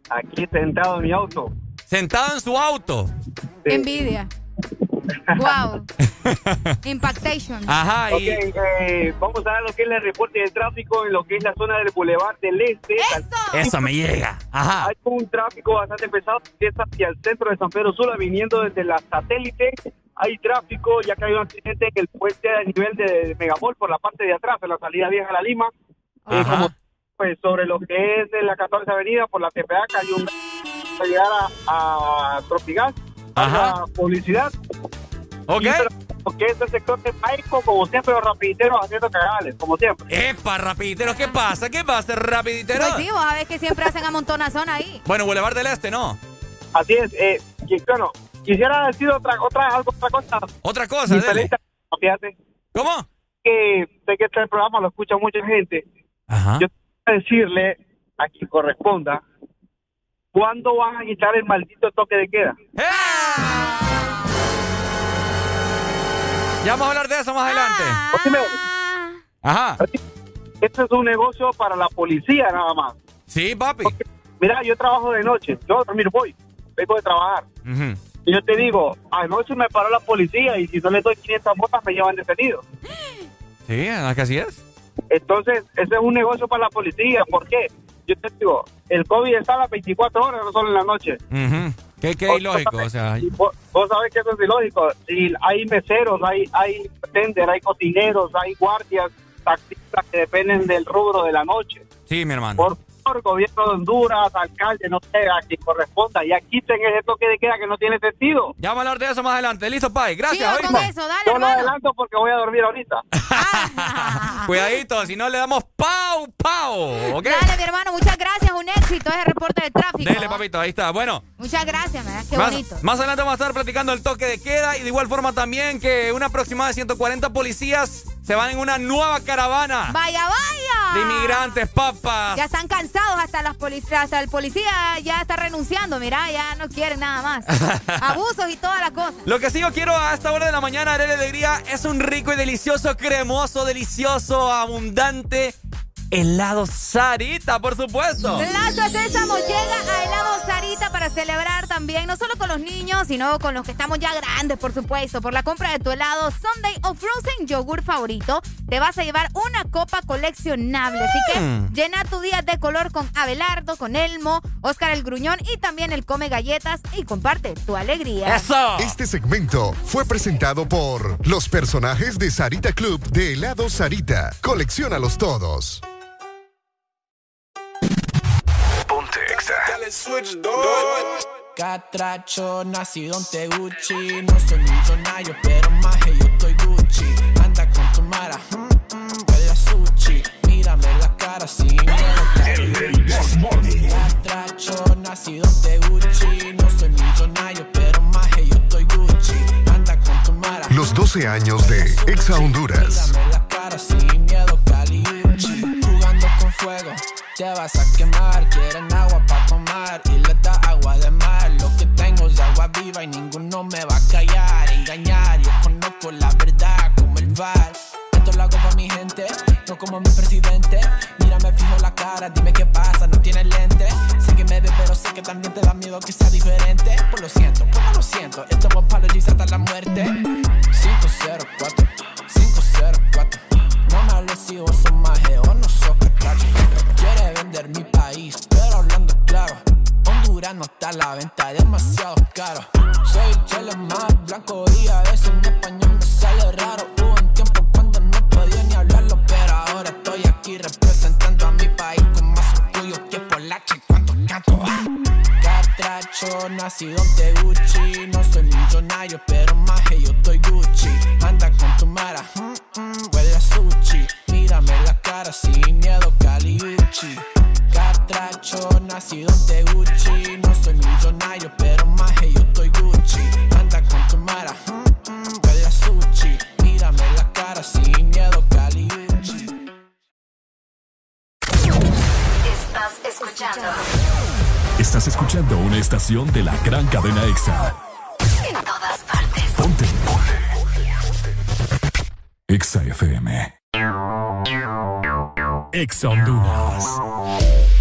Aquí sentado en mi auto. Sentado en su auto. Qué Envidia. Wow. *laughs* Impactation. Ajá, Ok, eh, vamos a dar lo que es el reporte del tráfico en lo que es la zona del Boulevard del Este. Eso me llega. Ajá. Hay un tráfico bastante pesado que es hacia el centro de San Pedro Sula, viniendo desde la satélite. Hay tráfico, ya que hay un accidente en el puente a nivel de Megamol por la parte de atrás, en la salida vieja a la Lima. Eh, como, pues sobre lo que es de la 14 Avenida, por la TPA, que hay un para llegar a, a Tropigas, a la publicidad. Ok. Y pero lo que es el sector de Maico, como siempre, los rapiditeros haciendo cagales, como siempre. Epa, rapiditeros, ¿qué pasa? ¿Qué pasa, rapiditeros? Pues sí, vos sabés que siempre hacen amontonazón ahí. Bueno, Boulevard del Este, ¿no? Así es. Eh, y, bueno, quisiera decir otra, otra, algo, otra cosa. Otra cosa, Diferente, fíjate. ¿Cómo? Que sé que este programa lo escucha mucha gente. Ajá. Yo quiero decirle a quien corresponda, ¿cuándo van a quitar el maldito toque de queda? Ya vamos a hablar de eso más adelante. Óyeme, Ajá. Esto es un negocio para la policía nada más. Sí, papi. Mira, yo trabajo de noche. Yo también voy. Vengo de trabajar. Y yo te digo, anoche me paró la policía y si no le doy 500 botas me llevan detenido. Sí, ¿a que así es? Entonces, ese es un negocio para la policía. ¿Por qué? Yo te digo, el COVID está a las 24 horas, no solo en la noche. Ujú. ¿Qué, qué ilógico? O sea, Y vos, vos sabés que eso es ilógico. Si hay meseros, hay, hay tender, hay cocineros, hay guardias, taxistas que dependen del rubro de la noche. sí, mi hermano. Por gobierno de Honduras, alcalde, no sé, a quien corresponda, ya quiten ese toque de queda que no tiene sentido. Ya vamos a hablar de eso más adelante. Listo, Pai. Gracias. Con eso, dale, Yo lo adelanto porque voy a dormir ahorita. *laughs* Cuidadito, si no le damos pau, pau. ¿Ok? Dale, mi hermano, muchas gracias. Un éxito ese reporte de tráfico. Dele, papito, ahí está. Bueno, Muchas gracias, ¿verdad? Qué más, bonito. más adelante vamos a estar platicando el toque de queda y de igual forma también que una aproximada de 140 policías se van en una nueva caravana Vaya, vaya. de inmigrantes, papas. Ya están cansados hasta las policías, hasta el policía ya está renunciando, mira, ya no quiere nada más. *laughs* Abusos y toda la cosa. Lo que sí yo quiero a esta hora de la mañana, Arele Alegría, es un rico y delicioso, cremoso, delicioso, abundante helado Sarita, por supuesto. Plaza Sésamo llega a helado Sarita para celebrar también, no solo con los niños, sino con los que estamos ya grandes, por supuesto. Por la compra de tu helado Sunday o Frozen Yogur favorito, te vas a llevar una copa coleccionable. Así que Mm. llena tu día de color con Abelardo, con Elmo, Oscar el Gruñón y también el Come Galletas y comparte tu alegría. Este segmento fue presentado por los personajes de Sarita Club de helado Sarita. Colecciónalos todos. Exa. Catracho, nacido en Teguchi. No soy millonario, pero más yo estoy Gucci. Anda con tu mara, mm, mm, huele a sushi. Mírame la cara sin miedo. Catracho, nacido en Teguchi. No soy millonario, pero más yo estoy Gucci. Anda con tu mara. Los 12 años de Exa Honduras. Mírame la cara sin miedo, caliuchi. Jugando con fuego, te vas a quemar. Quieren agua viva y ninguno me va a callar. Engañar, yo conozco la verdad como el bar. Esto lo hago para mi gente, no como mi presidente. Mírame fijo la cara, dime qué pasa, no tienes lente. Sé que me ve, pero sé que también te da miedo que sea diferente. Pues lo siento, pues no lo siento. Esto es apologies hasta la muerte. 504, 504. No me hables si vos sos maje o no sos catracho. Quiere vender mi país, pero hablando claro. No está a la venta, demasiado caro. Soy el chelo más blanco y a veces mi español me sale raro. Hubo un tiempo cuando no podía ni hablarlo, pero ahora estoy aquí representando a mi país con más orgullo que por la cuando canto. Catracho, nacido de Gucci, no soy millonario, pero más que yo estoy Gucci. Anda con tu mara, mm, mm, huele a sushi. Mírame la cara sin miedo, Caliucci. Catracho, nacido de Gucci, no soy millonario, pero más que yo estoy Gucci. Anda con tu mara, mm, mm, huele a sushi. Mírame la cara sin miedo, Caliucci. Estás escuchando. Estás escuchando una estación de la gran cadena EXA. En todas partes. Ponte. EXA FM. EXA Honduras.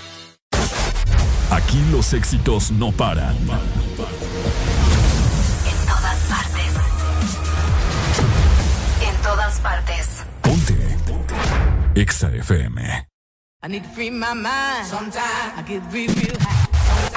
Aquí los éxitos no paran. En todas partes. En todas partes. EXA FM. I need to free my mind. Sometimes I get real, real high.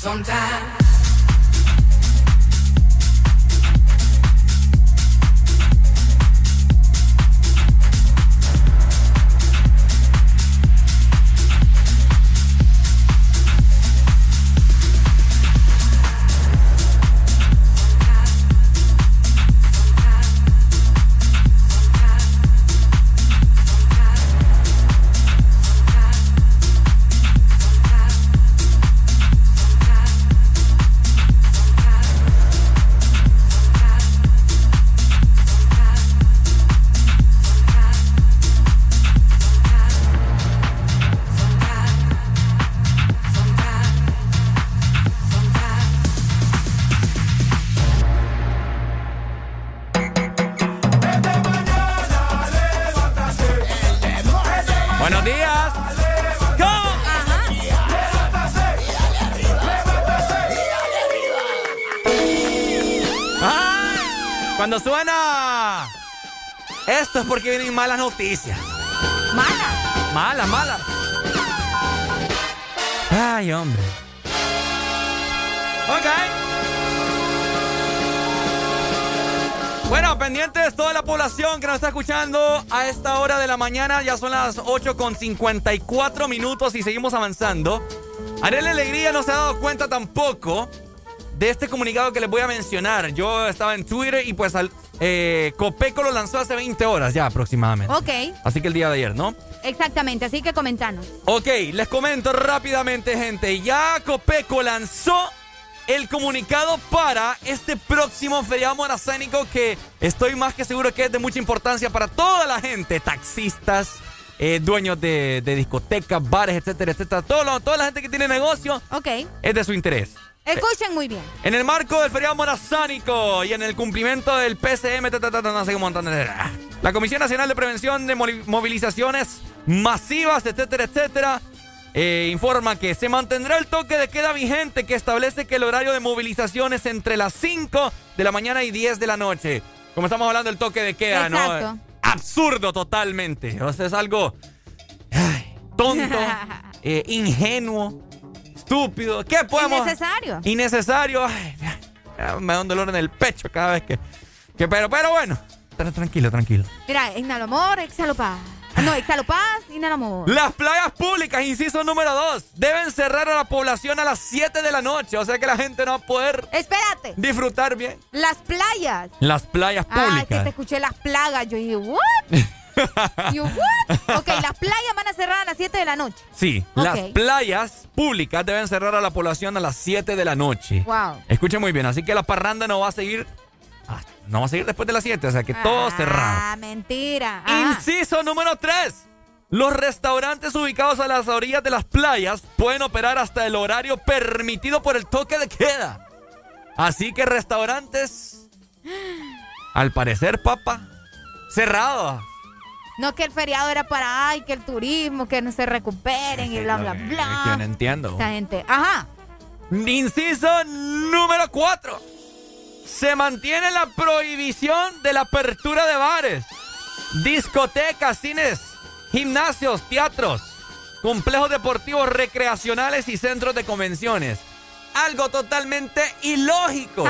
Sometimes. Porque vienen malas noticias. ¿Mala? Mala, mala. Ay, hombre. Ok. Bueno, pendientes toda la población que nos está escuchando a esta hora de la mañana. Ya son las 8 con 54 minutos y seguimos avanzando. Arele Alegría no se ha dado cuenta tampoco de este comunicado que les voy a mencionar. Yo estaba en Twitter y pues al, eh, Copeco lo lanzó hace 20 horas ya aproximadamente. Ok. Así que el día de ayer, ¿no? Exactamente, así que comentanos. Ok, les comento rápidamente, gente. Ya Copeco lanzó el comunicado para este próximo feriado morazánico que estoy más que seguro que es de mucha importancia para toda la gente, taxistas, eh, dueños de, de, discotecas, bares, etcétera, etcétera. Todo toda la gente que tiene negocio Ok. es de su interés. Escuchen muy bien. En el marco del feriado morazánico y en el cumplimiento del PCM, ta, ta, ta, no sé cómo entender. La Comisión Nacional de Prevención de Movilizaciones Masivas, etcétera, etcétera, eh, informa que se mantendrá el toque de queda vigente que establece que el horario de movilización es entre las 5 de la mañana y 10 de la noche. Como estamos hablando del toque de queda, Exacto. ¿no? Absurdo totalmente. O sea, es algo ay, tonto, *laughs* eh, ingenuo, estúpido. ¿Qué podemos? Innecesario. Innecesario. Ay, me da un dolor en el pecho cada vez que. que pero, pero bueno. Tranquilo, tranquilo. Mira, inhalo amor, exhalo paz. No, exhalo paz, inhalo amor. Las playas públicas, inciso número 2, deben cerrar a la población a las 7 de la noche. O sea que la gente no va a poder. Espérate. Disfrutar bien. Las playas. Las playas Ah, públicas. que te escuché las plagas. Yo dije, ¿what? *laughs* *laughs* Yo, ¿what? Ok, las playas van a cerrar a las 7 de la noche. Sí, las playas públicas deben cerrar a la población a las 7 de la noche. Wow. Escuchen muy bien, así que la parranda no va a seguir. ah, No va a seguir después de las 7, o sea que todo cerrado. Ah, mentira. Ajá. Inciso número 3. Los restaurantes ubicados a las orillas de las playas pueden operar hasta el horario permitido por el toque de queda. Así que restaurantes, al parecer, papá, cerrados. No que el feriado era para, ay, que el turismo, que no se recuperen y bla, bla, bla. yo no entiendo. Esta gente. Ajá. Inciso número 4. Se mantiene la prohibición de la apertura de bares, discotecas, cines, gimnasios, teatros, complejos deportivos recreacionales y centros de convenciones. Algo totalmente ilógico.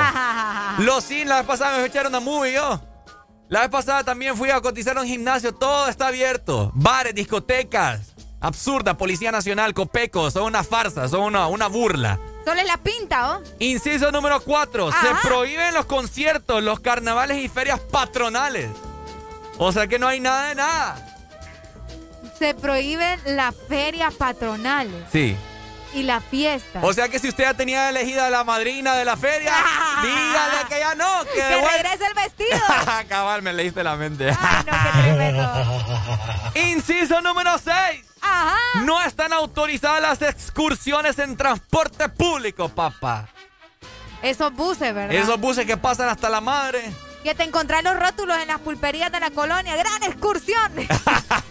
Los cines, la vez pasada me fui a movie yo. La vez pasada también fui a cotizar a un gimnasio, todo está abierto. Bares, discotecas. Absurda, Policía Nacional, Copeco, son una farsa, son una, una burla. Solo es la pinta, ¿oh? Inciso número 4. Ajá. Se prohíben los conciertos, los carnavales y ferias patronales. O sea que no hay nada de nada. Se prohíben las ferias patronales Sí. Y la fiesta. O sea que si usted ya tenía elegida la madrina de la feria, *laughs* dígale que ya no. Que, que regrese el vestido. *laughs* Cabal, me leíste la mente. Ay, no, qué tremendo. *laughs* Inciso número 6. Ajá. No están autorizadas las excursiones en transporte público, papá. Esos buses, ¿verdad? Esos buses que pasan hasta la madre. Que te encontrás los rótulos en las pulperías de la colonia. ¡Gran excursión! *laughs*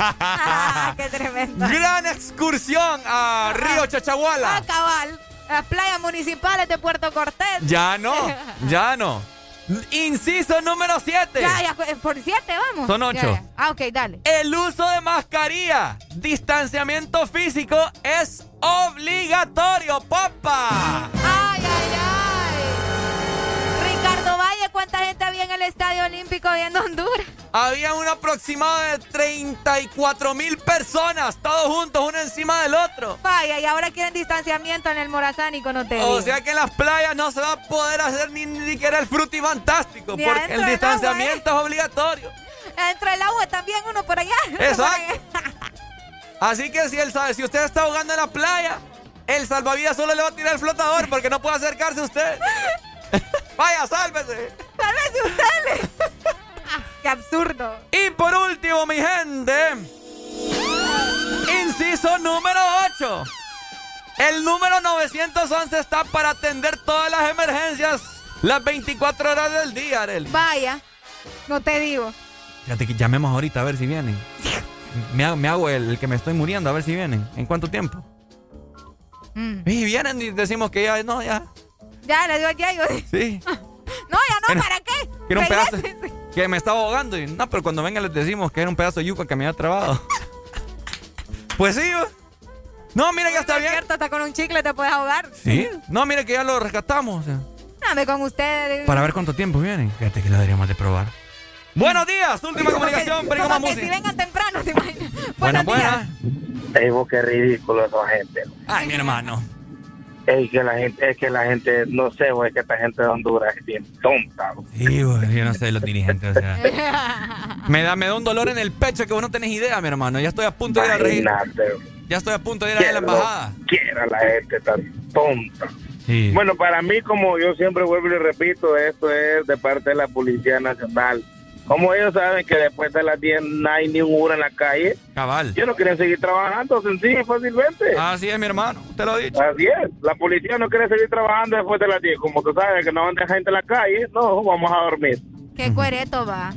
Ah, ¡Qué tremendo! Gran excursión a Río Ah, Chachahuala. cabal. Las playas municipales de Puerto Cortés. Ya no, *laughs* ya no. Inciso número 7. Ya, ya, por siete, vamos. Son Ya, ocho. ya. Ah, ok, dale. El uso de mascarilla, distanciamiento físico es obligatorio, papá. ¡Ay, ay, ay! Ricardo Valle, ¿cuánta gente en el Estadio Olímpico viendo Honduras? Había un aproximado de 34 mil personas, todos juntos, uno encima del otro. Vaya, y ahora quieren distanciamiento en el Morazánico, no te O sea que en las playas no se va a poder hacer ni, siquiera el frutifantástico, Ni porque el distanciamiento es obligatorio. Dentro del agua también uno por allá. *laughs* Exacto. Así que si, él sabe, si usted está ahogando en la playa, el salvavidas solo le va a tirar el flotador porque no puede acercarse a usted. *laughs* *laughs* Vaya, sálvese. Sálvese usted. ¡Qué absurdo! Y por último, mi gente, inciso número 8. El número 911 está para atender todas las emergencias las 24 horas del día, Arely. Vaya, no te digo. Fíjate que llamemos ahorita a ver si vienen. me, hago, el, que me estoy muriendo, a ver si vienen. ¿En cuánto tiempo? Mm. Y vienen y decimos que ya, no, ya. Ya, le digo ya, yo. Sí. *laughs* no, ya no, ¿para qué? Que un pedazo, que me estaba ahogando. Y, no, pero cuando vengan les decimos que era un pedazo de yuca que me había trabado. *laughs* pues sí, no, mira, ya está bien. cierto, hasta con un chicle te puedes ahogar. Sí. No, mira que ya lo rescatamos. Dame con ustedes. Para ver cuánto tiempo vienen. Fíjate que lo deberíamos de probar. Buenos días, última comunicación, pero como que si vengan temprano, te imaginas. Buenos días. Ey, vos qué ridículo esa gente. Ay, mi hermano. Es que la gente, es que la gente, no sé, güey, que esta gente de Honduras es bien tonta. Sí, güey, yo no sé los dirigentes, o sea. *laughs* me da, me da un dolor en el pecho que vos no tenés idea, mi hermano. Ya estoy a punto de ir a reír. Ya estoy a punto de ir a la embajada. Quiera la gente tan tonta. Bueno, para mí, como yo siempre vuelvo y repito, esto es de parte de la Policía Nacional. Como ellos saben que después de las 10 no hay ni un hora en la calle, Cabal. ellos no quieren seguir trabajando sencillo y fácilmente. Así es, mi hermano, usted lo ha dicho. Así es, la policía no quiere seguir trabajando después de las 10. Como tú sabes que no van a dejar gente en la calle, no, vamos a dormir. Qué cuereto va.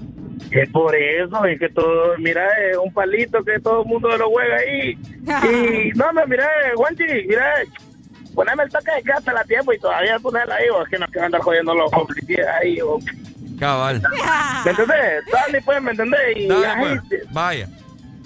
Es por eso, es que todo, mira, es un palito que todo el mundo lo juega ahí. *laughs* y, no, no, mira, Juanchi, mira, poneme el toque de casa a la tiempo y todavía ponerla ahí, o es que nos quedan andar jodiendo los policías ahí, o... Cabal. ¿Me entendés? Dale, pues, ¿me entendés? Y Dale, pues. Vaya.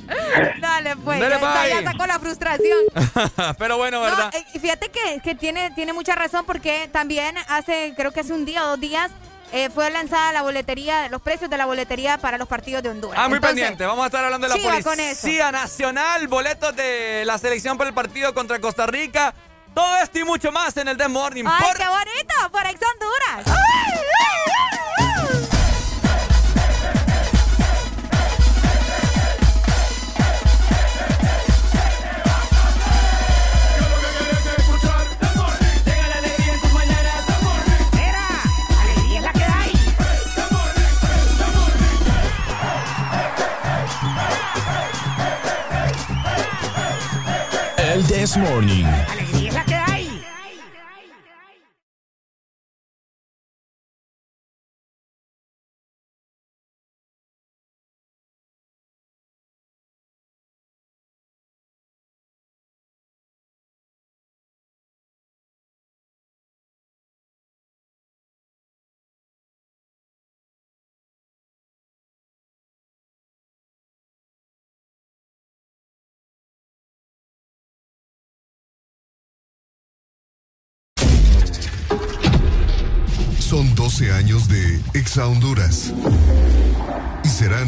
*laughs* Dale, pues. Dale, ya, ya, sacó la frustración. *laughs* Pero bueno, ¿verdad? No, eh, fíjate que, que, tiene, tiene mucha razón porque también hace, creo que hace un día o dos días, eh, fue lanzada la boletería, los precios de la boletería para los partidos de Honduras. Ah, muy pendiente. Vamos a estar hablando de la Policía Nacional, boletos de la selección para el partido contra Costa Rica. Todo esto y mucho más en el The Morning. ¡Ay, qué bonito! Por Ex Honduras. ¡Ay, This Morning. 12 años de Exa Honduras. Y serán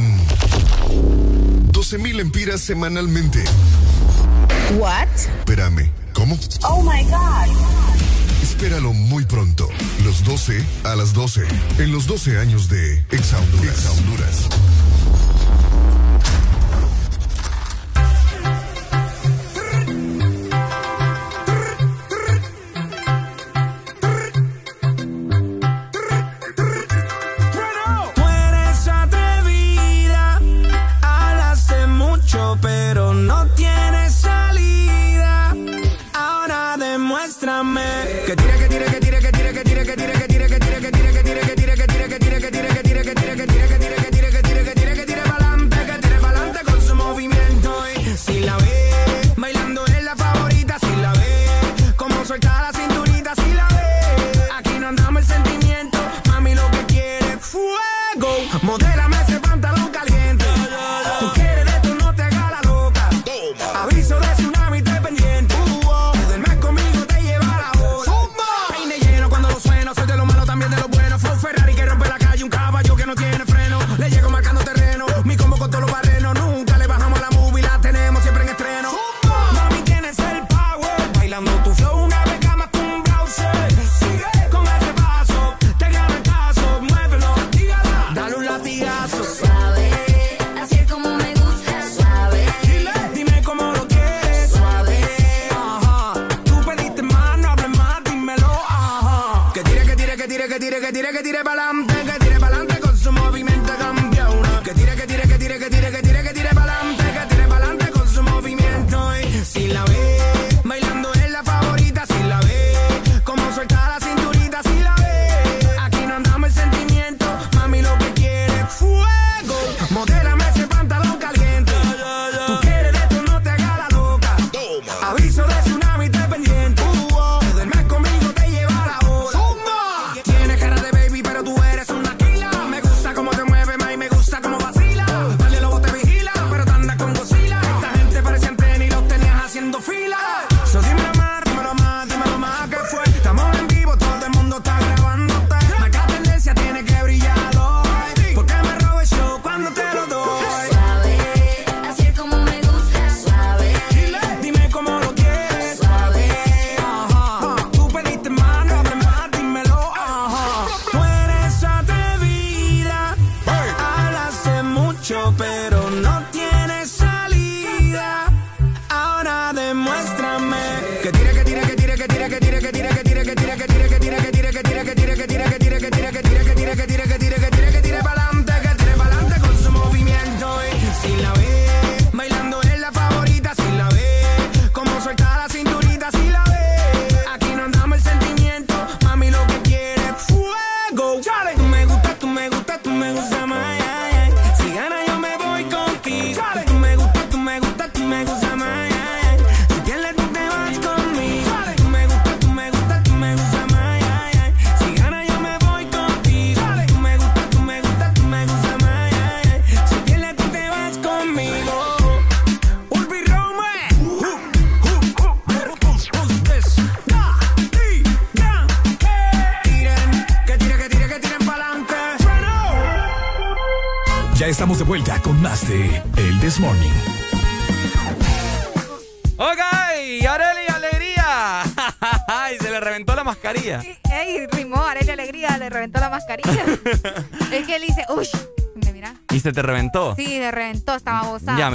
12.000 empiras semanalmente. What? Espérame, ¿cómo? Oh my God. Espéralo muy pronto. Los 12 a las 12. En los 12 años de Exa Honduras. Exa Honduras.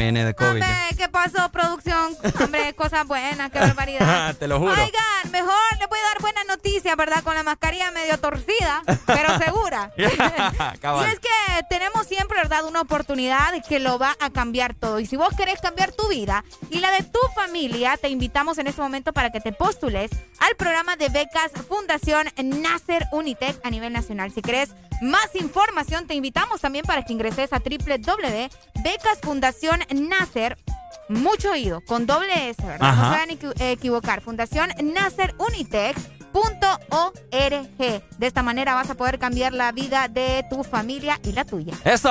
Me viene de COVID. Hombre, ¿qué pasó, producción? Hombre, *laughs* cosas buenas, qué barbaridad. *laughs* Te lo juro. Oigan, mejor le voy a dar buenas noticias, ¿verdad? Con la mascarilla medio torcida, pero *laughs* segura. Y es que tenemos siempre, ¿verdad? Una oportunidad que lo va a cambiar todo. Y si vos querés cambiar tu vida y la de tu familia, te invitamos en este momento para que te postules al programa de becas Fundación Nasser Unitec a nivel nacional. Si querés más información, te invitamos también para que ingreses a www.becasfundacionnasser Nasser, mucho oído, con doble S, ¿verdad? No se van a equi- equivocar. Fundación Nasser Unitec. .org. De esta manera vas a poder cambiar la vida de tu familia y la tuya. ¡Eso!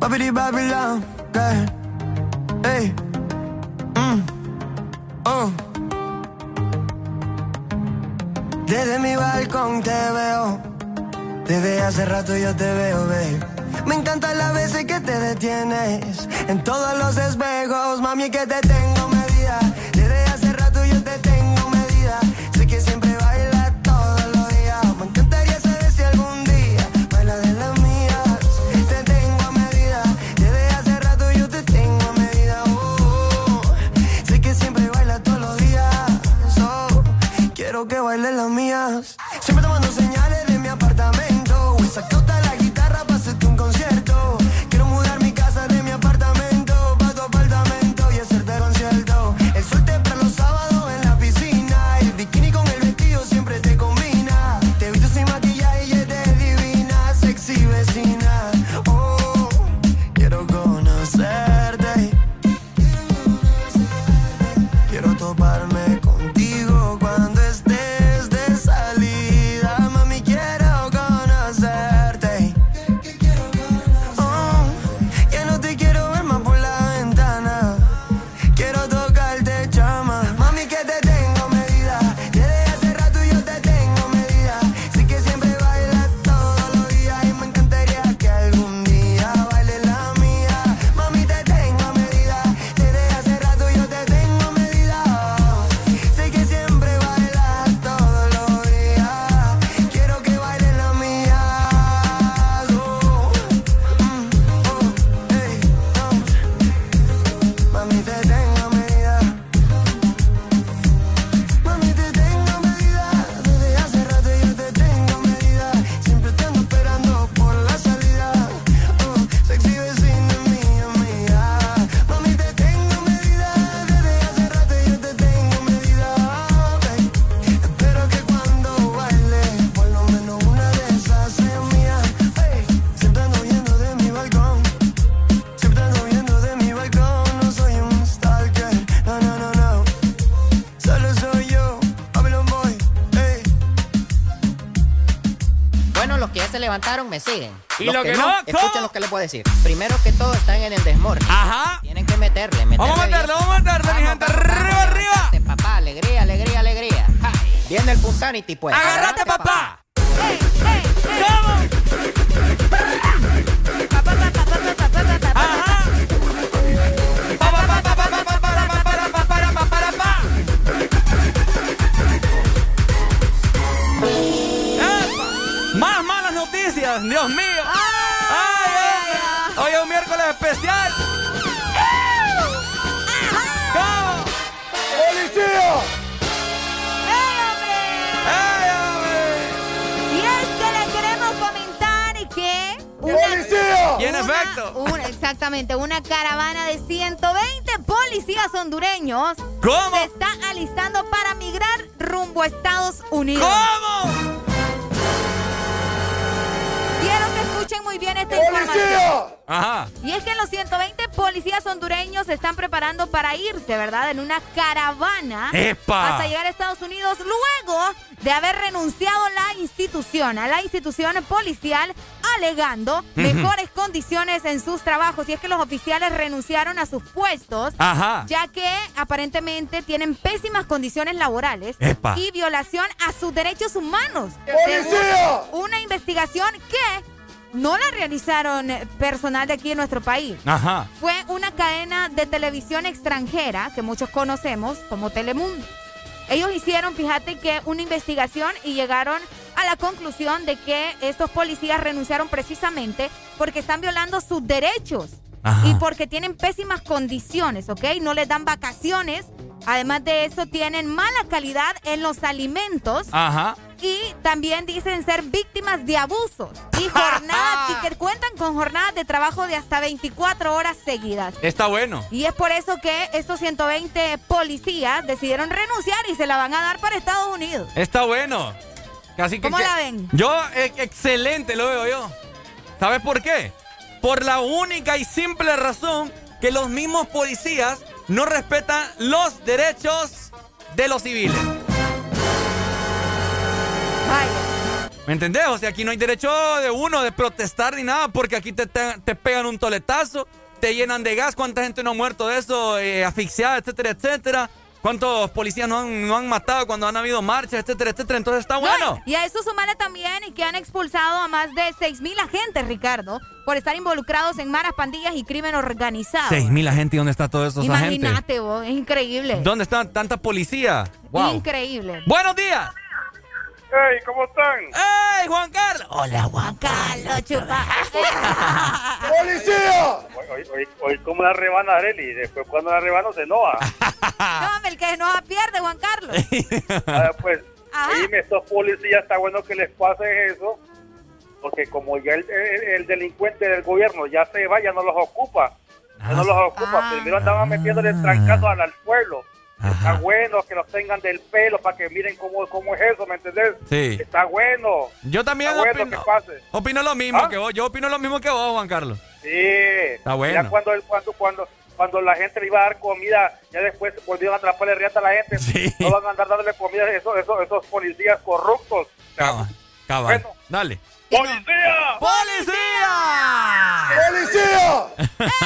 Babidi Babylon, yeah. Hey. Mm. Oh. Desde mi balcón te veo. Desde hace rato yo te veo, babe. Me encantan las veces que te detienes. En todos los espejos, mami, que te tengo medida. Desde hace rato yo te tengo medida. Sé que siempre bailas todos los días. Me encantaría saber si algún día baila de las mías. Te tengo a medida. Desde hace rato yo te tengo medida. Oh, sé que siempre baila todos los días. So, quiero que bailes las mías sacó me siguen. ¿Y los lo que no, ¿cómo? escuchen lo que les puedo decir. Primero que todo están en el desmorning. Ajá. Tienen que meterle, meterle Vamos a meterle, vamos a meterle, mi gente. Arriba, arriba. Papá, alegría, alegría, alegría. Ja. Viene el Punsanity, pues. Agárrate, papá. Más exactamente, una caravana de 120 policías hondureños ¿Cómo? se está alistando para migrar rumbo a Estados Unidos. ¿Cómo? Quiero que escuchen muy bien esta información. Ajá. Y es que los 120 policías hondureños se están preparando para irse, ¿verdad? En una caravana ¡Epa! hasta llegar a Estados Unidos luego de haber renunciado la institución, a la institución policial, alegando mejores condiciones en sus trabajos. Y es que los oficiales renunciaron a sus puestos, Ajá. ya que aparentemente tienen pésimas condiciones laborales ¡Epa! y violación a sus derechos humanos. ¡Policía! Una investigación que no la realizaron personal de aquí en nuestro país. Ajá. Fue una cadena de televisión extranjera que muchos conocemos como Telemundo. Ellos hicieron, fíjate que una investigación y llegaron a la conclusión de que estos policías renunciaron precisamente porque están violando sus derechos Ajá. y porque tienen pésimas condiciones, ¿ok? No les dan vacaciones. Además de eso, tienen mala calidad en los alimentos Ajá. Y también dicen ser víctimas de abusos y *laughs* jornadas y que cuentan con jornadas de trabajo de hasta 24 horas seguidas. Está bueno. Y es por eso que estos 120 policías decidieron renunciar y se la van a dar para Estados Unidos. Está bueno. Casi que, ¿Cómo la ven? Yo, eh, excelente lo veo yo. ¿Sabes por qué? Por la única y simple razón que los mismos policías no respetan los derechos de los civiles. ¿Me entendés? O sea, aquí no hay derecho de uno de protestar ni nada, porque aquí te, te- te pegan un toletazo, te llenan de gas, cuánta gente no ha muerto de eso, eh, asfixiada, etcétera, etcétera. ¿Cuántos policías no han, no han matado cuando han habido marchas, etcétera, etcétera? Entonces está bueno. Y a eso sumarle también que han expulsado a más de 6.000 agentes, Ricardo, por estar involucrados en maras pandillas y crimen organizado. Seis mil agentes, ¿y ¿dónde está todo eso, esa gente? Imagínate vos, es increíble. ¿Dónde está tanta policía? Wow. Increíble. Buenos días. Hey, ¿cómo están? ¡Ey, Juan Carlos! Hola, Juan Carlos, chupa. *laughs* ¡Policía! Hoy, hoy, como la rebana Areli, después cuando la rebano se enoja. *laughs* No, el que no pierde, Juan Carlos. *laughs* Ah, pues, Ajá. dime, estos policías está bueno que les pase eso, porque como ya el, el- el delincuente del gobierno ya se va, ya no los ocupa. Ya no los ocupa. Ah. Primero andaban metiéndole trancazo al, al pueblo. Está bueno que los tengan del pelo para que miren cómo, cómo es eso, ¿me entendés? Sí. Está bueno. Yo también Está bueno opino, que pase. opino lo mismo ¿Ah? que vos. Yo opino lo mismo que vos, Juan Carlos. Sí. Está bueno. Ya cuando, cuando, cuando, cuando la gente le iba a dar comida, ya después volvieron a atraparle riata a la gente. No van a andar dándole comida a esos, esos, esos policías corruptos. Cabal. Cabal. Dale. ¡Policía! ¡Policía! ¡Policía!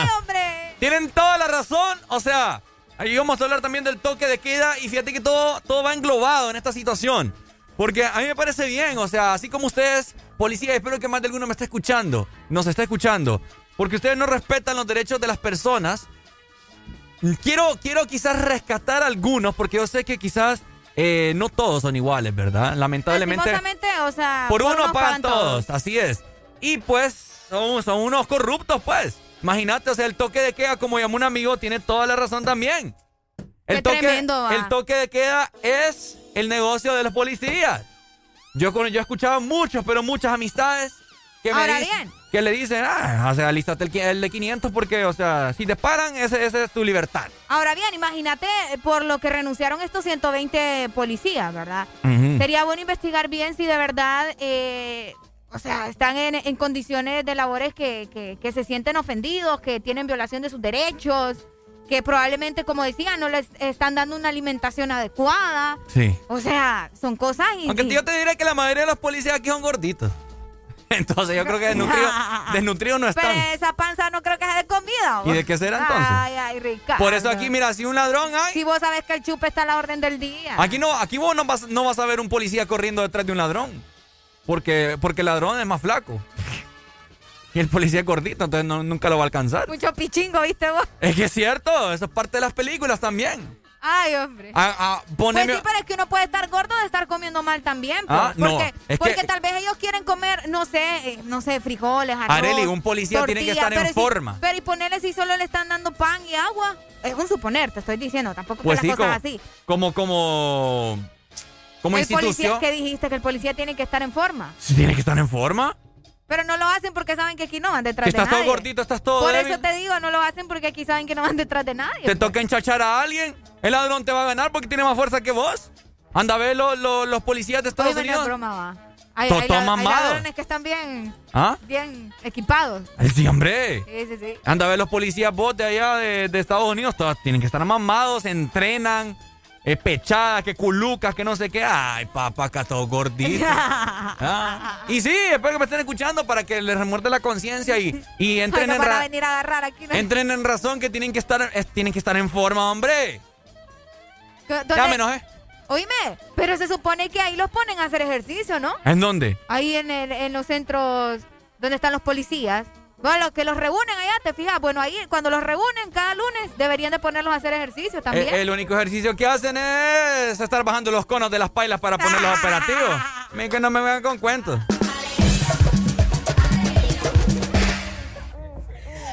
*laughs* hombre! Tienen toda la razón. O sea, ahí vamos a hablar también del toque de queda. Y fíjate que todo, todo va englobado en esta situación. Porque a mí me parece bien. O sea, así como ustedes, policía, espero que más de alguno me esté escuchando. Nos está escuchando. Porque ustedes no respetan los derechos de las personas. Quiero, quiero quizás rescatar algunos. Porque yo sé que quizás eh, no todos son iguales, ¿verdad? Lamentablemente. O sea. Por uno pagan todos, así es. Y pues son, son unos corruptos, pues. Imagínate, o sea, el toque de queda, como llamó un amigo, tiene toda la razón también. El, Qué toque, tremendo, el toque de queda es el negocio de los policías. Yo, yo he escuchado muchos, pero muchas amistades que me Ahora dicen, bien. que le dicen, ah, o sea, alístate el, el de 500 porque, o sea, si te paran, ese, ese es tu libertad. Ahora bien, imagínate eh, por lo que renunciaron estos 120 policías, ¿verdad? Sería bueno investigar bien si de verdad, eh, o sea, están en, en condiciones de labores que, que- que se sienten ofendidos, que tienen violación de sus derechos, que probablemente, como decía, no les están dando una alimentación adecuada. Sí. O sea, son cosas... y- Aunque yo te diré que la mayoría de los policías aquí son gorditos. *laughs* Entonces yo creo que desnutridos, *laughs* desnutridos no Pero están. esa panza no creo que sea de comida. ¿Y de qué será entonces? Ay, ay, Ricardo. Por eso aquí, mira, si un ladrón hay... Si vos sabes que el chupe está a la orden del día. Aquí no, aquí vos no vas, no vas a ver un policía corriendo detrás de un ladrón. Porque, porque el ladrón es más flaco. Y el policía es gordito, entonces no- nunca lo va a alcanzar. Mucho pichingo, ¿viste vos? Es que es cierto, eso es parte de las películas también. Ay, hombre. A, a Pues sí, pero es que uno puede estar gordo de estar comiendo mal también. pues, Ah, no, porque es porque que- tal vez ellos quieren comer, no sé, eh, no sé, frijoles, arroz. Areli, un policía tiene que estar en si- forma. pero y ponerle si solo le están dando pan y agua. Es un suponer, te estoy diciendo, tampoco Pues que sí, las como, cosas así. como, como, como el institución. policía, que dijiste que el policía tiene que estar en forma. ¿Sí ¿Tiene que estar en forma? Pero no lo hacen porque saben que aquí no van detrás de estás todo nadie. gordito, estás todo Por débil. eso te digo, no lo hacen porque aquí saben que no van detrás de nadie. Te toca enchachar a alguien. El ladrón te va a ganar porque tiene más fuerza que vos. Anda a ver lo- lo- los policías de Estados Oye, Unidos. broma, va. Hay, hay hay ladrones que están bien, ¿Ah? bien equipados. Sí, hombre. Sí, sí, sí. Anda a ver los policías vos de allá de, de Estados Unidos. Todos tienen que estar mamados, entrenan, eh, pechadas, que culucas, que no sé qué. Ay, papá, acá todo gordito. *laughs* Ah. Y sí, espero que me estén escuchando para que les remuerde la conciencia y, y *laughs* entren, Ay, no en a venir a agarrar aquí. ¿no? entren en razón que tienen que estar, eh, tienen que estar en forma, hombre. ¿Dónde- Ya me enojé. Oíme, pero se supone que ahí los ponen a hacer ejercicio, ¿no? ¿En dónde? Ahí en, el- en los centros donde están los policías. Bueno, los que los reúnen allá, ¿te fijas? Bueno, ahí cuando los reúnen cada lunes deberían de ponerlos a hacer ejercicio también. Eh, el único ejercicio que hacen es estar bajando los conos de las pailas para ponerlos operativos. *laughs* Miren que no me vengan con cuentos.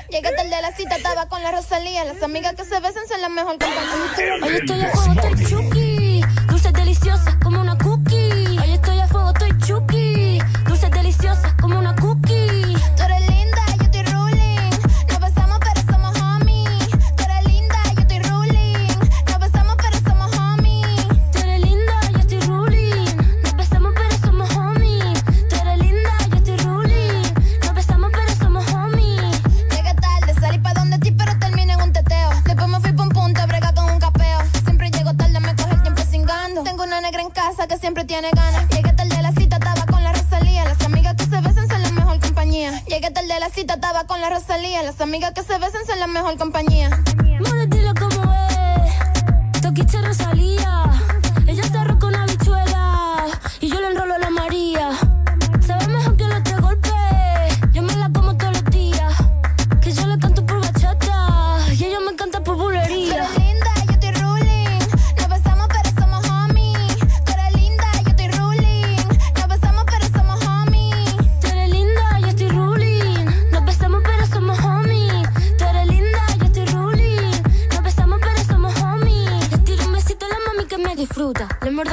Llegué tarde a la cita, estaba con la Rosalía. Las amigas que se besan son la mejor compañía. Hoy estoy a fuego, estoy chuki. Dulces deliciosas como una Llegué tarde a la cita, estaba con la Rosalía. Las amigas que se besan son la mejor compañía. More, dilo como es. Toquiche Rosalía. Ella se arroja una bichuela. Y yo le enrolo a la María.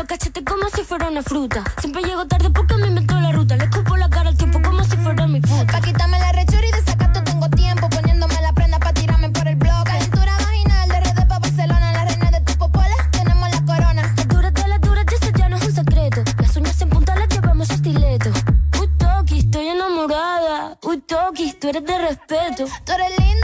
Cachete como si fuera una fruta. Siempre llego tarde porque me inventó la ruta. Le escupo la cara al tiempo como si fuera mi puta. Pa' quitarme la rechura y de sacato tengo tiempo. Poniéndome la prenda pa' tirarme por el blog. Calentura vaginal de RD pa' Barcelona. La reina de tu popola, tenemos la corona. Las duras de las duras, y eso ya no es un secreto. Las uñas en punta las llevamos a estileto. Uy, Toki, estoy enamorada. Uy, Toki, tú eres de respeto. Tú eres linda,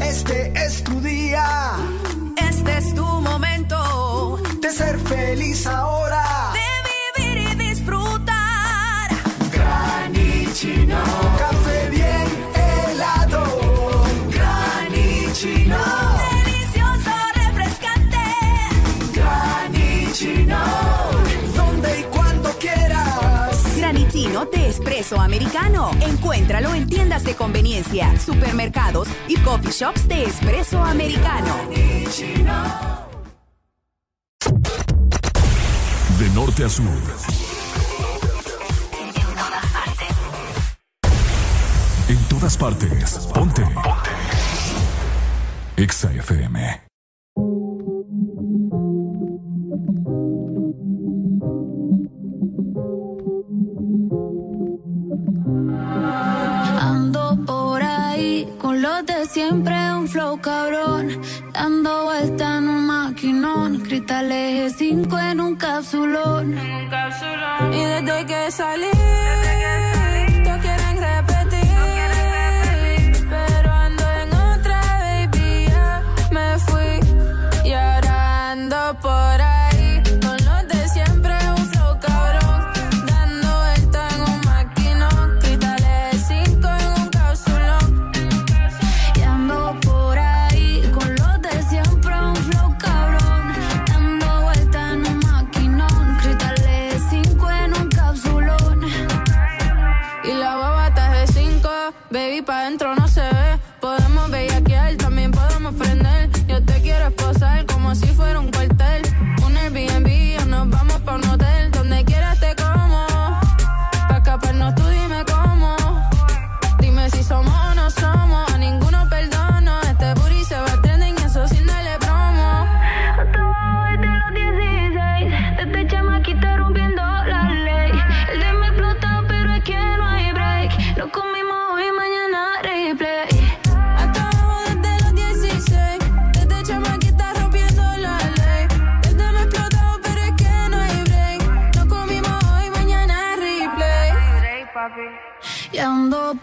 Este es tu día. Maquinón de espresso americano. Encuéntralo en tiendas de conveniencia, supermercados y coffee shops de espresso americano. De norte a sur. En todas partes. Ponte. Ponte. Exa FM. Los de siempre, un flow cabrón. Dando vuelta en un maquinón. Cristal eje 5 en un capsulón. Y desde que salí, todos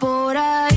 por ahí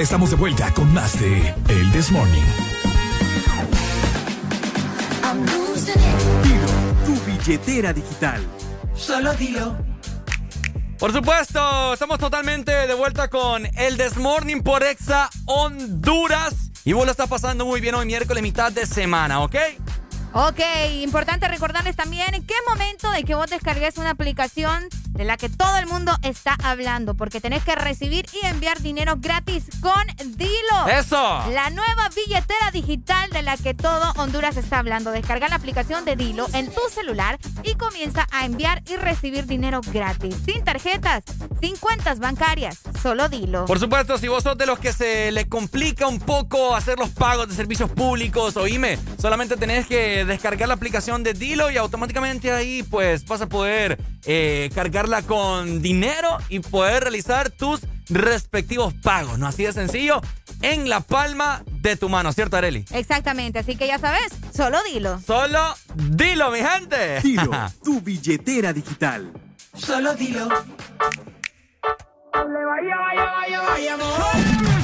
Ya estamos de vuelta con más de El This Morning. Tu billetera digital. Solo dilo. Por supuesto, estamos totalmente de vuelta con el Desmorning por Exa Honduras. Y vos lo estás pasando muy bien hoy miércoles, mitad de semana, ¿ok? Ok, importante recordarles también que es momento de que vos descargues una aplicación de la que todo el mundo está hablando, porque tenés que recibir y enviar dinero gratis con Dilo. ¡Eso! La nueva billetera digital de la que todo Honduras está hablando. Descarga la aplicación de Dilo en tu celular y comienza a enviar y recibir dinero gratis, sin tarjetas, sin cuentas bancarias, solo Dilo. Por supuesto, si vos sos de los que se le complica un poco hacer los pagos de servicios públicos, oíme, solamente tenés que descargar la aplicación de Dilo y automáticamente ahí pues vas a poder eh, con dinero y poder realizar tus respectivos pagos, ¿no? Así de sencillo, en la palma de tu mano, ¿cierto, Areli? Exactamente, así que ya sabes, solo dilo. Solo dilo, mi gente. Dilo, *laughs* tu billetera digital. Solo dilo. Vaya, vaya, vaya, vaya,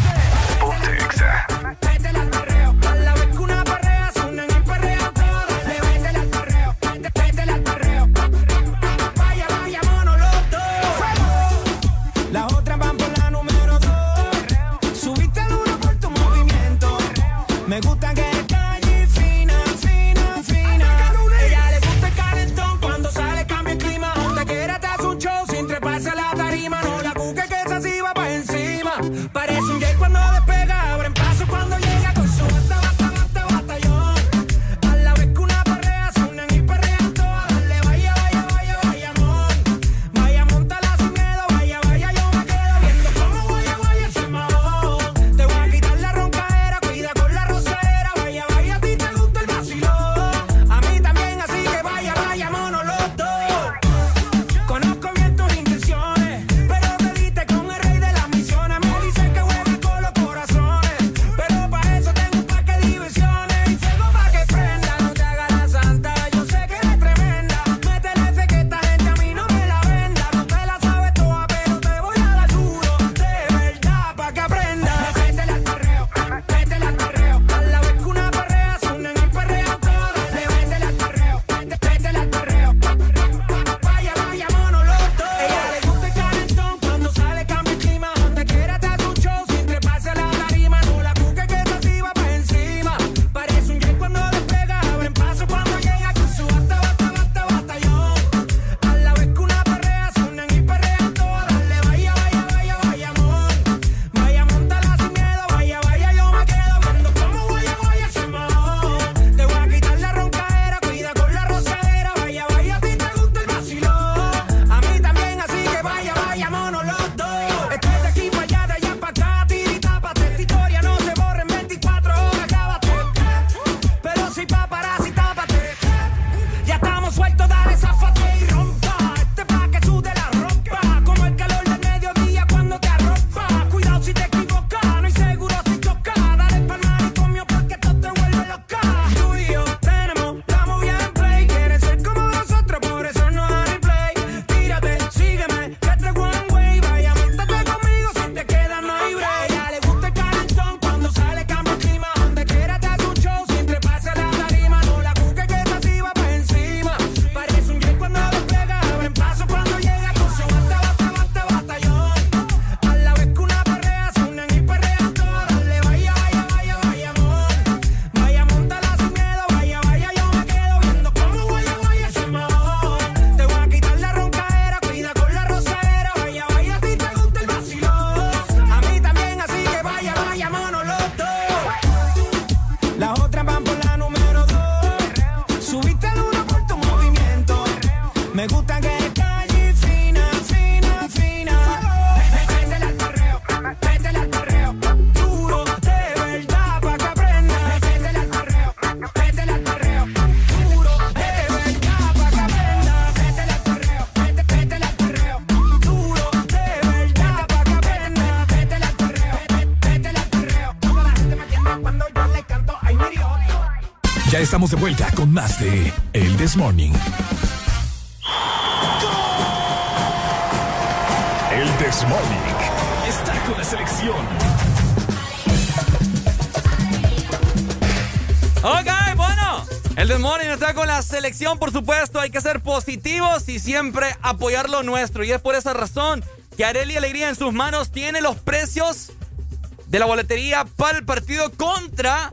de vuelta con más de El This Morning. El This Morning está con la selección. Ok, bueno. El This Morning está con la selección, por supuesto. Hay que ser positivos y siempre apoyar lo nuestro. Y es por esa razón que Areli Alegría en sus manos tiene los precios de la boletería para el partido contra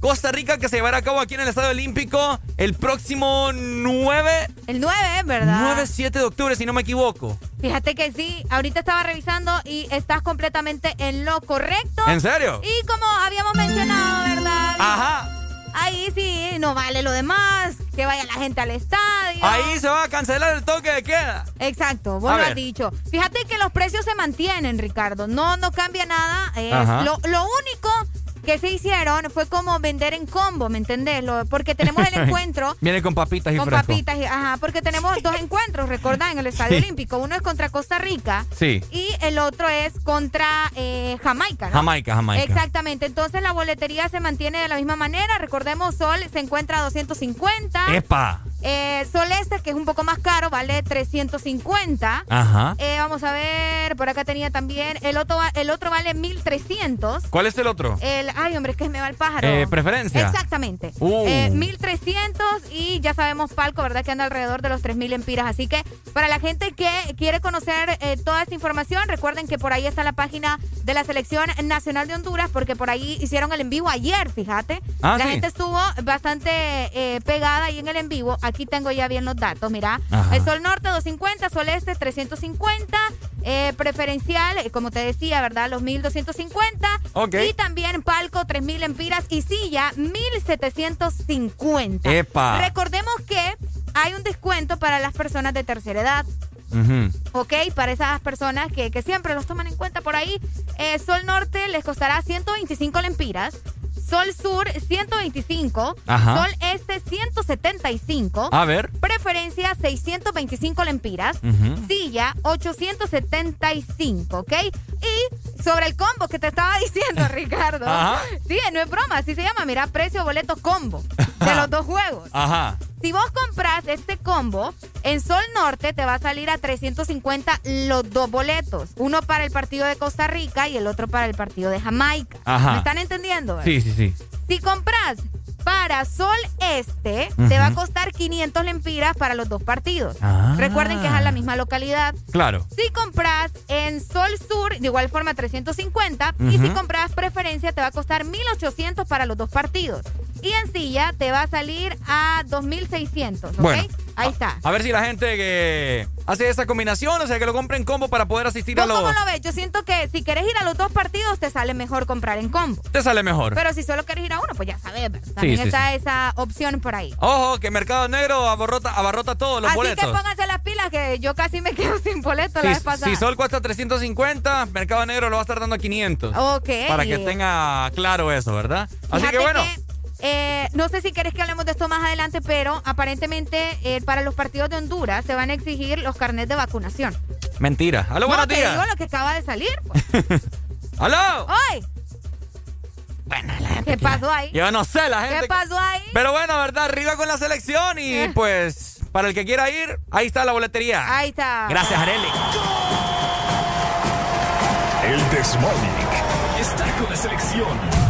Costa Rica que se llevará a cabo aquí en el Estadio Olímpico el próximo 9. El 9, ¿eh? ¿verdad? 9-7 de octubre, si no me equivoco. Fíjate que sí, ahorita estaba revisando y estás completamente en lo correcto. ¿En serio? Y como habíamos mencionado, ¿verdad? Ajá. Ahí sí, no vale lo demás, que vaya la gente al estadio. Ahí se va a cancelar el toque de queda. Exacto, vos lo has dicho. Fíjate que los precios se mantienen, Ricardo. No, no cambia nada. Es lo único se hicieron fue como vender en combo, ¿me entendés? Lo- porque tenemos el *laughs* encuentro Viene con papitas y con fresco. papitas, y- ajá, porque tenemos dos encuentros, recordá, en el Estadio Sí. Olímpico. Uno es contra Costa Rica Sí. y el otro es contra eh, Jamaica, ¿no? Jamaica, Jamaica. Exactamente, entonces la boletería se mantiene de la misma manera. Recordemos, Sol se encuentra a 250. ¡Epa! Eh, Sol Este, que es un poco más caro, vale 350. Ajá. Eh, vamos a ver, por acá tenía también, el otro, el otro vale 1300. ¿Cuál es el otro? El, ay, hombre, es que me va el pájaro. Eh, preferencia. Exactamente. Uh. Eh, 1300 y ya sabemos, Palco, ¿verdad? Que anda alrededor de los 3000 empiras. Así que para la gente que quiere conocer eh, toda esta información, recuerden que por ahí está la página de la Selección Nacional de Honduras, porque por ahí hicieron el en vivo ayer, fíjate. Ah, la sí. gente estuvo bastante eh, pegada ahí en el en vivo. Aquí tengo ya bien los datos, mira. Ajá. El Sol Norte 250, Sol Este 350, eh, preferencial, eh, como te decía, ¿verdad? Los 1250. Ok. Y también Palco 3000 empiras y silla 1750. ¡Epa! Recordemos que hay un descuento para las personas de tercera edad. Ujú. Ok, para esas personas que, que siempre los toman en cuenta por ahí, eh, Sol Norte les costará 125 lempiras. Sol Sur 125, Ajá. Sol Este 175, A ver. Preferencia 625 lempiras, Ujú. Silla 875, ¿ok? Y sobre el combo que te estaba *laughs* diciendo, Ricardo. Ajá. Sí, no es broma, así se llama, mira, precio boleto combo *laughs* de los dos juegos. Ajá. Si vos compras este combo, en Sol Norte te va a salir a 350 los dos boletos. Uno para el partido de Costa Rica y el otro para el partido de Jamaica. Ajá. ¿Me están entendiendo? Sí, sí, sí. Si compras para Sol Este, te va a costar 500 lempiras para los dos partidos. Ah. Recuerden que es a la misma localidad. Claro. Si compras en Sol Sur, de igual forma 350. Y si compras preferencia, te va a costar 1800 para los dos partidos. Y en silla te va a salir a 2600. ¿ok? Bueno. Ahí está. A ver si la gente que hace esa combinación, o sea, que lo compre en combo para poder asistir a ¿Vos los... cómo lo ves? Yo siento que si querés ir a los dos partidos, te sale mejor comprar en combo. Te sale mejor. Pero si solo querés ir a uno, pues ya sabes, ¿verdad? También sí, está esa opción por ahí. Ojo, que Mercado Negro abarrota, abarrota todos los Así boletos. que pónganse las pilas, que yo casi me *laughs* quedo sin boleto la vez pasada. si Sol cuesta 350, Mercado Negro lo va a estar dando a 500. Ok. Para que tenga claro eso, ¿verdad? Así Fíjate que bueno. Eh, no sé si querés que hablemos de esto más adelante, pero aparentemente eh, para los partidos de Honduras se van a exigir los carnets de vacunación. Mentira. Aló, no, buenos te días. digo lo que acaba de salir. pues. *laughs* ¡Aló! ¡Ay! ¿Qué pasó ahí? Yo no sé, la gente. ¿Qué pasó ahí? Pero bueno, ¿verdad? Arriba con la selección y Eh. pues para el que quiera ir, ahí está la boletería. Ahí está. Gracias, Areli. El Desmonic está con la selección.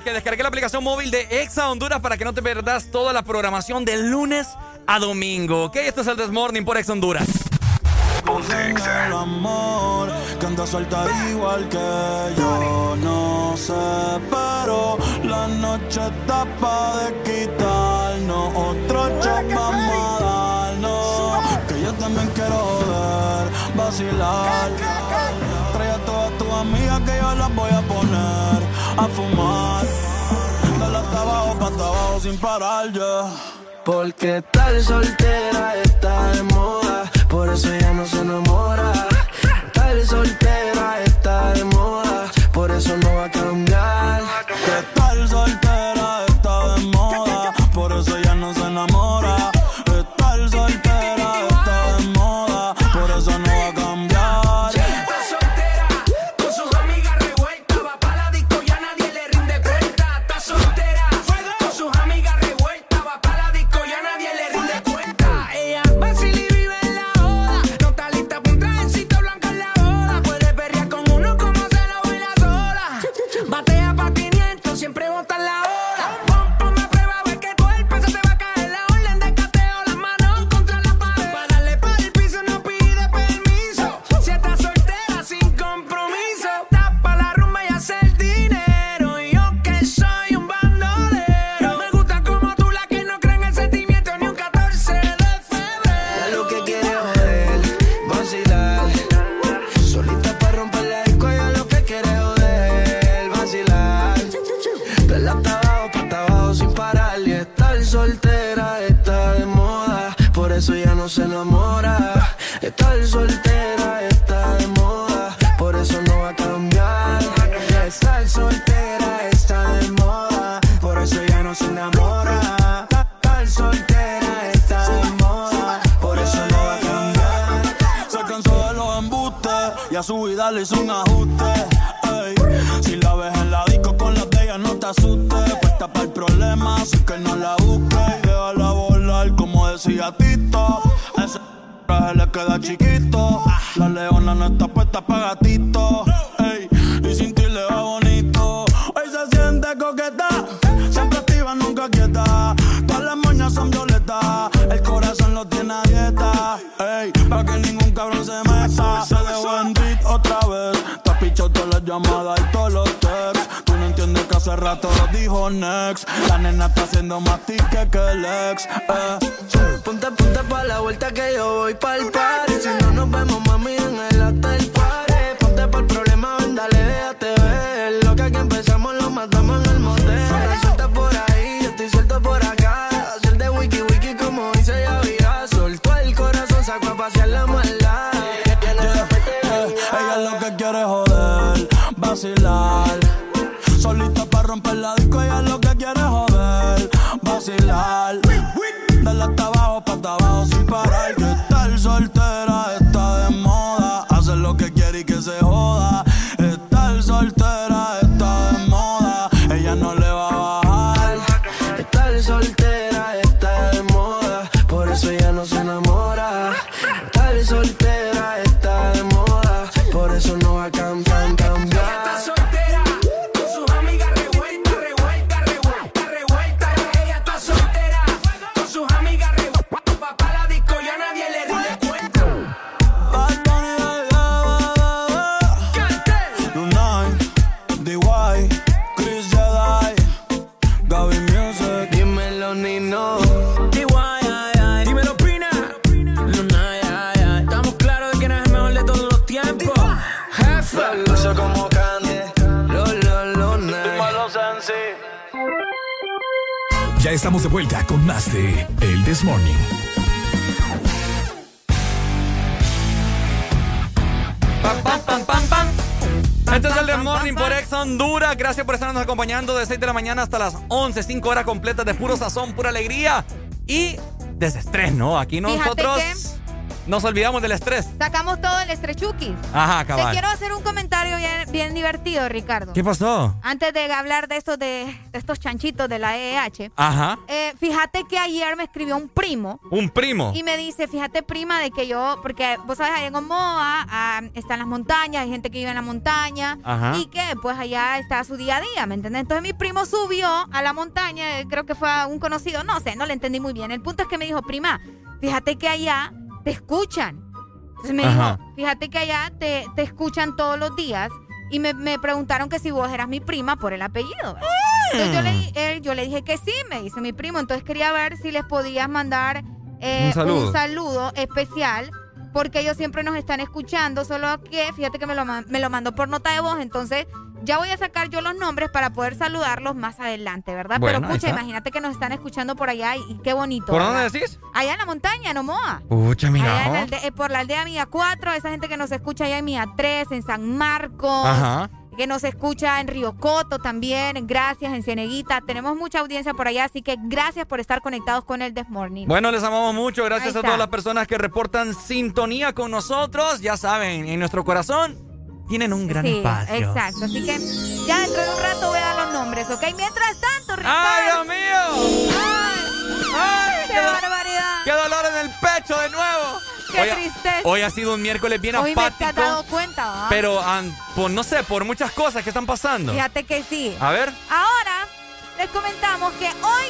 que descargues la aplicación móvil de Exa Honduras para que no te perdas toda la programación del lunes a domingo. Ok, esto es el Desmorning por Exa Honduras. Ponte Exa. El amor que anda suelta igual que yo. No sé, pero la noche está para de quitarnos. Otro chop vamos a. Que yo también quiero joder, vacilar. Trae a todas tus amigas que yo las voy a poner a fumar sin parar Porque tal soltera está de moda, por eso ya cinco horas completas de puro sazón, pura alegría y desestrés, ¿no? Aquí nosotros nos olvidamos del estrés. Sacamos todo el estrechuquis. Ajá, cabal. Te quiero hacer bien divertido, Ricardo. ¿Qué pasó? Antes de hablar de estos, de, estos chanchitos de la EEH. Eh, fíjate que ayer me escribió un primo. ¿Un primo? Y me dice, fíjate, prima, de que yo, porque vos sabes, allá en Omoa ah, están las montañas, hay gente que vive en la montaña. Y que pues allá está su día a día, ¿me entiendes? Entonces mi primo subió a la montaña, eh, creo que fue un conocido, no sé, no le entendí muy bien. El punto es que me dijo, prima, fíjate que allá te escuchan. Entonces me dijo, fíjate que allá te, te escuchan todos los días y me, me preguntaron que si vos eras mi prima por el apellido. Entonces yo le, eh, yo le dije que sí, me dice mi primo. Entonces quería ver si les podías mandar eh, Un saludo. saludo especial. Porque ellos siempre nos están escuchando, solo que fíjate que me lo, me lo mandó por nota de voz, entonces ya voy a sacar yo los nombres para poder saludarlos más adelante, ¿verdad? Bueno, Pero escucha, imagínate que nos están escuchando por allá y, y qué bonito. ¿Por ¿verdad? dónde decís? Allá en la montaña, en Omoa. Pucha, mira. Eh, por la aldea Mía 4, esa gente que nos escucha allá en Mía 3, en San Marcos, Ajá. que nos escucha en Río Coto también, gracias, en Cieneguita. Tenemos mucha audiencia por allá, así que gracias por estar conectados con el This Morning. Bueno, les amamos mucho. Gracias a todas las personas que reportan sintonía con nosotros. Ya saben, en nuestro corazón tienen un gran sí, espacio. exacto. Así que ya dentro de un rato voy a dar los nombres, ¿ok? Mientras tanto, Ricardo. ¡Ay, Dios mío! ¡Ay, qué, barbaridad! ¡Qué dolor en el pecho de nuevo! ¡Qué Hoy tristeza! Hoy ha sido un miércoles bien Hoy me te has apático. dado cuenta, ¿va? Pero, an- por, no sé, por muchas cosas que están pasando. Fíjate que sí. A ver. Ahora les comentamos que hoy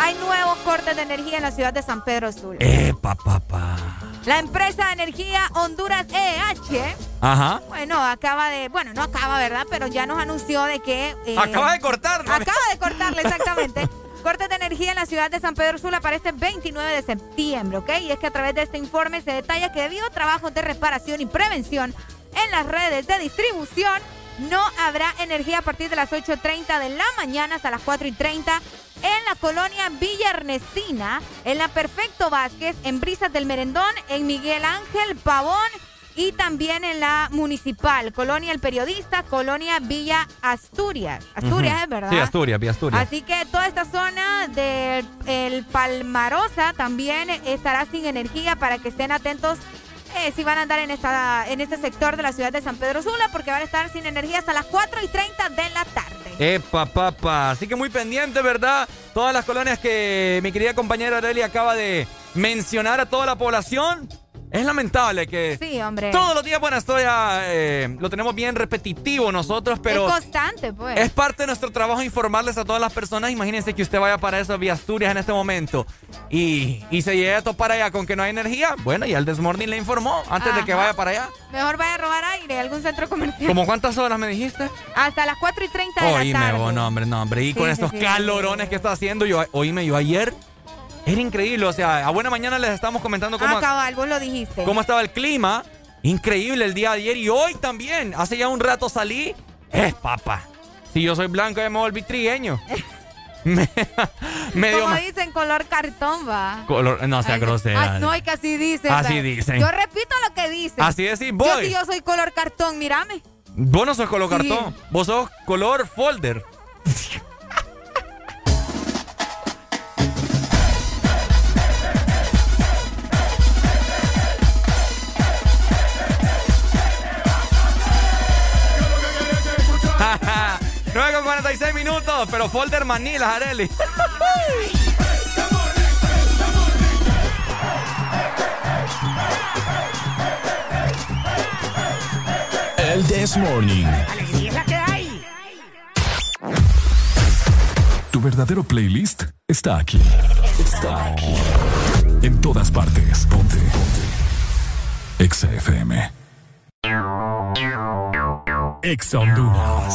hay nuevos cortes de energía en la ciudad de San Pedro Sula. Epa, papá. La empresa de energía Honduras EH, Ajá. bueno, acaba de, bueno, no acaba, ¿verdad? Pero ya nos anunció de que... eh, Acaba de cortar, ¿no? Acaba de cortarle, exactamente. *laughs* Cortes de energía en la ciudad de San Pedro Sula para este 29 de septiembre, ¿ok? Y es que a través de este informe se detalla que debido a trabajos de reparación y prevención en las redes de distribución, no habrá energía a partir de las 8.30 de la mañana hasta las 4.30 en la colonia Villa Ernestina, en la Perfecto Vázquez, en Brisas del Merendón, en Miguel Ángel Pavón y también en la Municipal, Colonia El Periodista, Colonia Villa Asturias. Asturias, Ujú. es verdad. Sí, Asturias, vía Asturias. Así que toda esta zona del el Palmarosa también estará sin energía para que estén atentos eh, si van a andar en, esta, en este sector de la ciudad de San Pedro Sula porque van a estar sin energía hasta las 4 y 30 de la tarde. Epa, papá. Así que muy pendiente, ¿verdad? Todas las colonias que mi querida compañera Aurelia acaba de mencionar a toda la población. Es lamentable que Sí, hombre. todos los días, bueno, esto ya eh, lo tenemos bien repetitivo nosotros, pero es constante, pues. es parte de nuestro trabajo informarles a todas las personas. Imagínense que usted vaya para eso vía Asturias en este momento y, y se llegue a topar allá con que no hay energía. Bueno, ya el Desmorning le informó antes de que vaya para allá. Mejor vaya a robar aire, algún centro comercial. ¿Cómo cuántas horas me dijiste? Hasta las 4 y 30 de Oíme, la tarde. vos, no, hombre, no, hombre. Y Sí, con sí, estos sí. calorones que está haciendo, yo, oíme, yo ayer era increíble. O sea, a buena mañana les estamos comentando cómo, Ah, cabal, vos lo dijiste. cómo estaba el clima. Increíble el día de ayer y hoy también. Hace ya un rato salí. Es papa. Si yo soy blanco, ya me volví trigueño. *laughs* me, medio Como ma- dicen, color cartón, va. color- no sea grosera. No, es que así dicen. Así dicen. Yo repito lo que dicen. Así decís, Yo voy. sí, yo soy color cartón, mírame. Vos no sos color Sí. cartón. Vos sos color folder. *laughs* Nueve con 46 minutos, pero folder Manilas, Areli. El This Morning. Alegría la que hay. Tu verdadero playlist está aquí. Está aquí. En todas partes. Ponte. Ponte. Exa FM. Exa Honduras.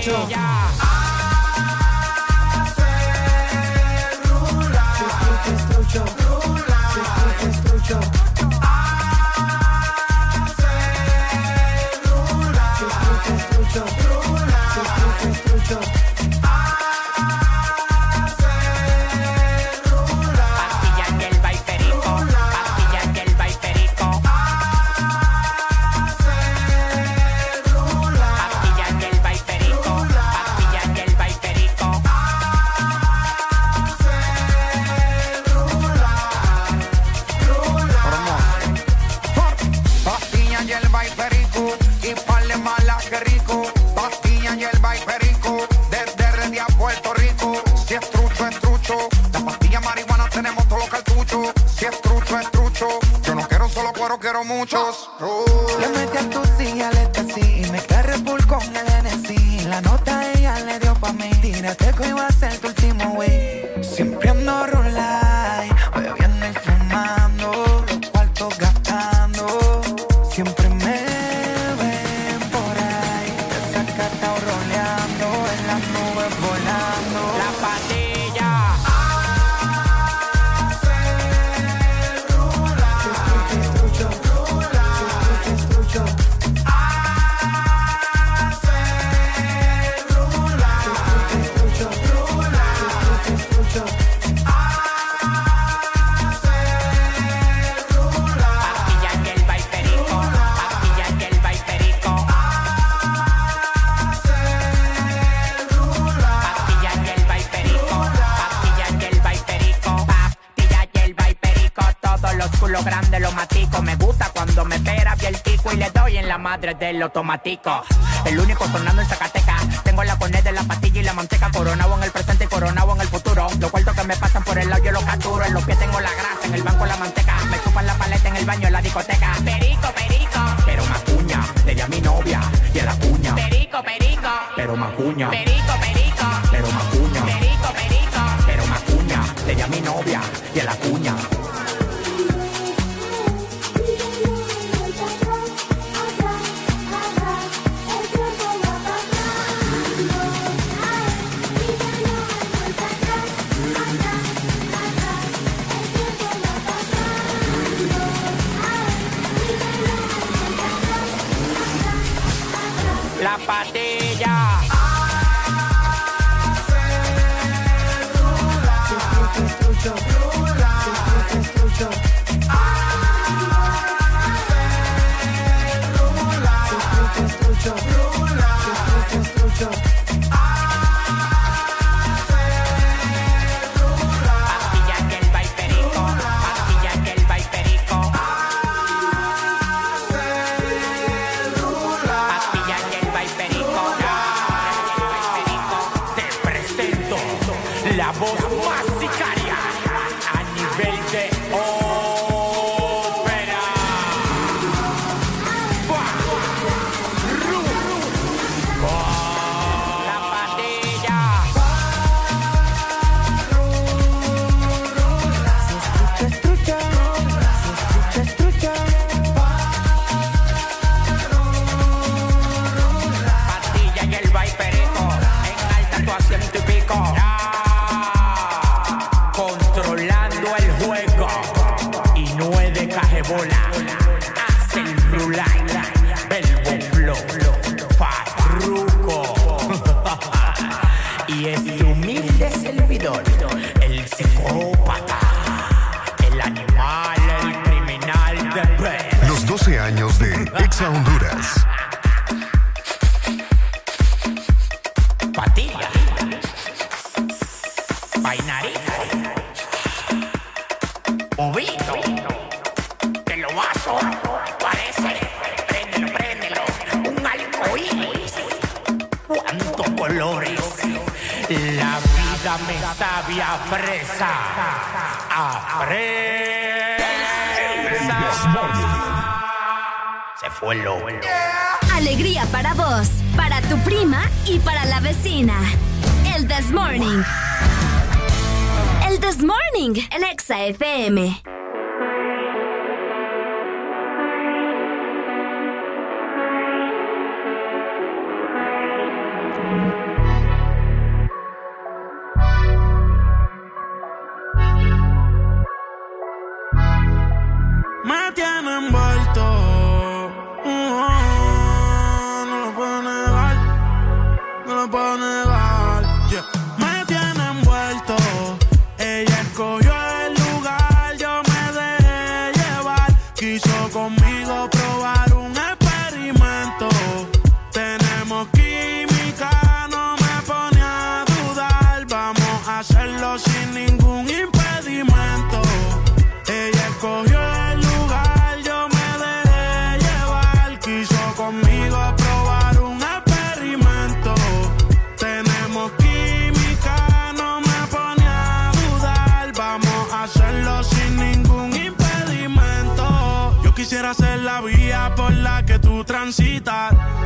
mucho. Hace rula.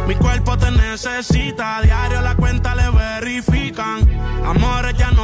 Mi cuerpo te necesita. Diario la cuenta le verifican. Amores ya no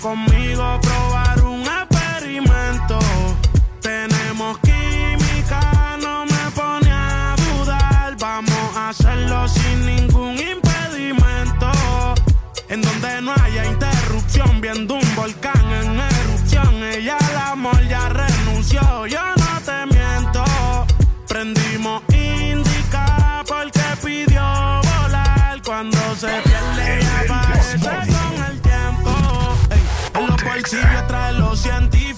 Conmigo probar un experimento. Tenemos química, no me pone a dudar. Vamos a hacerlo sin ningún impedimento. En donde no haya interrupción, viendo un volcán en erupción. Ella al amor ya renunció, yo no te miento. Prendimos indica porque pidió volar. Cuando se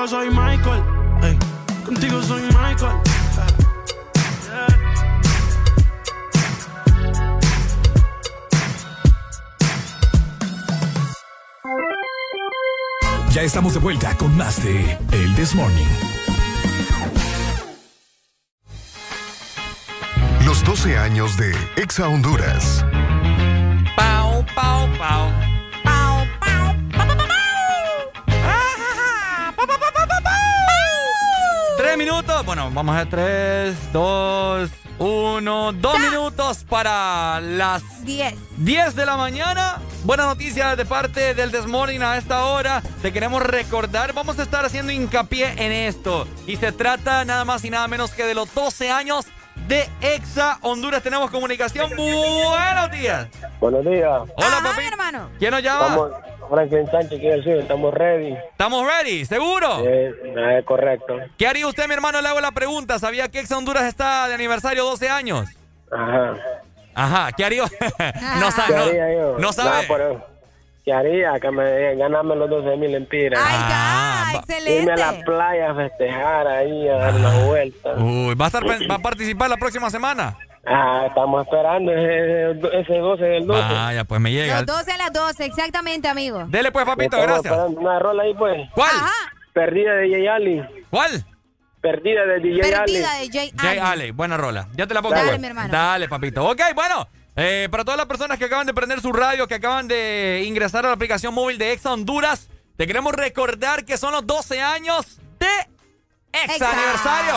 Contigo soy Michael. ey. Contigo soy Michael. Ya estamos de vuelta con más de El This Morning. Los 12 años de Exa Honduras. Pau, pau, pau. Minutos. Bueno, vamos a tres, dos, uno. Dos minutos para las 10. 10 de la mañana. Buena noticia de parte del Desmorning a esta hora. Te queremos recordar, vamos a estar haciendo hincapié en esto. Y se trata nada más y nada menos que de los 12 años de Exa Honduras. Tenemos comunicación. Buenos días. Buenos días. Hola, papi. hermano. ¿Quién nos llama? Estamos, Franklin Sánchez quiere decir, estamos ready. ¿Estamos ready? ¿Seguro? Eh, eh, correcto. ¿Qué haría usted, mi hermano? Le hago la pregunta. ¿Sabía que Exa Honduras está de aniversario 12 años? Ajá. Ajá, ¿qué haría? *laughs* no ¿Qué sabe. haría yo? No, sabe. Nada, ¿Qué haría? Que me ganarme los 12 mil empiras. Ah, va- Irme a la playa a festejar ahí, a dar una vuelta. Uy, ¿va a, estar, va a participar la próxima semana? Ah, estamos esperando ese, ese 12 del 12. Vaya, pues me llega. Los 12 a las 12, exactamente, amigo. Dele pues, papito, Estamos gracias. Una rola ahí, pues. ¿Cuál? Perdida de DJ Ali. ¿Cuál? Perdida de DJ Ali. Perdida de Jay Jay Allen. Ale, buena rola. Ya te la pongo. Dale, pues. mi hermano. Dale, papito. Ok, bueno. eh, para todas las personas que acaban de prender su radio, que acaban de ingresar a la aplicación móvil de Exa Honduras, te queremos recordar que son los 12 años de Exa, Exa. aniversario.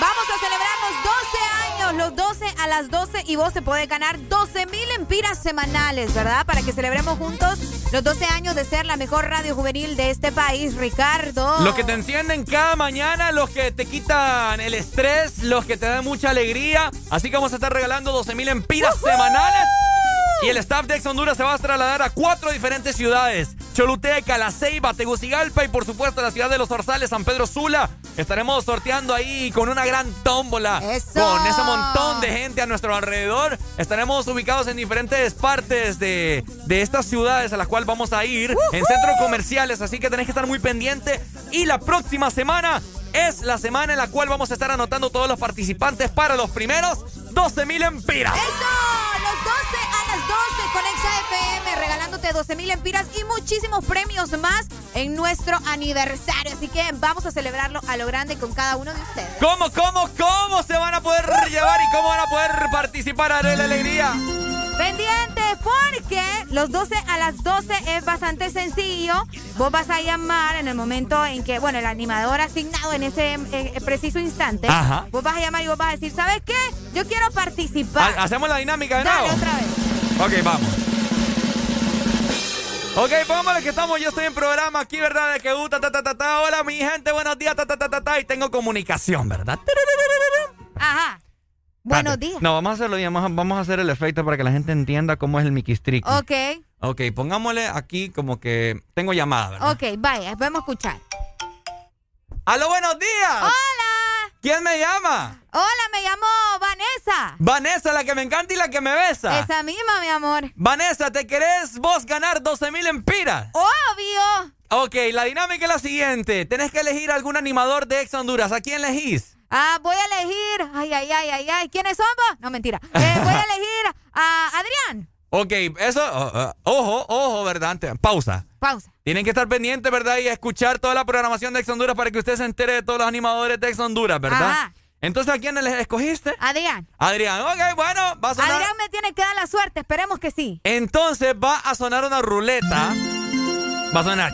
Vamos a celebrar los 12 años, los 12 a las 12 y vos te podés ganar 12 mil empiras semanales, ¿verdad? Para que celebremos juntos los 12 años de ser la mejor radio juvenil de este país, Ricardo. Los que te encienden cada mañana, los que te quitan el estrés, los que te dan mucha alegría. Así que vamos a estar regalando 12 mil empiras semanales. Y el staff de Ex Honduras se va a trasladar a cuatro diferentes ciudades. Choluteca, La Ceiba, Tegucigalpa y por supuesto la ciudad de Los Orzales, San Pedro Sula. Estaremos sorteando ahí con una gran tómbola. Con ese montón de gente a nuestro alrededor. Estaremos ubicados en diferentes partes de, de estas ciudades a las cuales vamos a ir. En centros comerciales, así que tenés que estar muy pendiente. Y la próxima semana es la semana en la cual vamos a estar anotando todos los participantes para los primeros 12 mil empiras. ¡Eso! Los 12 a las 12 con ExaFM, regalándote 12 mil empiras y muchísimos premios más en nuestro aniversario. Así que vamos a celebrarlo a lo grande con cada uno de ustedes. ¿Cómo, cómo, cómo se van a poder llevar y cómo van a poder participar? Haré la alegría. Pendiente porque los 12 a las 12 es bastante sencillo. Vos vas a llamar en el momento en que, bueno, el animador asignado en ese eh, preciso instante. Ajá. Vos vas a llamar y vos vas a decir, ¿sabes qué? Yo quiero participar. Ha- ¿Hacemos la dinámica de Dale nuevo? otra vez. Ok, vamos. Ok, pongámosle que estamos, yo estoy en programa aquí, ¿verdad? De que uh, ta, ta, ta, ta. Hola, mi gente, buenos días, ta, ta, ta, ta, ta, y tengo comunicación, ¿verdad? Ajá. Buenos días. No, vamos a hacerlo, y vamos a, vamos a hacer el efecto para que la gente entienda cómo es el Mickey Streak. Ok, Ok, pongámosle aquí como que tengo llamada, ¿verdad? ok, vaya, podemos escuchar. ¡Aló, buenos días! ¡Hola! ¿Quién me llama? Hola, me llamo Vanessa. Vanessa, la que me encanta y la que me besa. Esa misma, mi amor. Vanessa, ¿te querés vos ganar 12 mil empiras? Obvio. Ok, la dinámica es la siguiente. Tenés que elegir algún animador de Ex Honduras. ¿A quién elegís? Ah, voy a elegir. Ay, ay, ay, ay, ay. ¿Quiénes son vos? No, mentira. Eh, *laughs* voy a elegir a Adrián. Ok, eso, oh, oh, ojo, ojo, ¿verdad? Pausa. Pausa. Tienen que estar pendientes, ¿verdad? Y escuchar toda la programación de Ex Honduras para que usted se entere de todos los animadores de Ex Honduras, ¿verdad? Ajá. Entonces, ¿a quién les escogiste? Adrián. Adrián, ok, bueno, va a sonar. Adrián me tiene que dar la suerte, esperemos que sí. Entonces va a sonar una ruleta. Va a sonar.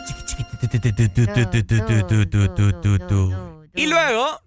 Y luego,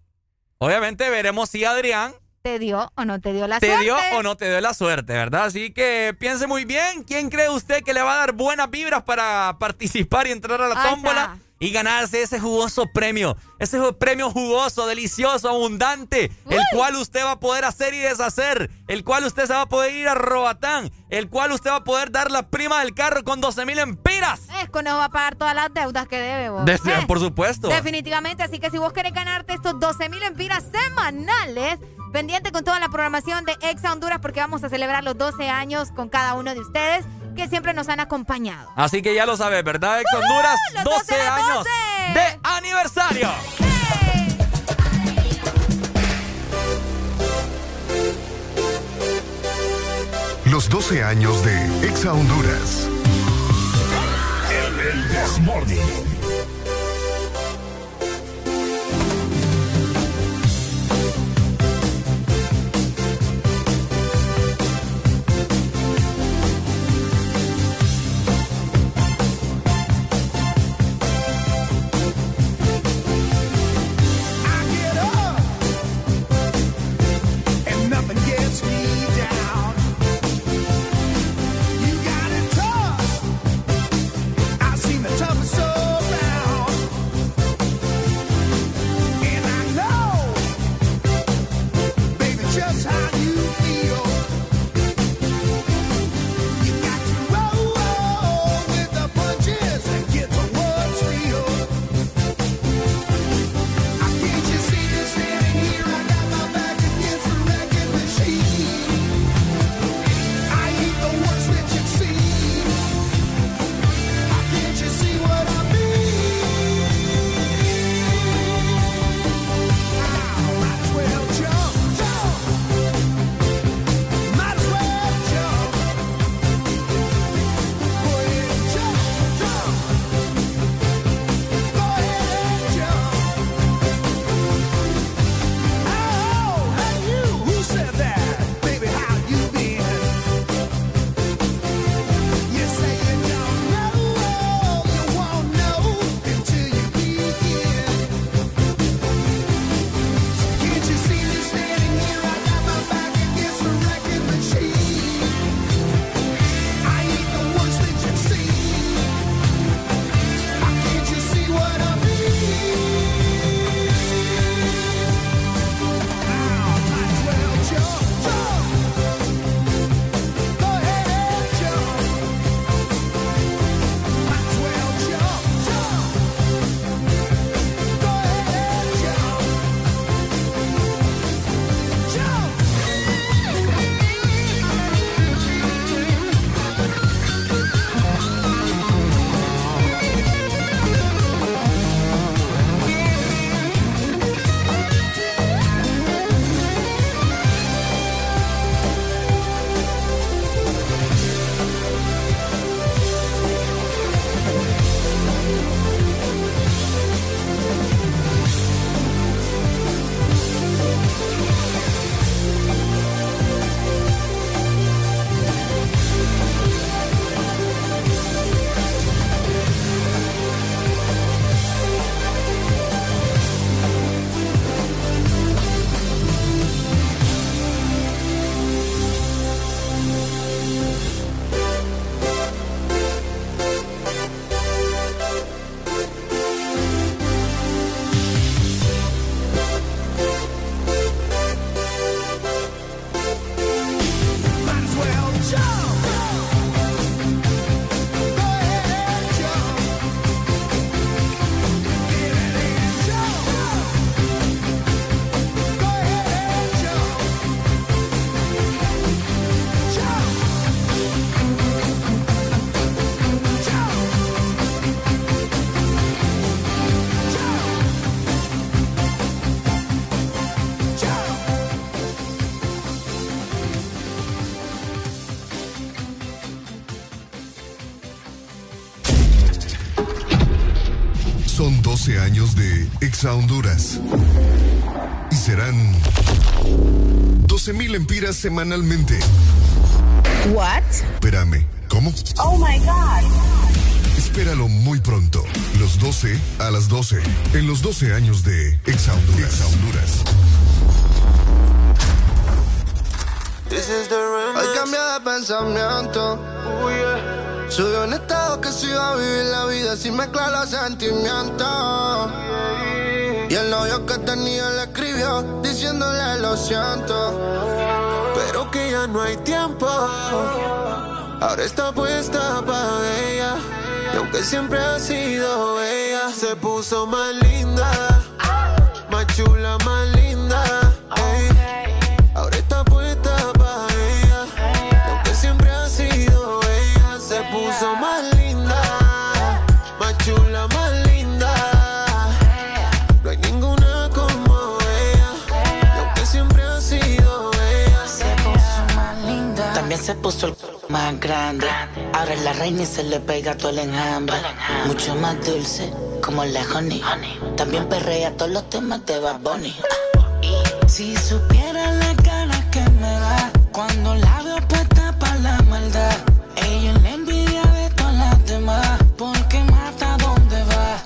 obviamente, veremos si Adrián ¿Te dio o no te dio la te suerte? dio o no te dio la suerte, ¿verdad? Así que piense muy bien. ¿Quién cree usted que le va a dar buenas vibras para participar y entrar a la Ahí tómbola? Y ganarse ese jugoso premio. Ese premio jugoso, delicioso, abundante. El cual usted va a poder hacer y deshacer. El cual usted se va a poder ir a Robatán. El cual usted va a poder dar la prima del carro con 12 mil empiras. Es que no va a pagar todas las deudas que debe vos. Desde- Eh, por supuesto. Definitivamente, así que si vos querés ganarte estos 12 mil empiras semanales, pendiente con toda la programación de Exa Honduras porque vamos a celebrar los 12 años con cada uno de ustedes que siempre nos han acompañado. Así que ya lo sabes, ¿verdad? Ex Honduras, Los 12 12 de las años 12. de aniversario. Los 12 años de Exa Honduras. El, el 12 años de Exa Honduras. Y serán 12 mil empiras semanalmente. What? Espérame, ¿cómo? Oh my god. Espéralo muy pronto. Los 12 a las 12. En los 12 años de Exa Honduras. Exa Honduras. Hoy cambié de pensamiento. Un estado que se iba a vivir la vida sin mezclar los sentimientos. Y el novio que tenía le escribió diciéndole lo siento. Pero que ya no hay tiempo. Ahora está puesta para ella. Y aunque siempre ha sido ella, se puso más linda. Más chula, más linda. Puso el más grande. Ahora es la reina y se le pega todo el enjambre. Mucho más dulce, como la honey. También perrea todos los temas de Bad. Si supiera la cara que me da cuando la veo puesta para la maldad. Ella es la envidia de todas las demás. Porque mata donde va.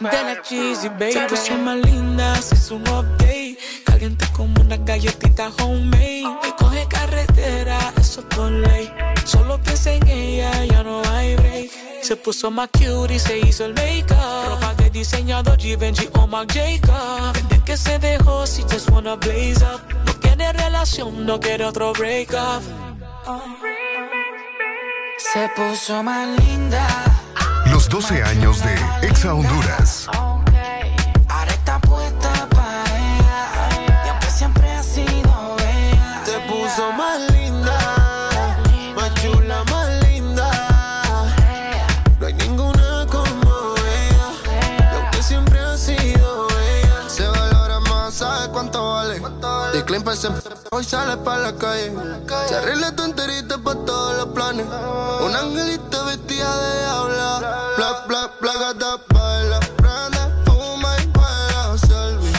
De la cheesy, baby. Se más linda, hizo un update. Caliente como una galletita homemade. Que coge carretera, eso por ley. Solo piensa en ella, ya no hay break. Se puso más cute y se hizo el make-up. Ropa de diseñador Givenchy o Marc Jacob. Desde que se dejó, si just wanna blaze up. No quiere relación, no quiere otro break up. Se puso más linda. Los 12 años de Exa Honduras. Hoy sale pa' la calle. Se arregla tu enterita pa' todos los planes. Un angelito vestida de diabla. Bla, bla, bla, gata, baila. Prende, fuma y juega. Se olvida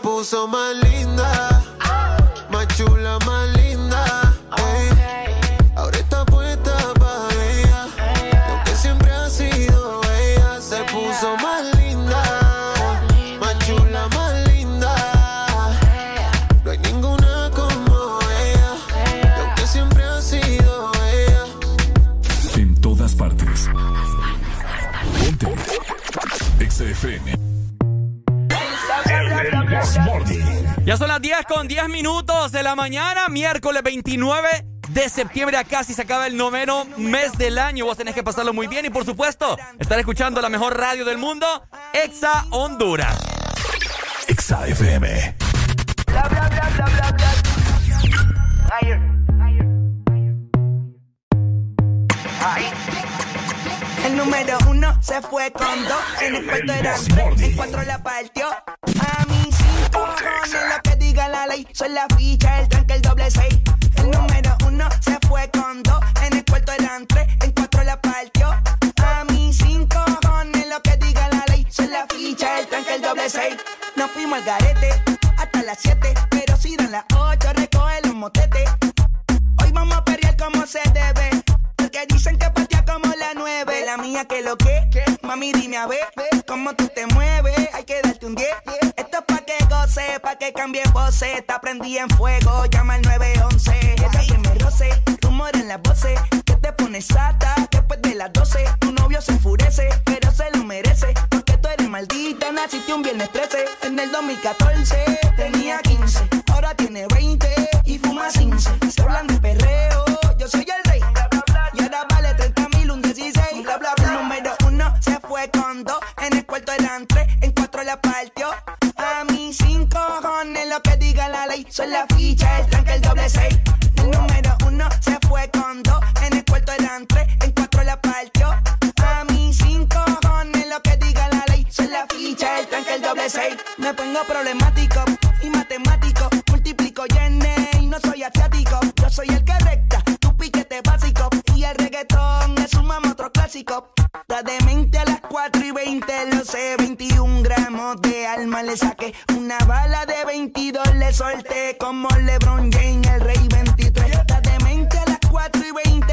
puso más linda. Ya son las 10 con 10 minutos de la mañana, miércoles 29 de septiembre. Ya casi se acaba el noveno mes del año. Vos tenés que pasarlo muy bien y, por supuesto, estar escuchando la mejor radio del mundo, Exa Honduras. Exa FM. El número uno se fue con dos, en el cuarto tres, en cuatro la partió. A cojones lo que diga la ley, son la ficha, el tranque, el doble seis. El número uno se fue con dos, en el cuarto eran tres, en cuatro la partió. A mí cinco cojones lo que diga la ley, son la ficha, el tranque, el doble seis. Nos fuimos al garete hasta las siete, pero si dan las ocho recoge los motetes. Hoy vamos a pelear como se debe. Porque dicen que patea como la nueve. la mía que lo que. Mami, dime a ver cómo tú te mueves. Hay que darte un 10. Es pa' que cambie voces. Está prendí en fuego, llama al 911. Esta que me roce, rumor en las voces. Que te pones sata después de las 12. Tu novio se enfurece, pero se lo merece. Porque tú eres maldita, naciste un viernes 13. En el 2014 tenía Son la ficha, el tranque, el doble seis. El número uno se fue con dos. En el cuarto eran tres, en cuatro la partió. A mí cinco cojones lo que diga la ley. Son la ficha, el tranque, el doble seis. Me pongo problemático y matemático. Multiplico y y no soy asiático. Yo soy el que recta, tu piquete básico. Y el reggaetón es un mamá otro clásico. Está demente a las 4 y 20, lo sé. 21 gramos alma le saqué. Una bala de 22 le solté. Como LeBron James, el rey 23. Está demente a las 4 y 20,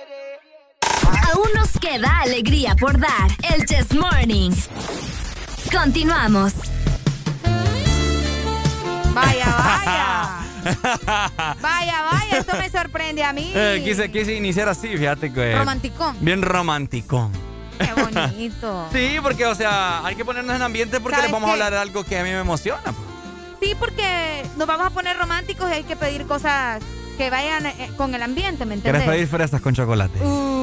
Aún nos queda alegría por dar. El Chess Morning. Continuamos. Vaya, vaya. *laughs* Vaya, vaya, esto me sorprende a mí. Eh, quise, quise iniciar así, fíjate que. Romanticón. Bien romanticón. Qué bonito. *laughs* Sí, porque, o sea, hay que ponernos en ambiente porque les ¿Sabes vamos a hablar de algo que a mí me emociona. pues. Sí, porque nos vamos a poner románticos y hay que pedir cosas que vayan eh, con el ambiente, ¿me ¿Quieres entiendes? pedir fresas con chocolate? Uh,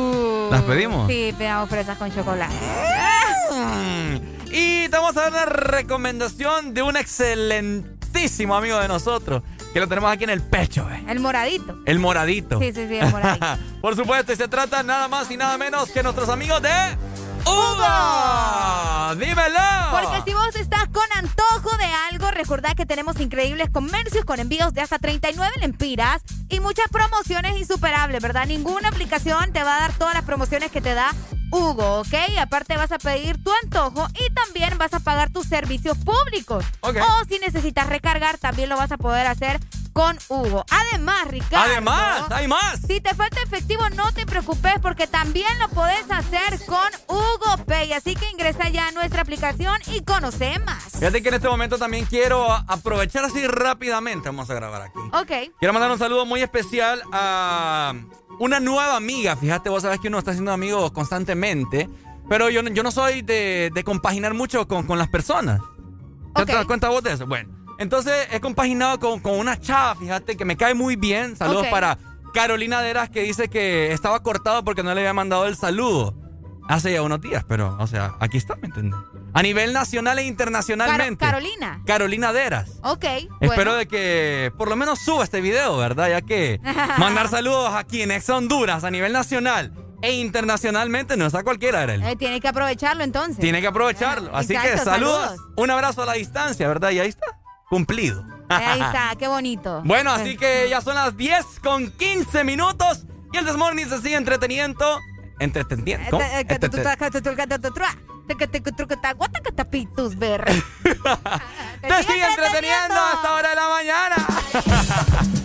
¿Las pedimos? Sí, pedamos fresas con chocolate. Mm. Y te vamos a dar una recomendación de un excelentísimo amigo de nosotros, que lo tenemos aquí en el pecho, eh. El moradito. El moradito. Sí, sí, sí, el moradito. *laughs* Por supuesto, y se trata nada más y nada menos que nuestros amigos de Hugo. ¡Dímelo! Porque si vos estás con antojo de algo, recordad que tenemos increíbles comercios con envíos de hasta 39 lempiras y muchas promociones insuperables, ¿verdad? Ninguna aplicación te va a dar todas las promociones que te da Hugo, ¿ok? Aparte vas a pedir tu antojo y también vas a pagar tus servicios públicos. O si necesitas recargar, también lo vas a poder hacer con Hugo. Además, Ricardo. Además, hay más. Si te falta efectivo, no te preocupes porque también lo podés hacer con Hugo Pay. Así que ingresa ya a nuestra aplicación y conoce más. Fíjate que en este momento también quiero aprovechar así rápidamente. Vamos a grabar aquí. Ok. Quiero mandar un saludo muy especial a una nueva amiga. Fíjate, vos sabés que uno está haciendo amigos constantemente. Pero yo, no- yo no soy de, de compaginar mucho con, con las personas. ¿Te Ok. das cuenta vos de eso? Bueno, entonces he compaginado con, con una chava, fíjate, que me cae muy bien. Saludos para Carolina Deras, que dice que estaba cortado porque no le había mandado el saludo hace ya unos días. Pero, o sea, aquí está, ¿me entiendes? A nivel nacional e internacionalmente. Carolina. Carolina Deras. Ok. Espero bueno. de que por lo menos suba este video, ¿verdad? Ya que *laughs* mandar saludos aquí en Ex Honduras a nivel nacional e internacionalmente no está cualquiera, Arely. Eh, tiene que aprovecharlo entonces. Tiene que aprovecharlo. Así que saludos. un abrazo a la distancia, ¿verdad? Y ahí está, cumplido. Eh, Ahí está, qué bonito. *laughs* Bueno, así que ya son las 10 con 15 minutos y el Desmorning se sigue entreteniendo. Entreteniendo. Eh, ver. *laughs* Te sigue entreteniendo hasta hora de la mañana.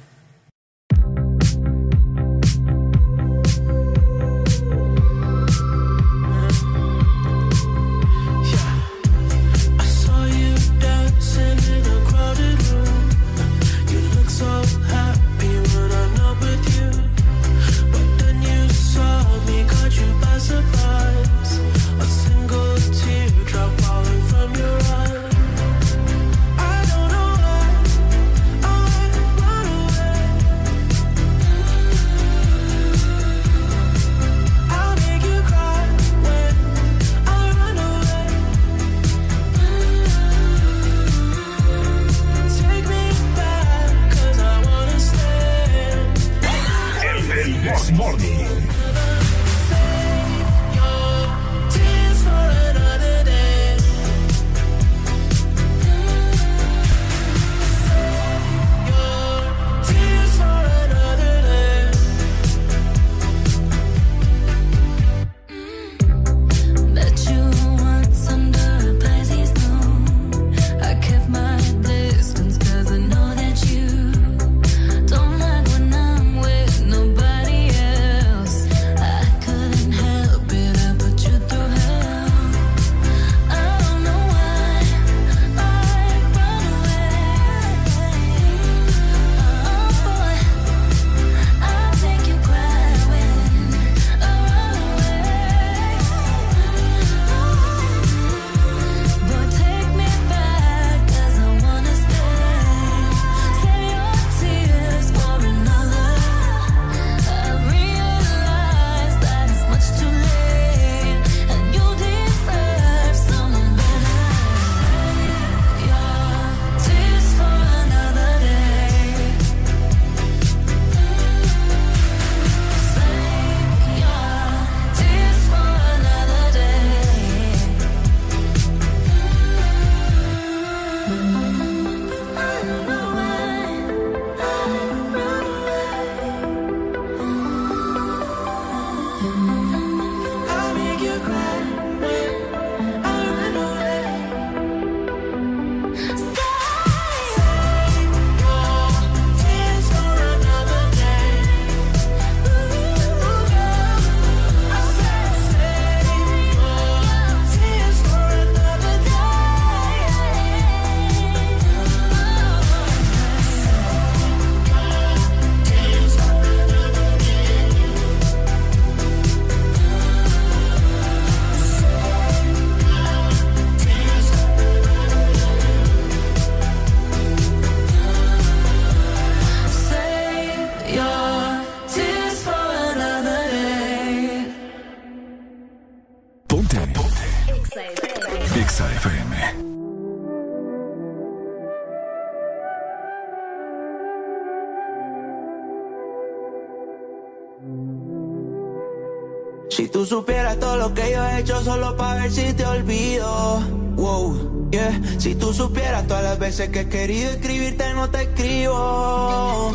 Hecho solo para ver si te olvido. Wow, yeah. Si tú supieras todas las veces que he querido escribirte no te escribo.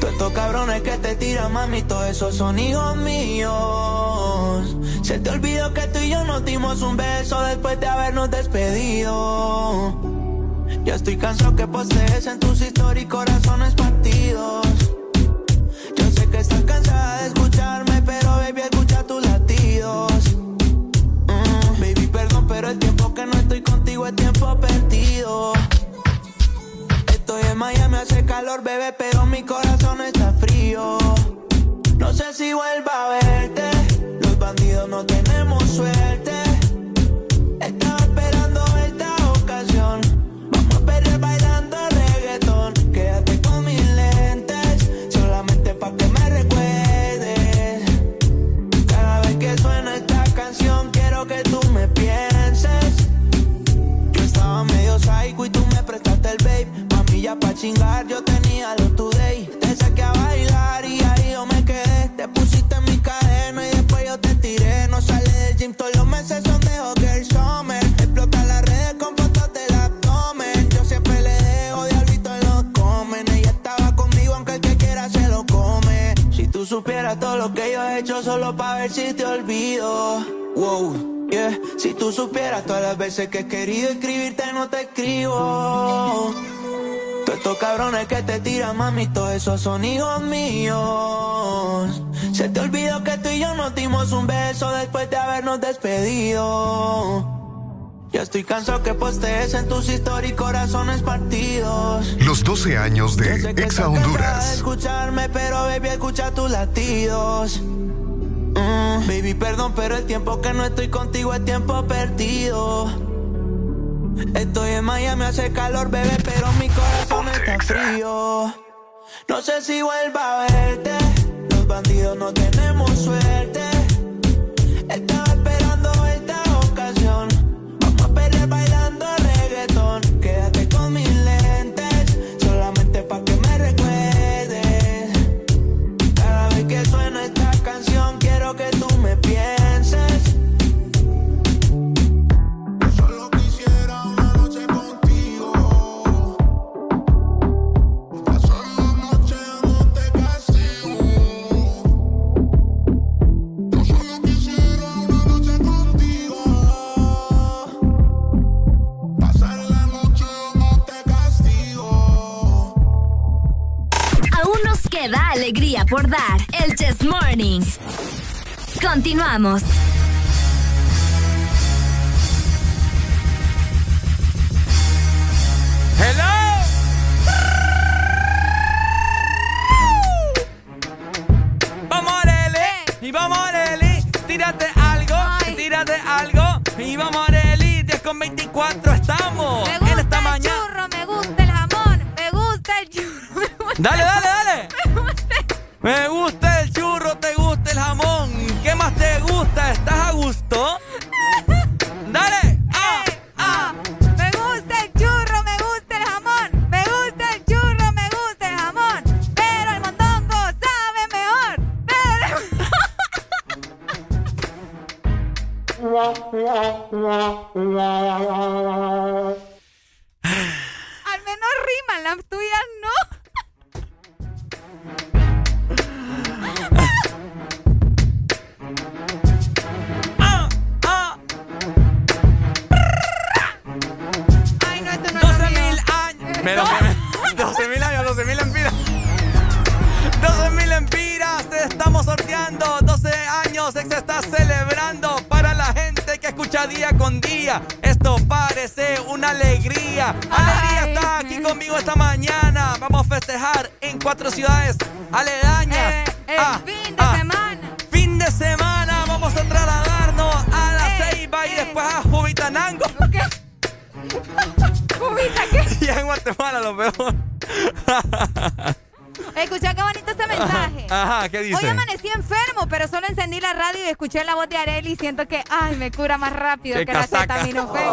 Todos estos cabrones que te tiran, mami, todos esos son hijos míos. Se te olvidó que tú y yo nos dimos un beso después de habernos despedido. Ya estoy cansado que postees en tus historias y corazones partidos. Yo sé que estás cansada de escucharme, pero baby, escucha tus latidos. No estoy contigo es tiempo perdido. Estoy en Miami, hace calor, bebé, pero mi corazón está frío. No sé si vuelva a verte. Los bandidos no tenemos suerte. Pa' chingar, yo tenía lo today. Te saqué a bailar y ahí yo me quedé. Te pusiste en mi cadena y después yo te tiré. No sale del gym, todos los meses son de Hogger Summer. Explota las redes con fotos del abdomen. Yo siempre le dejo diablito en los comen. Ella estaba conmigo, aunque el que quiera se lo come. Si tú supieras todo lo que yo he hecho solo pa' ver si te olvido. Wow, yeah. Si tú supieras todas las veces que he querido escribirte, no te escribo. Todos estos cabrones que te tiran, mami, todos esos son hijos míos. Se te olvidó que tú y yo nos dimos un beso después de habernos despedido. Ya estoy cansado que postees en tus historias y corazones partidos. Los 12 años de Exa cansada de Honduras. escucharme, pero baby, escucha tus latidos. Mm, baby, perdón, pero el tiempo que no estoy contigo es tiempo perdido. Estoy en Miami, hace calor, bebé, pero mi corazón está frío. No sé si vuelva a verte. Los bandidos no tenemos suerte. Continuamos. Radio y escuché la voz de Areli y siento que, ay, me cura más rápido Qué que la casaca. acetaminofén.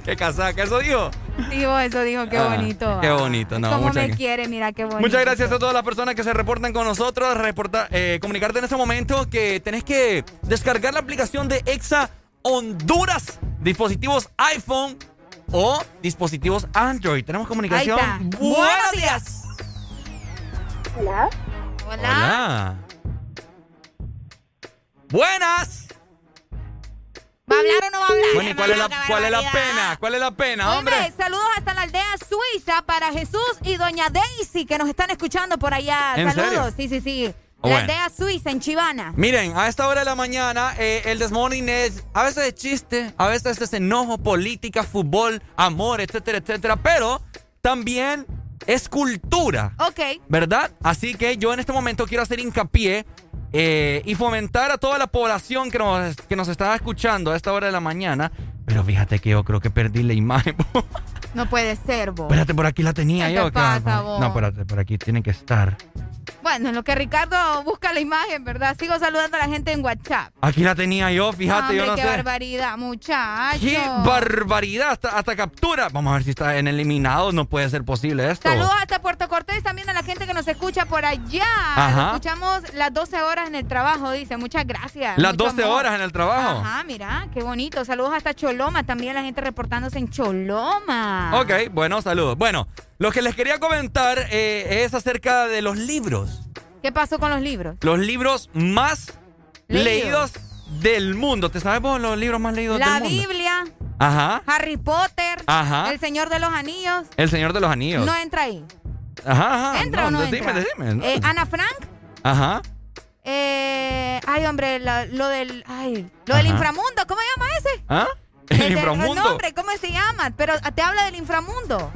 *laughs* Qué casaca, eso dijo. Digo, eso dijo, qué Ah, bonito. qué bonito, no, Cómo muchas me quiere, mira, qué bonito. Muchas gracias a todas las personas que se reportan con nosotros. Reporta, eh, comunicarte en este momento que tenés que descargar la aplicación de Exa Honduras, dispositivos iPhone o dispositivos Android. Tenemos comunicación. Ahí está. Buenos días. Hola. Hola. Buenas. ¿Va a hablar o no va a hablar? Bueno, ¿y cuál es la, cuál es pena? ¿Cuál es la pena, Hombre, hombre? saludos hasta la aldea suiza para Jesús y doña Daisy que nos están escuchando por allá. ¿En saludos, serio? sí, sí, sí. Bueno. La aldea suiza en Chivana. Miren, a esta hora de la mañana, eh, el desmorning es a veces es chiste, a veces es enojo, política, fútbol, amor, etcétera, etcétera, pero también es cultura. Ok. ¿Verdad? Así que yo en este momento quiero hacer hincapié eh, y fomentar a toda la población que nos, que nos está escuchando a esta hora de la mañana. Pero fíjate que yo creo que perdí la imagen. No puede ser, vos. espérate, por aquí la tenía ¿Qué yo. te pasa, vos? No, espérate, por aquí tiene que estar. Bueno, en lo que Ricardo busca la imagen, ¿verdad? Sigo saludando a la gente en WhatsApp. Aquí la tenía yo, fíjate, Hombre, yo no qué sé. barbaridad, muchacho. ¡Qué barbaridad! Hasta, hasta captura. Vamos a ver si está en eliminados. No puede ser posible esto. Saludos hasta Puerto Cortés, también a la gente que nos escucha por allá. Ajá. Escuchamos las 12 horas en el trabajo, dice. Muchas gracias. Las Mucho 12 amor. horas en el trabajo. Ajá, mira, qué bonito. Saludos hasta Choloma, también la gente reportándose en Choloma. Ok, bueno, saludos. Bueno, lo que les quería comentar eh, es acerca de los libros. ¿Qué pasó con los libros? Los libros más Leídos. leídos del mundo. ¿Te sabes vos los libros más leídos La del mundo? Biblia, Ajá. Harry Potter, Ajá. El Señor de los Anillos. El Señor de los Anillos. No entra ahí. Ajá, ajá. ¿Entra o no decime, entra? decime, no. Eh, Ana Frank. Ajá. Eh, ay, hombre, la- lo del. Ay, lo del inframundo. ¿Cómo se llama ese? ¿Ah? El, inframundo. No, hombre, ¿cómo se llama? Pero te habla del inframundo.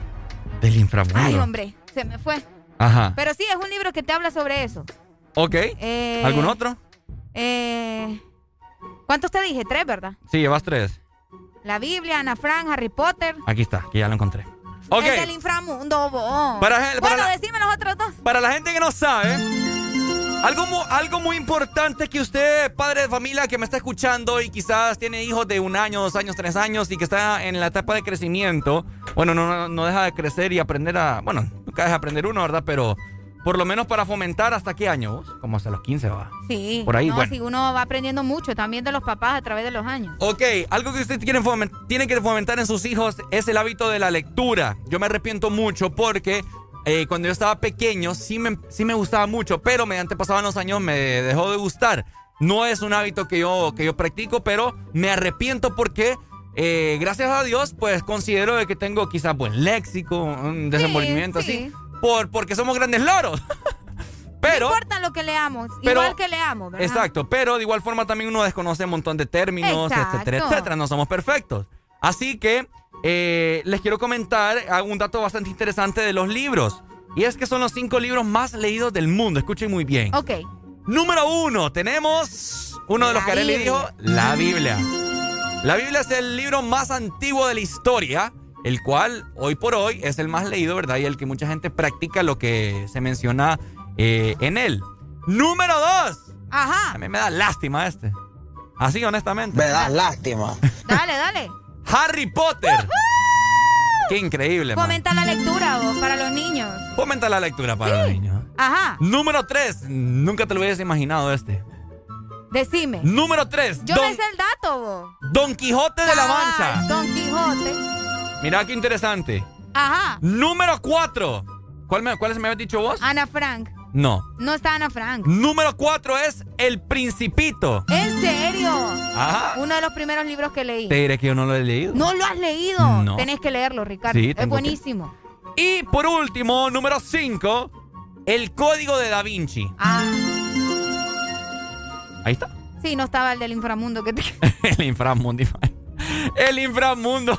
Del inframundo. Ay, hombre, se me fue. Ajá. Pero sí, es un libro que te habla sobre eso. Ok. Eh, ¿Algún otro? Eh, ¿Cuántos te dije? Tres, ¿verdad? Sí, llevas tres. La Biblia, Ana Frank, Harry Potter. Aquí está, que ya lo encontré. Ok. El del inframundo, vos. Para para bueno, la- decime los otros dos. Para la gente que no sabe, algo, mu- algo muy importante que usted, padre de familia que me está escuchando y quizás tiene hijos de un año, dos años, tres años y que está en la etapa de crecimiento, bueno, no, no, deja de crecer y aprender a, bueno, nunca deja de aprender uno, ¿verdad? Pero por lo menos para fomentar hasta qué año, vos? Como hasta los 15 va. Sí. Por ahí, no, bueno. si uno va aprendiendo mucho también de los papás a través de los años. Ok, algo que usted tiene, fomen- tiene que fomentar en sus hijos es el hábito de la lectura. Yo me arrepiento mucho porque eh, cuando yo estaba pequeño sí me, sí me gustaba mucho, pero mediante pasaban los años me dejó de gustar. No es un hábito que yo, que yo practico, pero me arrepiento porque... eh, gracias a Dios, pues considero de que tengo quizás buen léxico, un desenvolvimiento sí. así, por, porque somos grandes loros. *laughs* pero, No importa lo que leamos, pero- igual que leamos, ¿verdad? Exacto, pero de igual forma también uno desconoce un montón de términos, Exacto. etcétera, etcétera. No somos perfectos. Así que eh, les quiero comentar ah, un dato bastante interesante de los libros. Y es que son los cinco libros más leídos del mundo. Escuchen muy bien. Ok. Número uno, tenemos uno de los La que Arely dijo, la Biblia. La Biblia es el libro más antiguo de la historia, el cual hoy por hoy es el más leído, ¿verdad? Y el que mucha gente practica lo que se menciona eh, en él. Número dos. Ajá. A mí me da lástima este. Así, honestamente. Me da lástima. Dale, dale. *laughs* Harry Potter. Qué increíble, man. Fomenta la lectura vos, para los niños. Fomenta la lectura para los niños. Ajá. Número tres. Nunca te lo hubieras imaginado este. Decime. Número tres. Yo Don, sé el dato, vos. Don Quijote de la Mancha. Don Quijote. Mira qué interesante. Ajá. Número 4. ¿Cuál me, ¿Cuáles me habías dicho vos? Ana Frank. No. No está Ana Frank. Número 4 es El Principito. ¿En serio? Ajá. Uno de los primeros libros que leí. Te diré que yo no lo he leído. ¿No lo has leído? No. Tenés que leerlo, Ricardo. Sí, es que- buenísimo. Y por último, número 5, El Código de Da Vinci. Ah, Ahí está. sí, no estaba el del inframundo que te... *laughs* El inframundo. El inframundo.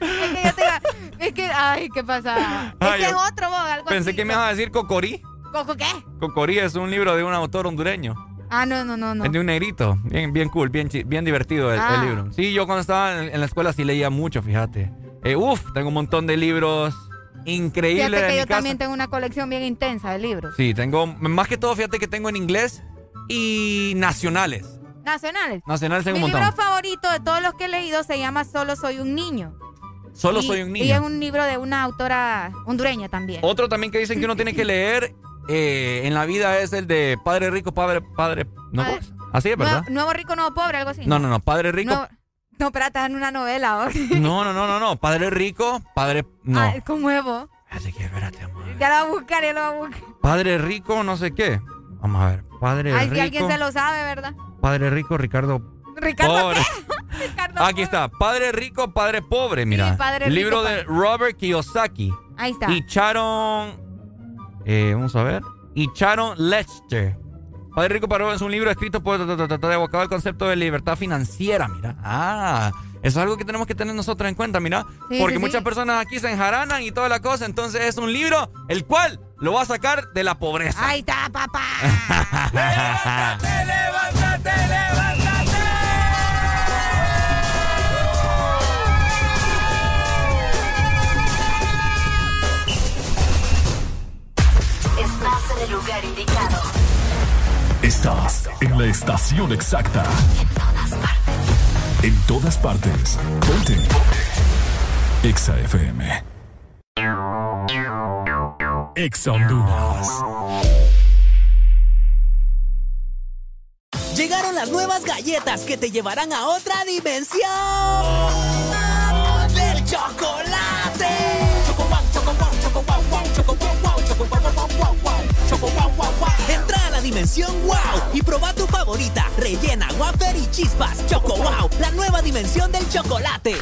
Es que yo te iba- Es que, ay, ¿qué pasa? *laughs* Es Ay, que es otro, vos, algo Pensé así. que me ibas a decir Cocorí. ¿Coco qué? Cocorí es un libro de un autor hondureño. Ah, no, no, no, no. Es de un negrito. Bien, bien cool, bien, bien divertido el, el Ah. libro. Sí, yo cuando estaba en, en la escuela sí leía mucho, fíjate. Eh, uf, tengo un montón de libros increíbles Fíjate en que mi yo casa. también tengo una colección bien intensa de libros. Sí, tengo, más que todo, fíjate que tengo en inglés y nacionales. Nacionales. Nacionales tengo Mi un libro montón. favorito de todos los que he leído se llama Solo soy un niño. Solo Y- soy un Y es niño. un libro de una autora hondureña también. Otro también que dicen que uno tiene que leer eh, en la vida es el de Padre Rico, Padre... padre ¿No? Padre- ¿Cómo es? Así es, ¿verdad? Nuevo, Nuevo rico, nuevo pobre, algo así. No, no, no. Padre Rico... Nuevo- no, espérate, es en una novela. *laughs* No, no, no, no, no. Padre Rico, Padre... No. Ah, con huevo. Así que espérate, amor. Ya lo voy a buscar, ya lo voy a buscar. Padre rico, no sé qué. Vamos a ver. Padre Ay, rico. si alguien se lo sabe, ¿verdad? Padre rico, Ricardo. Ricardo, Pobre. ¿qué? *laughs* Ricardo, Aquí está. Padre rico, padre pobre. Mira. Padre Rico, Libro Padre- de Robert Kiyosaki. Ahí está. Y Sharon. Eh, vamos a ver. Y Sharon Lester. Padre Rico Pobre es un libro escrito por ta, ta, ta, ta, evocado el concepto de libertad financiera. Mira. Ah, eso es algo que tenemos que tener nosotros en cuenta, mira. Sí, Porque sí, muchas sí. personas aquí se enjaranan y toda la cosa. Entonces es un libro el cual lo va a sacar de la pobreza. Ahí está, papá. *laughs* ¡Levántate, levántate, levántate! En el lugar indicado. Estás en la estación exacta. En todas partes. Ponte. Exa FM. Exa Honduras. Llegaron las nuevas galletas que te llevarán a otra dimensión del chocolate. Choco wow, wow, wow. Entra a la dimensión wow y proba tu favorita, rellena, wafer y chispas. Choco wow, la nueva dimensión del chocolate.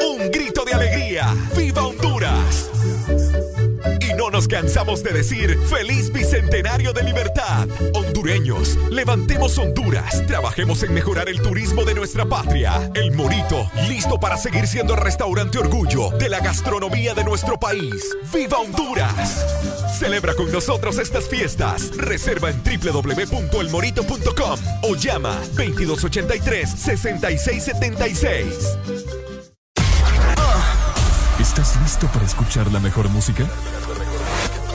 Un grito de alegría. ¡Viva Honduras! Y no nos cansamos de decir feliz bicentenario de libertad. Hondureños, levantemos Honduras. Trabajemos en mejorar el turismo de nuestra patria. El Morito, listo para seguir siendo el restaurante orgullo de la gastronomía de nuestro país. ¡Viva Honduras! Celebra con nosotros estas fiestas. Reserva en www.elmorito.com o llama 2283-6676. ¿Estás listo para escuchar la mejor música?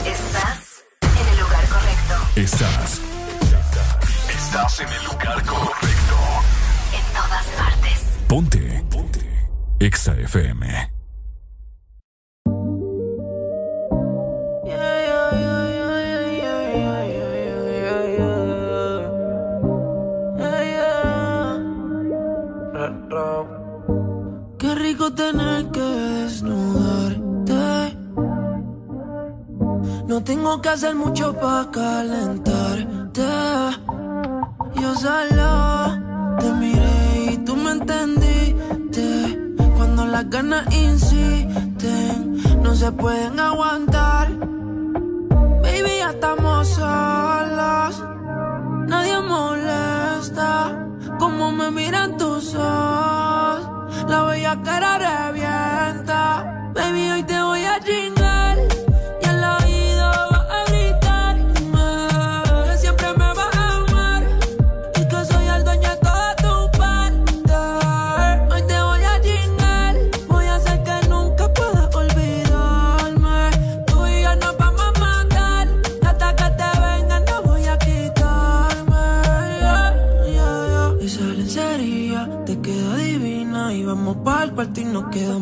Estás en el lugar correcto. Estás. Estás en el lugar correcto. En todas partes. Ponte. Ponte. Exa FM. Rico tener que desnudarte. No tengo que hacer mucho para calentarte. Yo solo te miré y tú me entendiste. Cuando las ganas insisten, no se pueden aguantar. Baby, ya estamos solos. Nadie molesta como me miran tus ojos. La bella cara revienta. Baby, hoy te voy a chingar.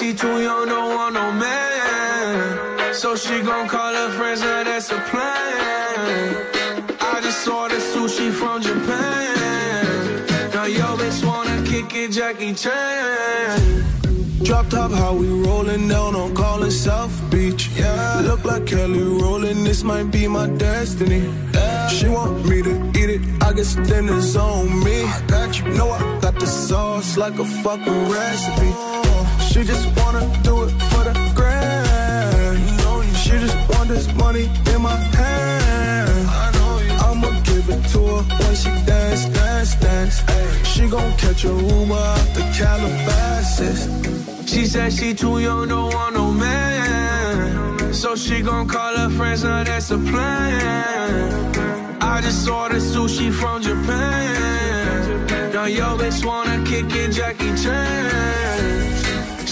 She too young, don't want no man. So she gon' call her friends, now that's a plan. I just saw the sushi from Japan. Now yo bitch wanna kick it, Jackie Chan. Drop top, how we rolling down on calling South Beach. Yeah, look like Kelly rolling, this might be my destiny. She want me to eat it, I guess then it's on me. I got you, know I got the sauce like a fucking recipe. She just wanna do it for the grand. She just want this money in my hand. I'ma give it to her when she dance, dance, dance. She gon' catch a Uber out the Calabasas. She said she too young, don't want no man. So she gon' call her friends, now that's a plan. I just ordered sushi from Japan. Now yo bitch wanna kick it, Jackie Chan.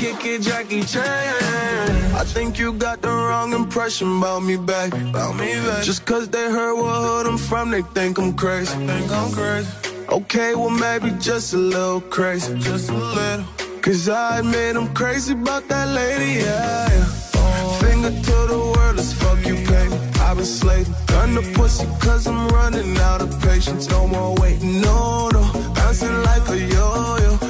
Kick it, Jackie Chan. I think you got the wrong impression about me back. About me back. Just cause they heard what hood I'm from, they think I'm crazy. think I'm crazy. Okay, well maybe just a little crazy. Just a little. Cause I admit I'm crazy about that lady, yeah. Finger to the world as fuck you pay. I've been slaving. Gun the pussy cause I'm running out of patience. No more waiting, no, no. Bouncing like a yo-yo.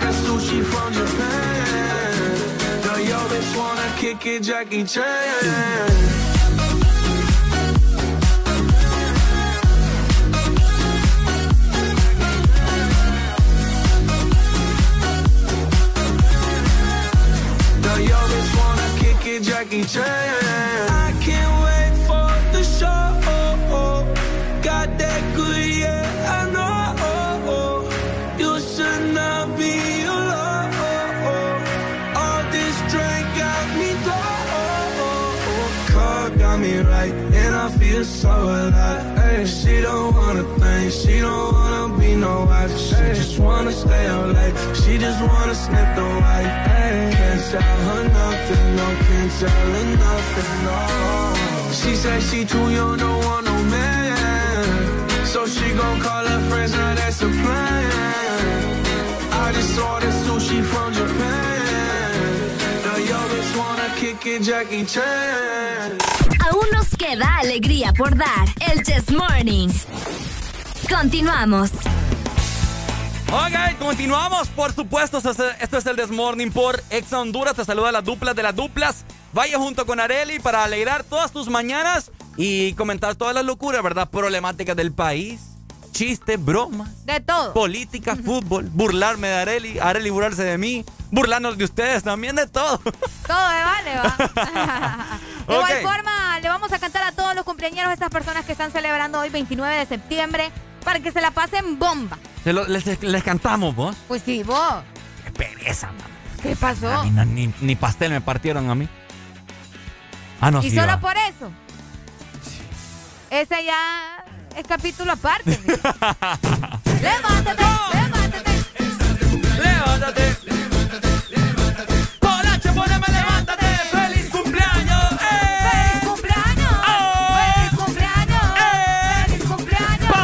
just wanna kick it, Jackie Chan. Jackie Chan. Feel so alive. Ay, she don't wanna think, she don't wanna be no wife. She just wanna stay out late, she just wanna sniff the white. Ay, can't tell her nothing, no, can't tell her nothing, no. She said she too young, don't want no man. So she gon' call her friends, now that's a plan. I just ordered sushi from Japan. Now yo bitch wanna kick it, Jackie Chan. Nos queda alegría por dar. El Chess Morning. Continuamos. Ok, continuamos. Por supuesto, esto es- el Desmorning por Exa Honduras. Te saluda las duplas de las duplas. Vaya junto con Areli para alegrar todas tus mañanas y comentar todas las locuras, ¿verdad? Problemáticas del país, chistes, bromas, De todo. política, fútbol, burlarme de Areli, Areli burlarse de mí, burlarnos de ustedes también, de todo. Todo me vale, va. *laughs* De igual forma, le vamos a cantar a todos los cumpleaños a estas personas que están celebrando hoy, 29 de septiembre, para que se la pasen bomba. Se lo- les, les cantamos, vos. Pues sí, vos. Qué pereza, man. ¿Qué pasó? A mí no- ni, ni pastel me partieron a mí. Ah, no, y sí, solo va. por eso. Ese ya es capítulo aparte. *laughs* levántate, levántate. Levántate. Colache, poneme, levántate. ¡Feliz cumpleaños! ¡Eh! ¡Feliz cumpleaños! ¡Feliz cumpleaños! ¡Feliz cumpleaños!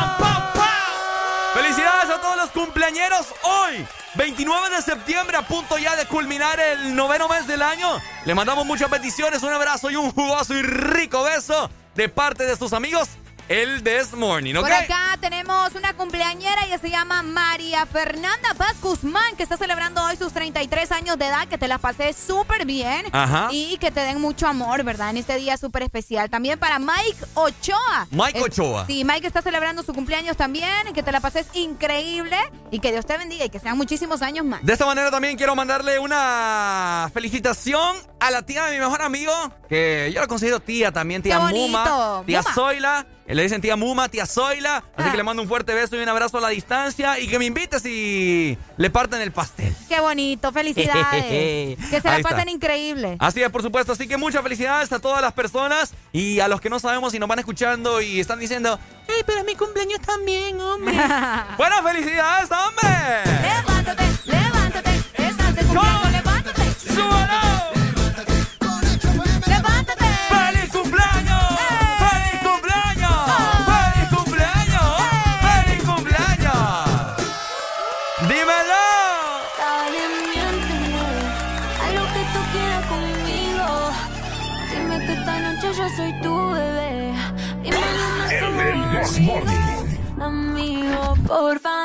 ¡Felicidades a todos los cumpleañeros hoy! 29 de septiembre, a punto ya de culminar el noveno mes del año. Le mandamos muchas peticiones, un abrazo y un jugoso y rico beso de parte de sus amigos, el This Morning, ¿ok? Por acá tenemos una cumpleañera, ella se llama María Fernanda Paz Guzmán, que está celebrando hoy sus 33 años de edad, que te la pasé súper bien Ajá. y que te den mucho amor, ¿verdad? En este día súper especial. También para Mike Ochoa. Mike Es- Ochoa. Sí, Mike está celebrando su cumpleaños también, que te la pases increíble y que Dios te bendiga y que sean muchísimos años más. De esta manera también quiero mandarle una felicitación a la tía de mi mejor amigo, que yo la considero tía también, tía. Muma, tía Muma. Zoila. Eh, le dicen tía Muma, tía Zoila. Así que le ah. mando un fuerte beso y un abrazo a la distancia. Y que me invite si le parten el pastel. Qué bonito, felicidades. *laughs* que se Ahí la pasen increíble. Así es, por supuesto. Así que muchas felicidades a todas las personas y a los que no sabemos si nos van escuchando y están diciendo, ¡Ey, pero mi cumpleaños también, hombre! *laughs* ¡Buenas felicidades, hombre! ¡Levántate, levántate! ¡Estás de cumpleaños, levántate! ¡Súbalo! Por favor.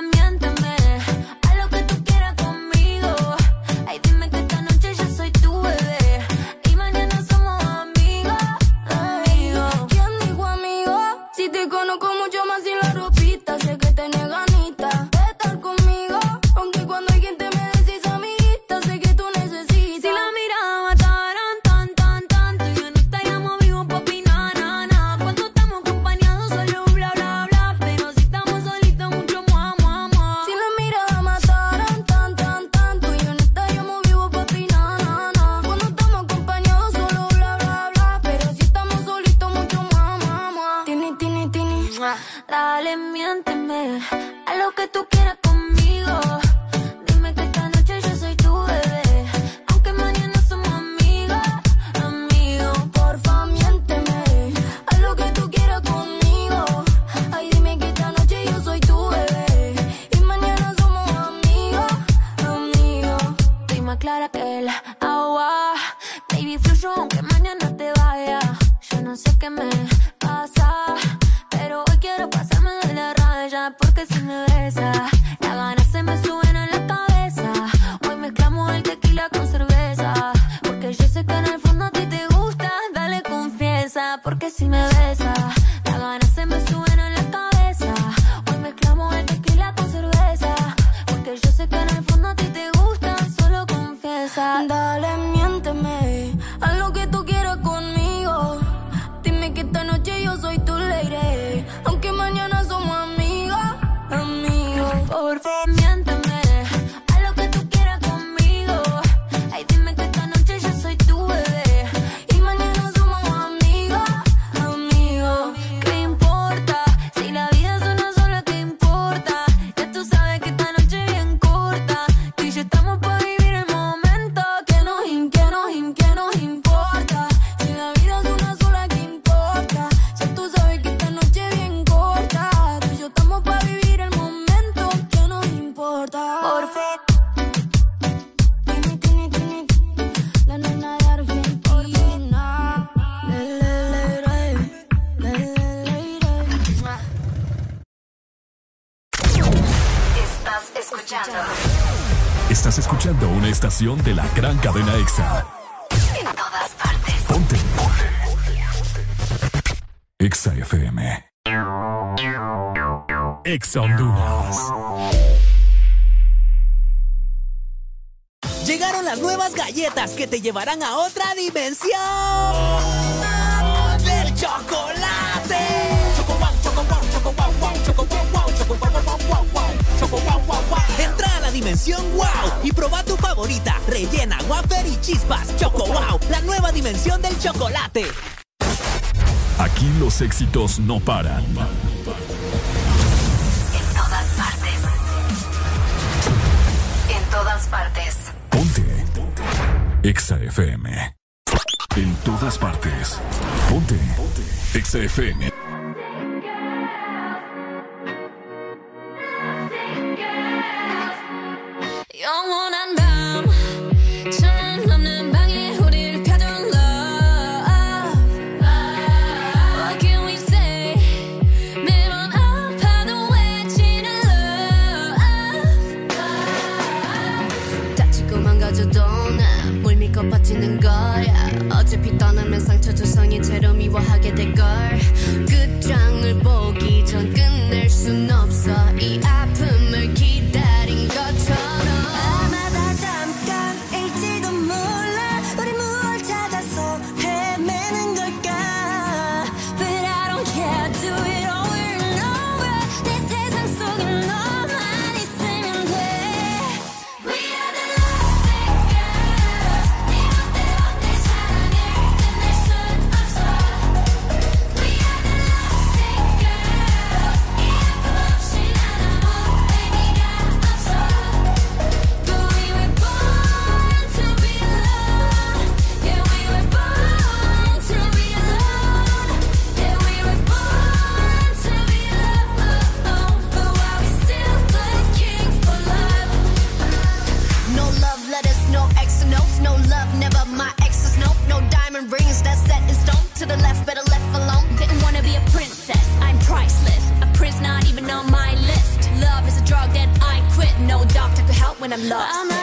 de la gran cadena EXA. En todas partes. Ponte. Ponte. EXA FM. EXA Honduras. Llegaron las nuevas galletas que te llevarán a otra dimensión. wow y proba tu favorita, rellena, wafer y chispas. Choco wow, la nueva dimensión del chocolate. Aquí los éxitos no paran. En todas partes. En todas partes. Ponte. Exa FM. En todas partes. Ponte. Exa FM. 어차피 떠나면 상처 조성이 제로 미워하게 될걸. 끝장을 보 lost.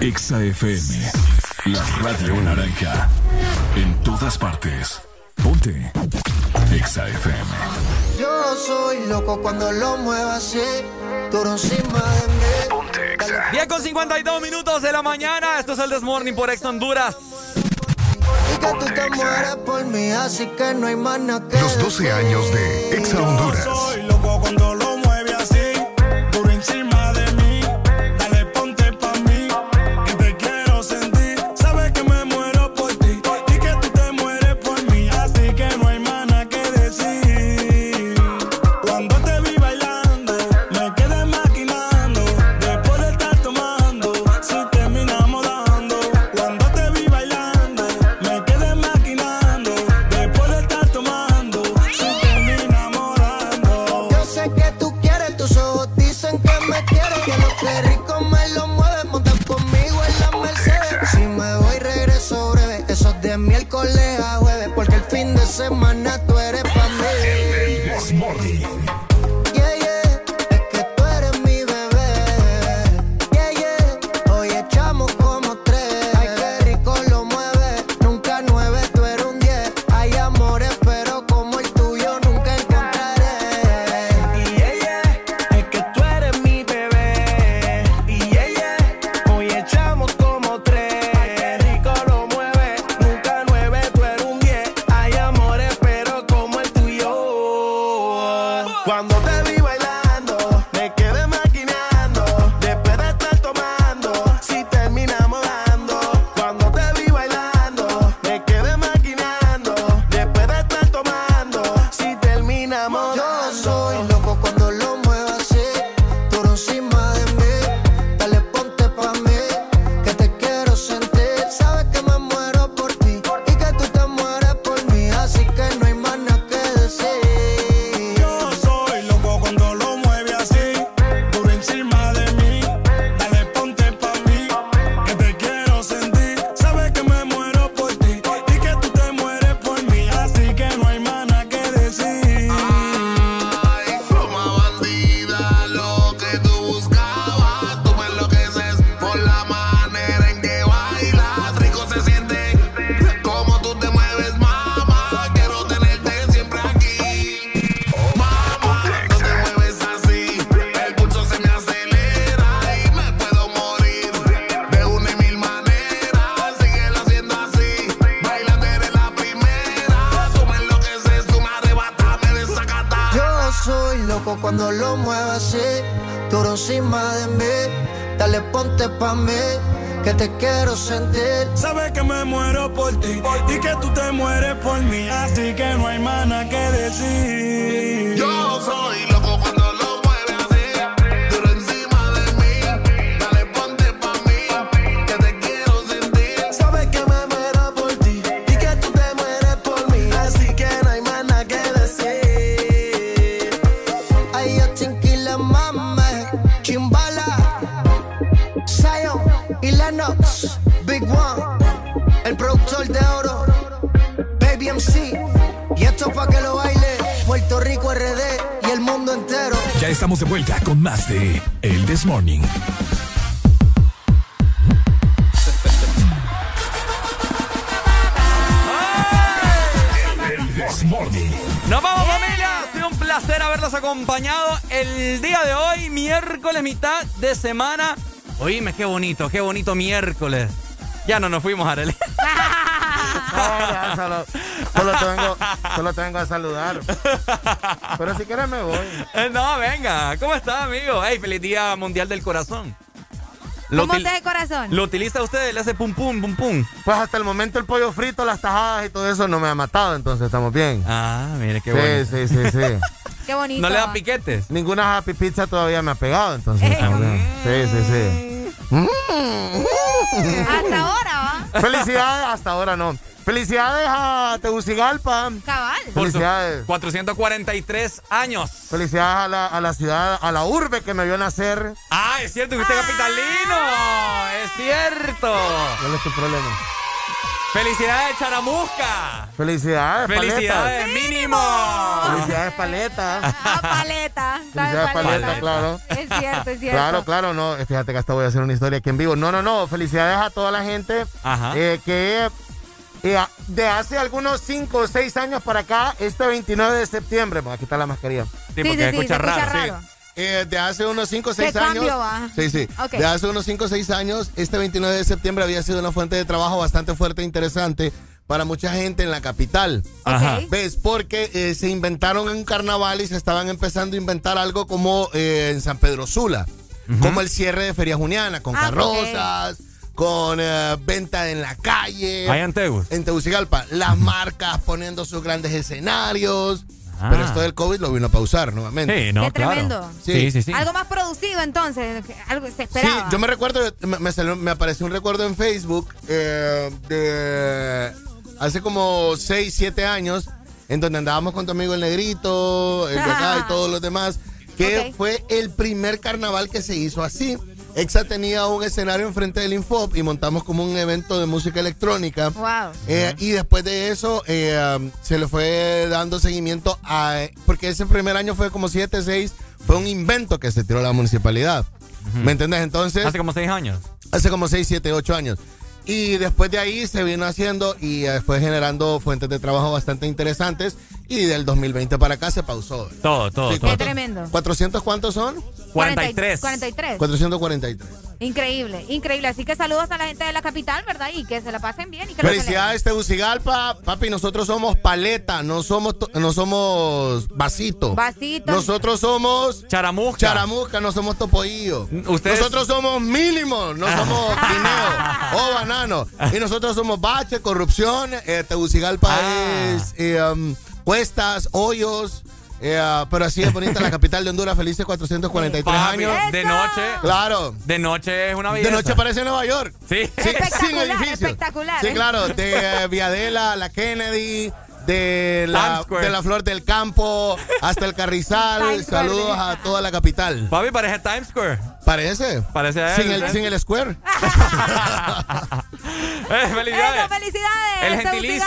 Exa FM. La radio naranja. En todas partes. Ponte. Exa FM. Yo soy loco cuando lo muevo así. Toro encima de mí. Ponte Exa. 10 con 52 minutos de la mañana. Esto es el Desmorning por Exa Honduras. Ponte Exa. Los 12 años de Exa Honduras. qué bonito, qué bonito miércoles. Ya no nos fuimos, Arely. *laughs* Solo, tengo, solo tengo a saludar. Pero si quieres me voy. Eh, no, venga. ¿Cómo estás, amigo? Hey, feliz día mundial del corazón. Lo ¿Cómo está el corazón? ¿Lo utiliza usted? ¿Le hace pum pum pum pum? Pues hasta el momento el pollo frito, las tajadas y todo eso no me ha matado, entonces estamos bien. Ah, mire qué bueno. Sí, sí, sí, sí. *laughs* qué bonito. ¿No le da piquetes? Ninguna happy pizza todavía me ha pegado, entonces. Hey. Sí, sí, sí. Mm. Hasta ahora, ¿va? Felicidades, hasta ahora no. Felicidades a Tegucigalpa. Cabal. Felicidades. 443 años. Felicidades a la, a la ciudad, a la urbe que me vio nacer. Ah, es cierto que usted es capitalino. Es cierto. ¿Cuál es tu problema? Felicidades, Charamusca. Felicidades, Felicidades, paleta. mínimo. Felicidades, paleta. Ah, paleta. Felicidades, paleta, claro. Cierto, es cierto. Claro, claro, no. Fíjate que hasta voy a hacer una historia aquí en vivo. No, no, no. Felicidades a toda la gente Ajá. eh, que eh, de hace algunos 5 o 6 años para acá, este 29 de septiembre, vamos a quitar la mascarilla. Sí, porque se escucha raro. Sí. Eh, de hace unos 5 o 6 ¿Qué años. cambio? Sí, sí. Ok. De hace unos 5 o 6 años, este 29 de septiembre había sido una fuente de trabajo bastante fuerte e interesante para mucha gente en la capital. Ajá. ¿Ves? Porque eh, se inventaron un carnaval y se estaban empezando a inventar algo como eh, en San Pedro Sula, como el cierre de Feria Juniana, con Ah, carrozas, con eh, venta en la calle. Ahí en. En Tegucigalpa, las marcas poniendo sus grandes escenarios. Ah. Pero esto del COVID lo vino a pausar nuevamente. Sí, no, Qué claro. tremendo. Sí, sí, sí. Algo más producido entonces. que Algo se Sí, esperaba. yo me recuerdo, me, me salió- me apareció un recuerdo en Facebook eh, de hace como 6, 7 años, en donde andábamos con tu amigo el negrito, el de acá y *laughs* todos los demás, que Ok. fue el primer carnaval que se hizo así. Exa tenía un escenario enfrente del Infop y montamos como un evento de música electrónica. Wow. Eh, y después de eso eh, um, se le fue dando seguimiento a... Porque ese primer año fue como 7, 6, fue un invento que se tiró la municipalidad. ¿Me entendés? Entonces... Hace como seis años. Hace como 6, 7, 8 años. Y después de ahí se vino haciendo y eh, fue generando fuentes de trabajo bastante interesantes. Y del 2020 para acá se pausó. Todo, todo, Sí, todo. Qué tremendo. ¿400 cuántos son? 43. 43. 443. Increíble, increíble. Así que saludos a la gente de la capital, ¿verdad? Y que se la pasen bien y que lo Felicidades, Tegucigalpa. Papi, nosotros somos paleta, no somos, no somos vasito. Vasito. Nosotros somos Charamusca. charamusca, no somos topoillo. Ustedes- Nosotros somos mínimo, no somos *laughs* guineo o banano. Y nosotros somos bache, corrupción. Eh, Tegucigalpa Ah. es eh, um, cuestas, hoyos. eh, ah, pero así es bonita la *laughs* capital de Honduras, felices 443 Papi, años. de noche. Claro. De noche es una De belleza. noche parece Nueva York. Sí. Sí, sin Espectacular, espectacular, Sí, ¿eh? claro, de eh, Viadela, la Kennedy, de la, de la Flor del Campo hasta el Carrizal. Saludos a toda la capital. Papi, parece Times Square. Parece. Parece a él, Sin el, ¿eh? sin el square. *laughs* Eh, felicidades. Eso, felicidades. El gentilicio,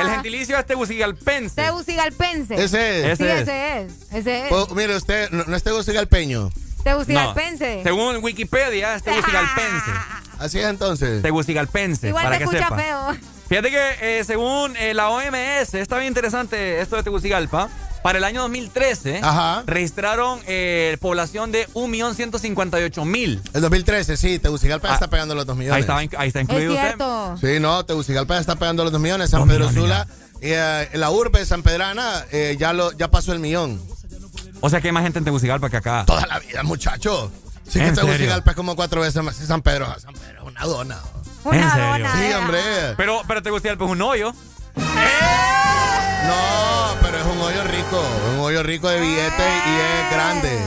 el gentilicio es tegucigalpense. Tegucigalpense. Ese es. Sí, Ese es. ese es. Ese es. Oh, mire, usted no, no es Tegucigalpeño. Tegucigalpense. No, según Wikipedia es tegucigalpense. *laughs* Así es entonces. Tegucigalpense, Igual para que escucha sepa. feo. Fíjate que eh, según eh, la OMS, está bien interesante esto de Tegucigalpa. Para el año 2013 Ajá. registraron eh, población de 1.158.000. El 2013, sí, Tegucigalpa ya Ah, está pegando los 2 millones. Ahí está, ahí está Es incluido usted. cierto. Sí, no, Tegucigalpa ya está pegando los 2 millones. San Pedro Sula, eh, la urbe San Pedrana eh, ya, lo, ya pasó el millón. O sea que hay más gente en Tegucigalpa que acá. Toda la vida, muchacho. Sí que. Tegucigalpa es como cuatro veces más que San Pedro. San Pedro es una dona. Una ¿En serio? dona. Sí, eh. hombre. Pero, pero Tegucigalpa es un hoyo. No, pero es un hoyo rico. Un hoyo rico de billete y es grande.